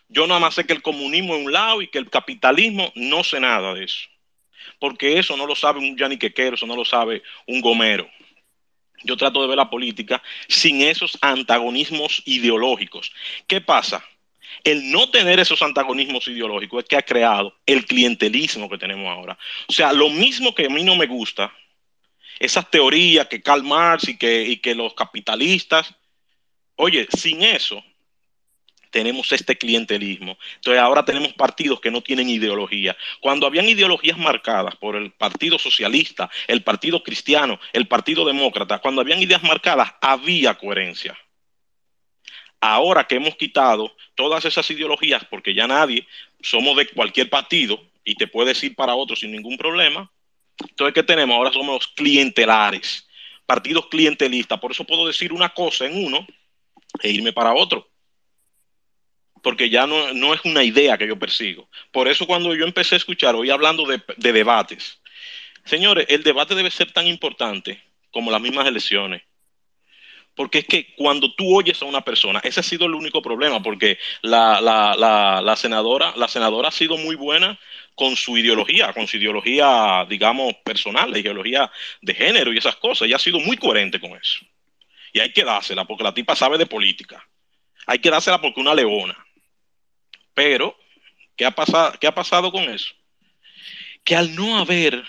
Yo nada más sé que el comunismo es un lado y que el capitalismo no sé nada de eso. Porque eso no lo sabe un yaniquequero, eso no lo sabe un gomero yo trato de ver la política sin esos antagonismos ideológicos. ¿Qué pasa? El no tener esos antagonismos ideológicos es que ha creado el clientelismo que tenemos ahora. O sea, lo mismo que a mí no me gusta, esas teorías que Karl Marx y que, y que los capitalistas, oye, sin eso, tenemos este clientelismo. Entonces ahora tenemos partidos que no tienen ideología. Cuando habían ideologías marcadas por el Partido Socialista, el Partido Cristiano, el Partido Demócrata, cuando habían ideas marcadas, había coherencia. Ahora que hemos quitado todas esas ideologías, porque ya nadie, somos de cualquier partido y te puedes ir para otro sin ningún problema, entonces ¿qué tenemos? Ahora somos clientelares, partidos clientelistas. Por eso puedo decir una cosa en uno e irme para otro porque ya no, es una idea que yo persigo. Por eso cuando yo empecé a escuchar, hoy hablando de, de debates, señores, el debate debe ser tan importante como las mismas elecciones. Porque es que cuando tú oyes a una persona, ese ha sido el único problema, porque la, la, la, senadora, la senadora ha sido muy buena con su ideología, con su ideología, digamos, personal, la ideología de género y esas cosas. Ella ha sido muy coherente con eso. Y hay que dársela, porque la tipa sabe de política. Hay que dársela porque una leona. Pero, ¿qué ha pasado, qué ha pasado con eso? Que al no haber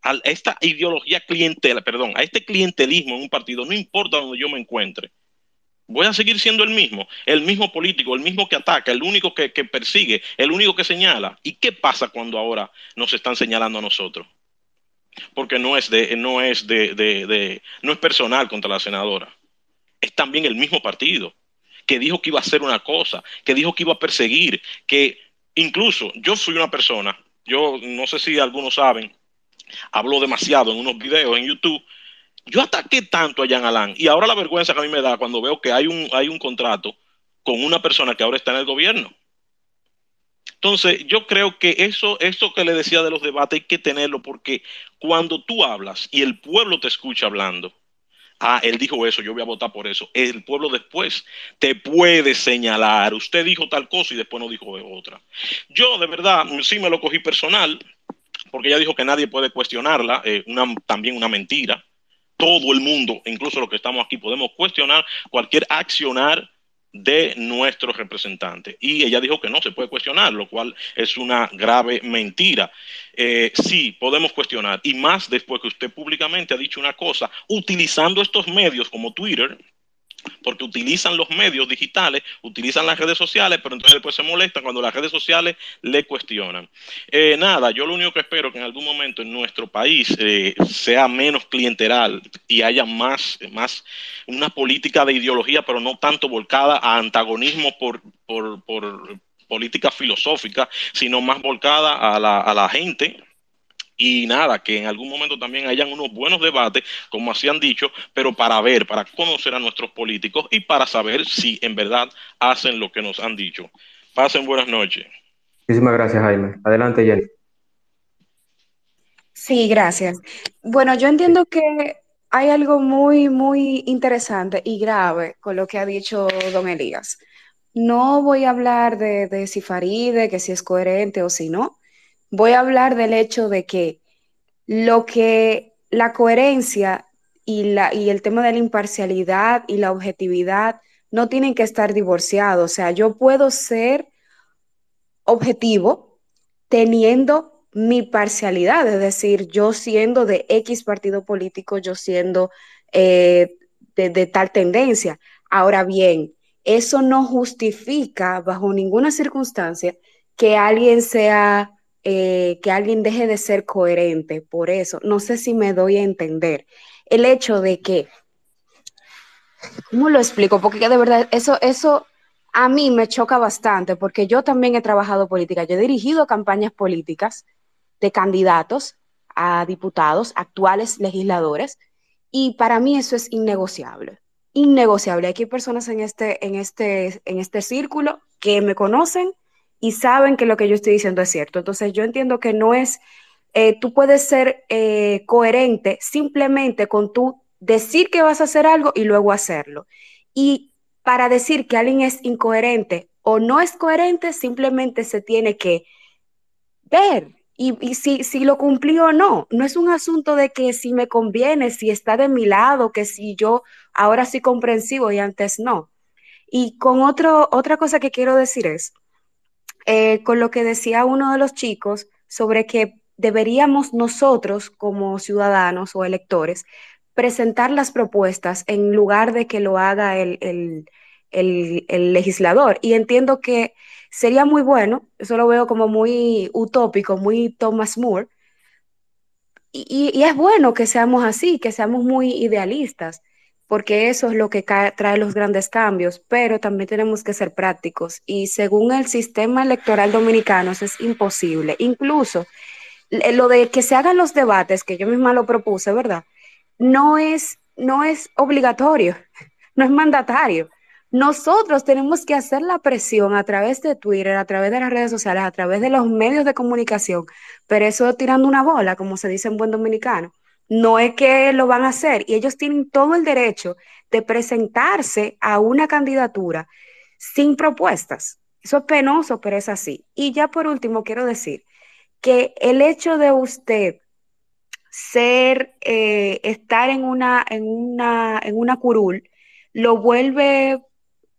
a esta ideología clientela, perdón, a este clientelismo en un partido, no importa donde yo me encuentre, voy a seguir siendo el mismo, el mismo político, el mismo que ataca, el único que, persigue, el único que señala. ¿Y qué pasa cuando ahora nos están señalando a nosotros? Porque no es de, no es de, de no es personal contra la senadora, es también el mismo partido que dijo que iba a hacer una cosa, que dijo que iba a perseguir, que incluso yo fui una persona, yo no sé si algunos saben, hablo demasiado en unos videos en YouTube, yo ataqué tanto a Jan Alain y ahora la vergüenza que a mí me da cuando veo que hay un, hay un contrato con una persona que ahora está en el gobierno. Entonces, yo creo que eso, esto que le decía de los debates hay que tenerlo porque cuando tú hablas y el pueblo te escucha hablando, ah, él dijo eso, yo voy a votar por eso. El pueblo después te puede señalar, usted dijo tal cosa y después no dijo otra. Yo de verdad sí me lo cogí personal, porque ella dijo que nadie puede cuestionarla, eh, también una mentira. Todo el mundo, incluso los que estamos aquí, podemos cuestionar cualquier accionar de nuestros representantes. Y ella dijo que no se puede cuestionar, lo cual es una grave mentira. Eh, sí, podemos cuestionar, y más después que usted públicamente ha dicho una cosa, utilizando estos medios como Twitter, porque utilizan los medios digitales, utilizan las redes sociales, pero entonces después se molestan cuando las redes sociales le cuestionan. Eh, nada, yo lo único que espero que en algún momento en nuestro país eh, sea menos clienteral y haya más, más una política de ideología, pero no tanto volcada a antagonismo por, por, por política filosófica, sino más volcada a la, a la gente y nada, que en algún momento también hayan unos buenos debates, como así han dicho, pero para ver, para conocer a nuestros políticos y para saber si en verdad hacen lo que nos han dicho. Pasen buenas noches.
Muchísimas gracias, Jaime. Adelante, Jenny.
Sí, gracias. Bueno, yo entiendo que hay algo muy, muy interesante y grave con lo que ha dicho don Elías. No voy a hablar de, de si Faride, que si es coherente o si no. Voy a hablar del hecho de que lo que la coherencia y, la, y el tema de la imparcialidad y la objetividad no tienen que estar divorciados. O sea, yo puedo ser objetivo teniendo mi parcialidad, es decir, yo siendo de X partido político, yo siendo eh, de, de tal tendencia. Ahora bien, eso no justifica bajo ninguna circunstancia que alguien sea, eh, que alguien deje de ser coherente. Por eso, no sé si me doy a entender. El hecho de que, ¿cómo lo explico? Porque de verdad, eso, eso a mí me choca bastante, porque yo también he trabajado política, yo he dirigido campañas políticas de candidatos a diputados, actuales legisladores, y para mí eso es innegociable, innegociable. Aquí hay personas en este, en este, en este círculo que me conocen y saben que lo que yo estoy diciendo es cierto. Entonces yo entiendo que no es, eh, tú puedes ser eh, coherente simplemente con tú decir que vas a hacer algo y luego hacerlo. Y para decir que alguien es incoherente o no es coherente, simplemente se tiene que ver y, si, si, lo cumplí o no. No es un asunto de que si me conviene, si está de mi lado, que si yo ahora sí comprensivo y antes no. Y con otro, otra cosa que quiero decir es, eh, con lo que decía uno de los chicos sobre que deberíamos nosotros como ciudadanos o electores presentar las propuestas en lugar de que lo haga el, legislador. Y entiendo que Sería muy bueno, eso lo veo como muy utópico, muy Thomas Moore, y, es bueno que seamos así, que seamos muy idealistas, porque eso es lo que trae los grandes cambios, pero también tenemos que ser prácticos. Y según el sistema electoral dominicano, eso es imposible. Incluso lo de que se hagan los debates, que yo misma lo propuse, ¿verdad? No es, no es obligatorio, no es mandatario. Nosotros tenemos que hacer la presión a través de Twitter, a través de las redes sociales, a través de los medios de comunicación, pero eso tirando una bola, como se dice en buen dominicano. No es que lo van a hacer y ellos tienen todo el derecho de presentarse a una candidatura sin propuestas. Eso es penoso, pero es así. Y ya por último, quiero decir que el hecho de usted ser, eh, estar en una, en una, en una curul, lo vuelve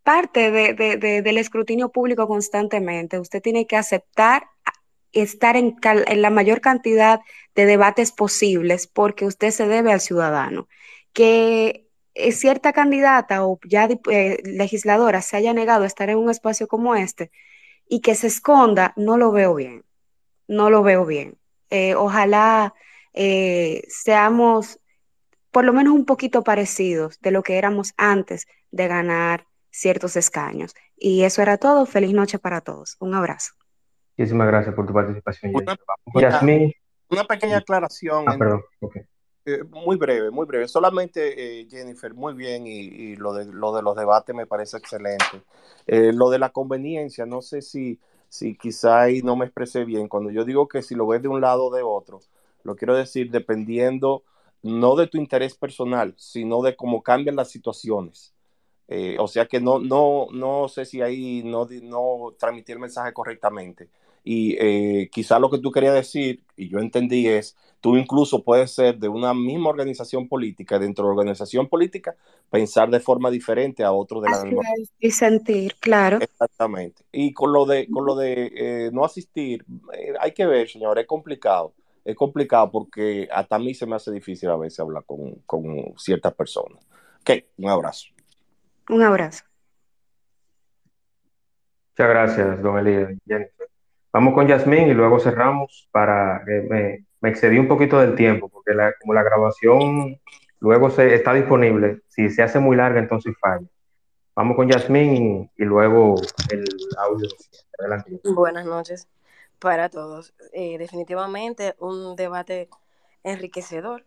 parte de, del escrutinio público constantemente. Usted tiene que aceptar estar en, en, la mayor cantidad de debates posibles porque usted se debe al ciudadano. Que cierta candidata o ya eh, legisladora se haya negado a estar en un espacio como este y que se esconda, no lo veo bien. No lo veo bien. Eh, ojalá eh, seamos por lo menos un poquito parecidos de lo que éramos antes de ganar ciertos escaños. Y eso era todo. Feliz noche para todos. Un abrazo.
Muchísimas gracias por tu participación. Yasmín.
Una pequeña aclaración.
Ah, perdón. Okay.
Eh, muy breve, muy breve. Solamente, eh, Jennifer, muy bien, y, y, lo, de, lo de los debates me parece excelente. Eh, lo de la conveniencia, no sé si, si quizá ahí no me expresé bien. Cuando yo digo que si lo ves de un lado o de otro, lo quiero decir dependiendo no de tu interés personal, sino de cómo cambian las situaciones. Eh, o sea que no, no, no sé si ahí no, no transmití el mensaje correctamente. Y eh, quizá lo que tú querías decir, y yo entendí, es, tú incluso puedes ser de una misma organización política, dentro de la organización política, pensar de forma diferente a otro de la misma.
Y sentir, claro.
Exactamente. Y con lo de, con lo de eh, no asistir, eh, hay que ver, señor, es complicado. Es complicado porque hasta a mí se me hace difícil a veces hablar con, con ciertas personas. Ok, un abrazo.
Un abrazo.
Muchas gracias, don Elías. Vamos con Yasmín y luego cerramos para que me, excedí un poquito del tiempo, porque como la grabación luego se, está disponible, si se hace muy larga, entonces falla. Vamos con Yasmín y, luego el audio.
Adelante. Buenas noches. para todos. Eh, definitivamente un debate enriquecedor.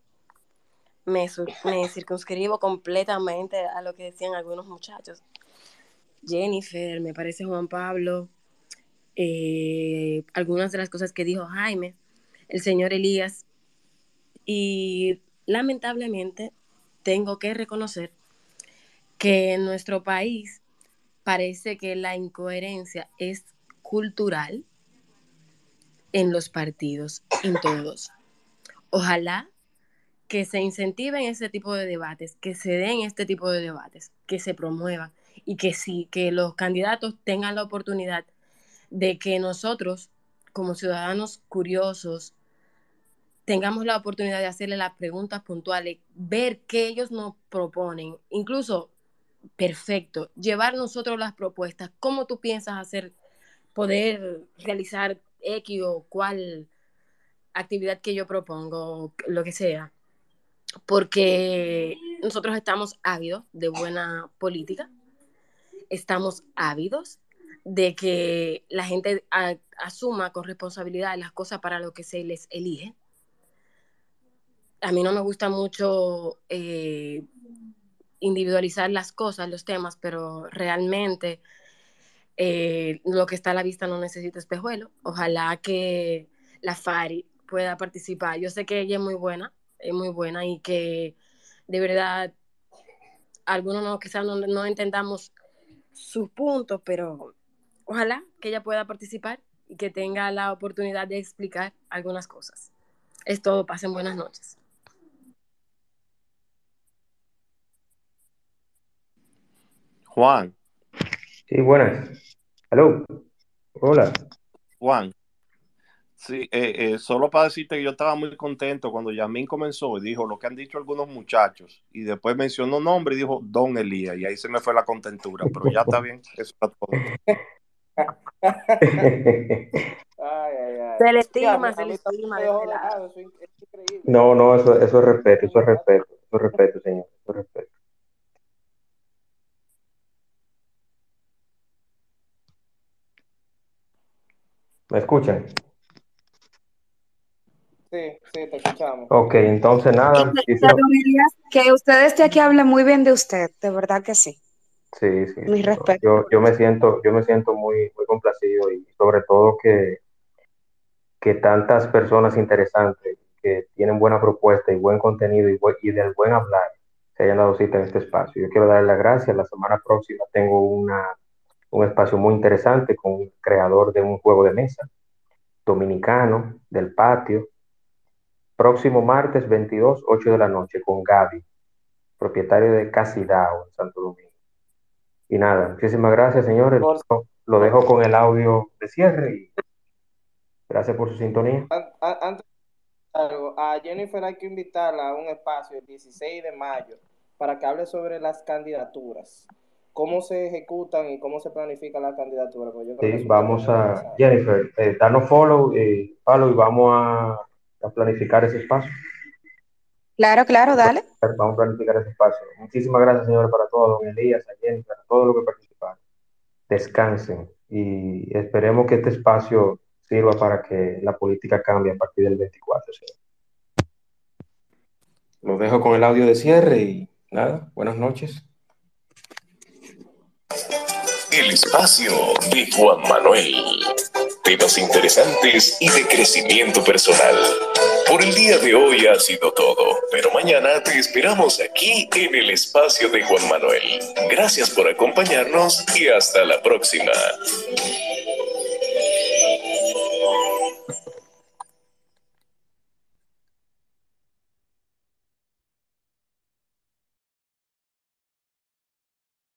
Me circunscribo completamente a lo que decían algunos muchachos. Jennifer, me parece Juan Pablo, eh, algunas de las cosas que dijo Jaime, el señor Elías, y lamentablemente tengo que reconocer que en nuestro país parece que la incoherencia es cultural en los partidos, en todos. Ojalá que se incentiven ese tipo de debates, que se den este tipo de debates, que se promuevan y que sí, que los candidatos tengan la oportunidad de que nosotros, como ciudadanos curiosos, tengamos la oportunidad de hacerle las preguntas puntuales, ver qué ellos nos proponen, incluso, perfecto, llevar nosotros las propuestas, cómo tú piensas hacer, poder realizar X o cual actividad que yo propongo, lo que sea, porque nosotros estamos ávidos de buena política, estamos ávidos de que la gente asuma con responsabilidad las cosas para lo que se les elige. A mí no me gusta mucho eh, individualizar las cosas, los temas, pero realmente eh, lo que está a la vista no necesita espejuelo. Ojalá que la FARI pueda participar. Yo sé que ella es muy buena, es muy buena y que de verdad algunos no, quizás no, no entendamos sus puntos, pero ojalá que ella pueda participar y que tenga la oportunidad de explicar algunas cosas. Es todo, pasen buenas noches.
Juan.
Sí, buenas. Hello. Hola.
Juan. Sí, eh, eh, solo para decirte que yo estaba muy contento cuando Yamín comenzó y dijo lo que han dicho algunos muchachos y después mencionó nombre y dijo Don Elías y ahí se me fue la contentura, pero ya está bien, eso está todo.
Se le estima, se le estima.
No, no, eso, eso es respeto, eso es respeto, eso es respeto, señor, eso es respeto. ¿Me escuchan?
Sí, sí, te escuchamos.
Ok, entonces nada.
quisiera... Que usted esté aquí habla muy bien de usted, de verdad que sí.
Sí, sí.
Mi respeto.
Yo, yo, me siento, yo me siento muy, muy complacido y sobre todo que, que tantas personas interesantes que tienen buena propuesta y buen contenido y, y del buen hablar se hayan dado cita en este espacio. Yo quiero darle las gracias. La semana próxima tengo una, un espacio muy interesante con un creador de un juego de mesa dominicano del patio Próximo martes 22, 8 de la noche, con Gaby, propietario de Casidao en Santo Domingo. Y nada, muchísimas gracias, señores. Lo dejo con el audio de cierre y gracias por su sintonía.
Antes, a Jennifer hay que invitarla a un espacio el 16 de mayo para que hable sobre las candidaturas cómo se ejecutan y cómo se planifica la candidatura.
Pues sí, vamos a, Jennifer, eh, danos follow, eh, follow y vamos a a planificar ese espacio.
Claro, claro, dale.
Vamos a planificar ese espacio. Muchísimas gracias, señores, para todos, don Elías, a Jenny, para todos los que participaron. Descansen y esperemos que este espacio sirva para que la política cambie a partir del 24. ¿sí? Los dejo con el audio de cierre y nada, buenas noches.
El espacio de Juan Manuel temas interesantes y de crecimiento personal. Por el día de hoy ha sido todo, pero mañana te esperamos aquí en el espacio de Juan Manuel. Gracias por acompañarnos y hasta la próxima.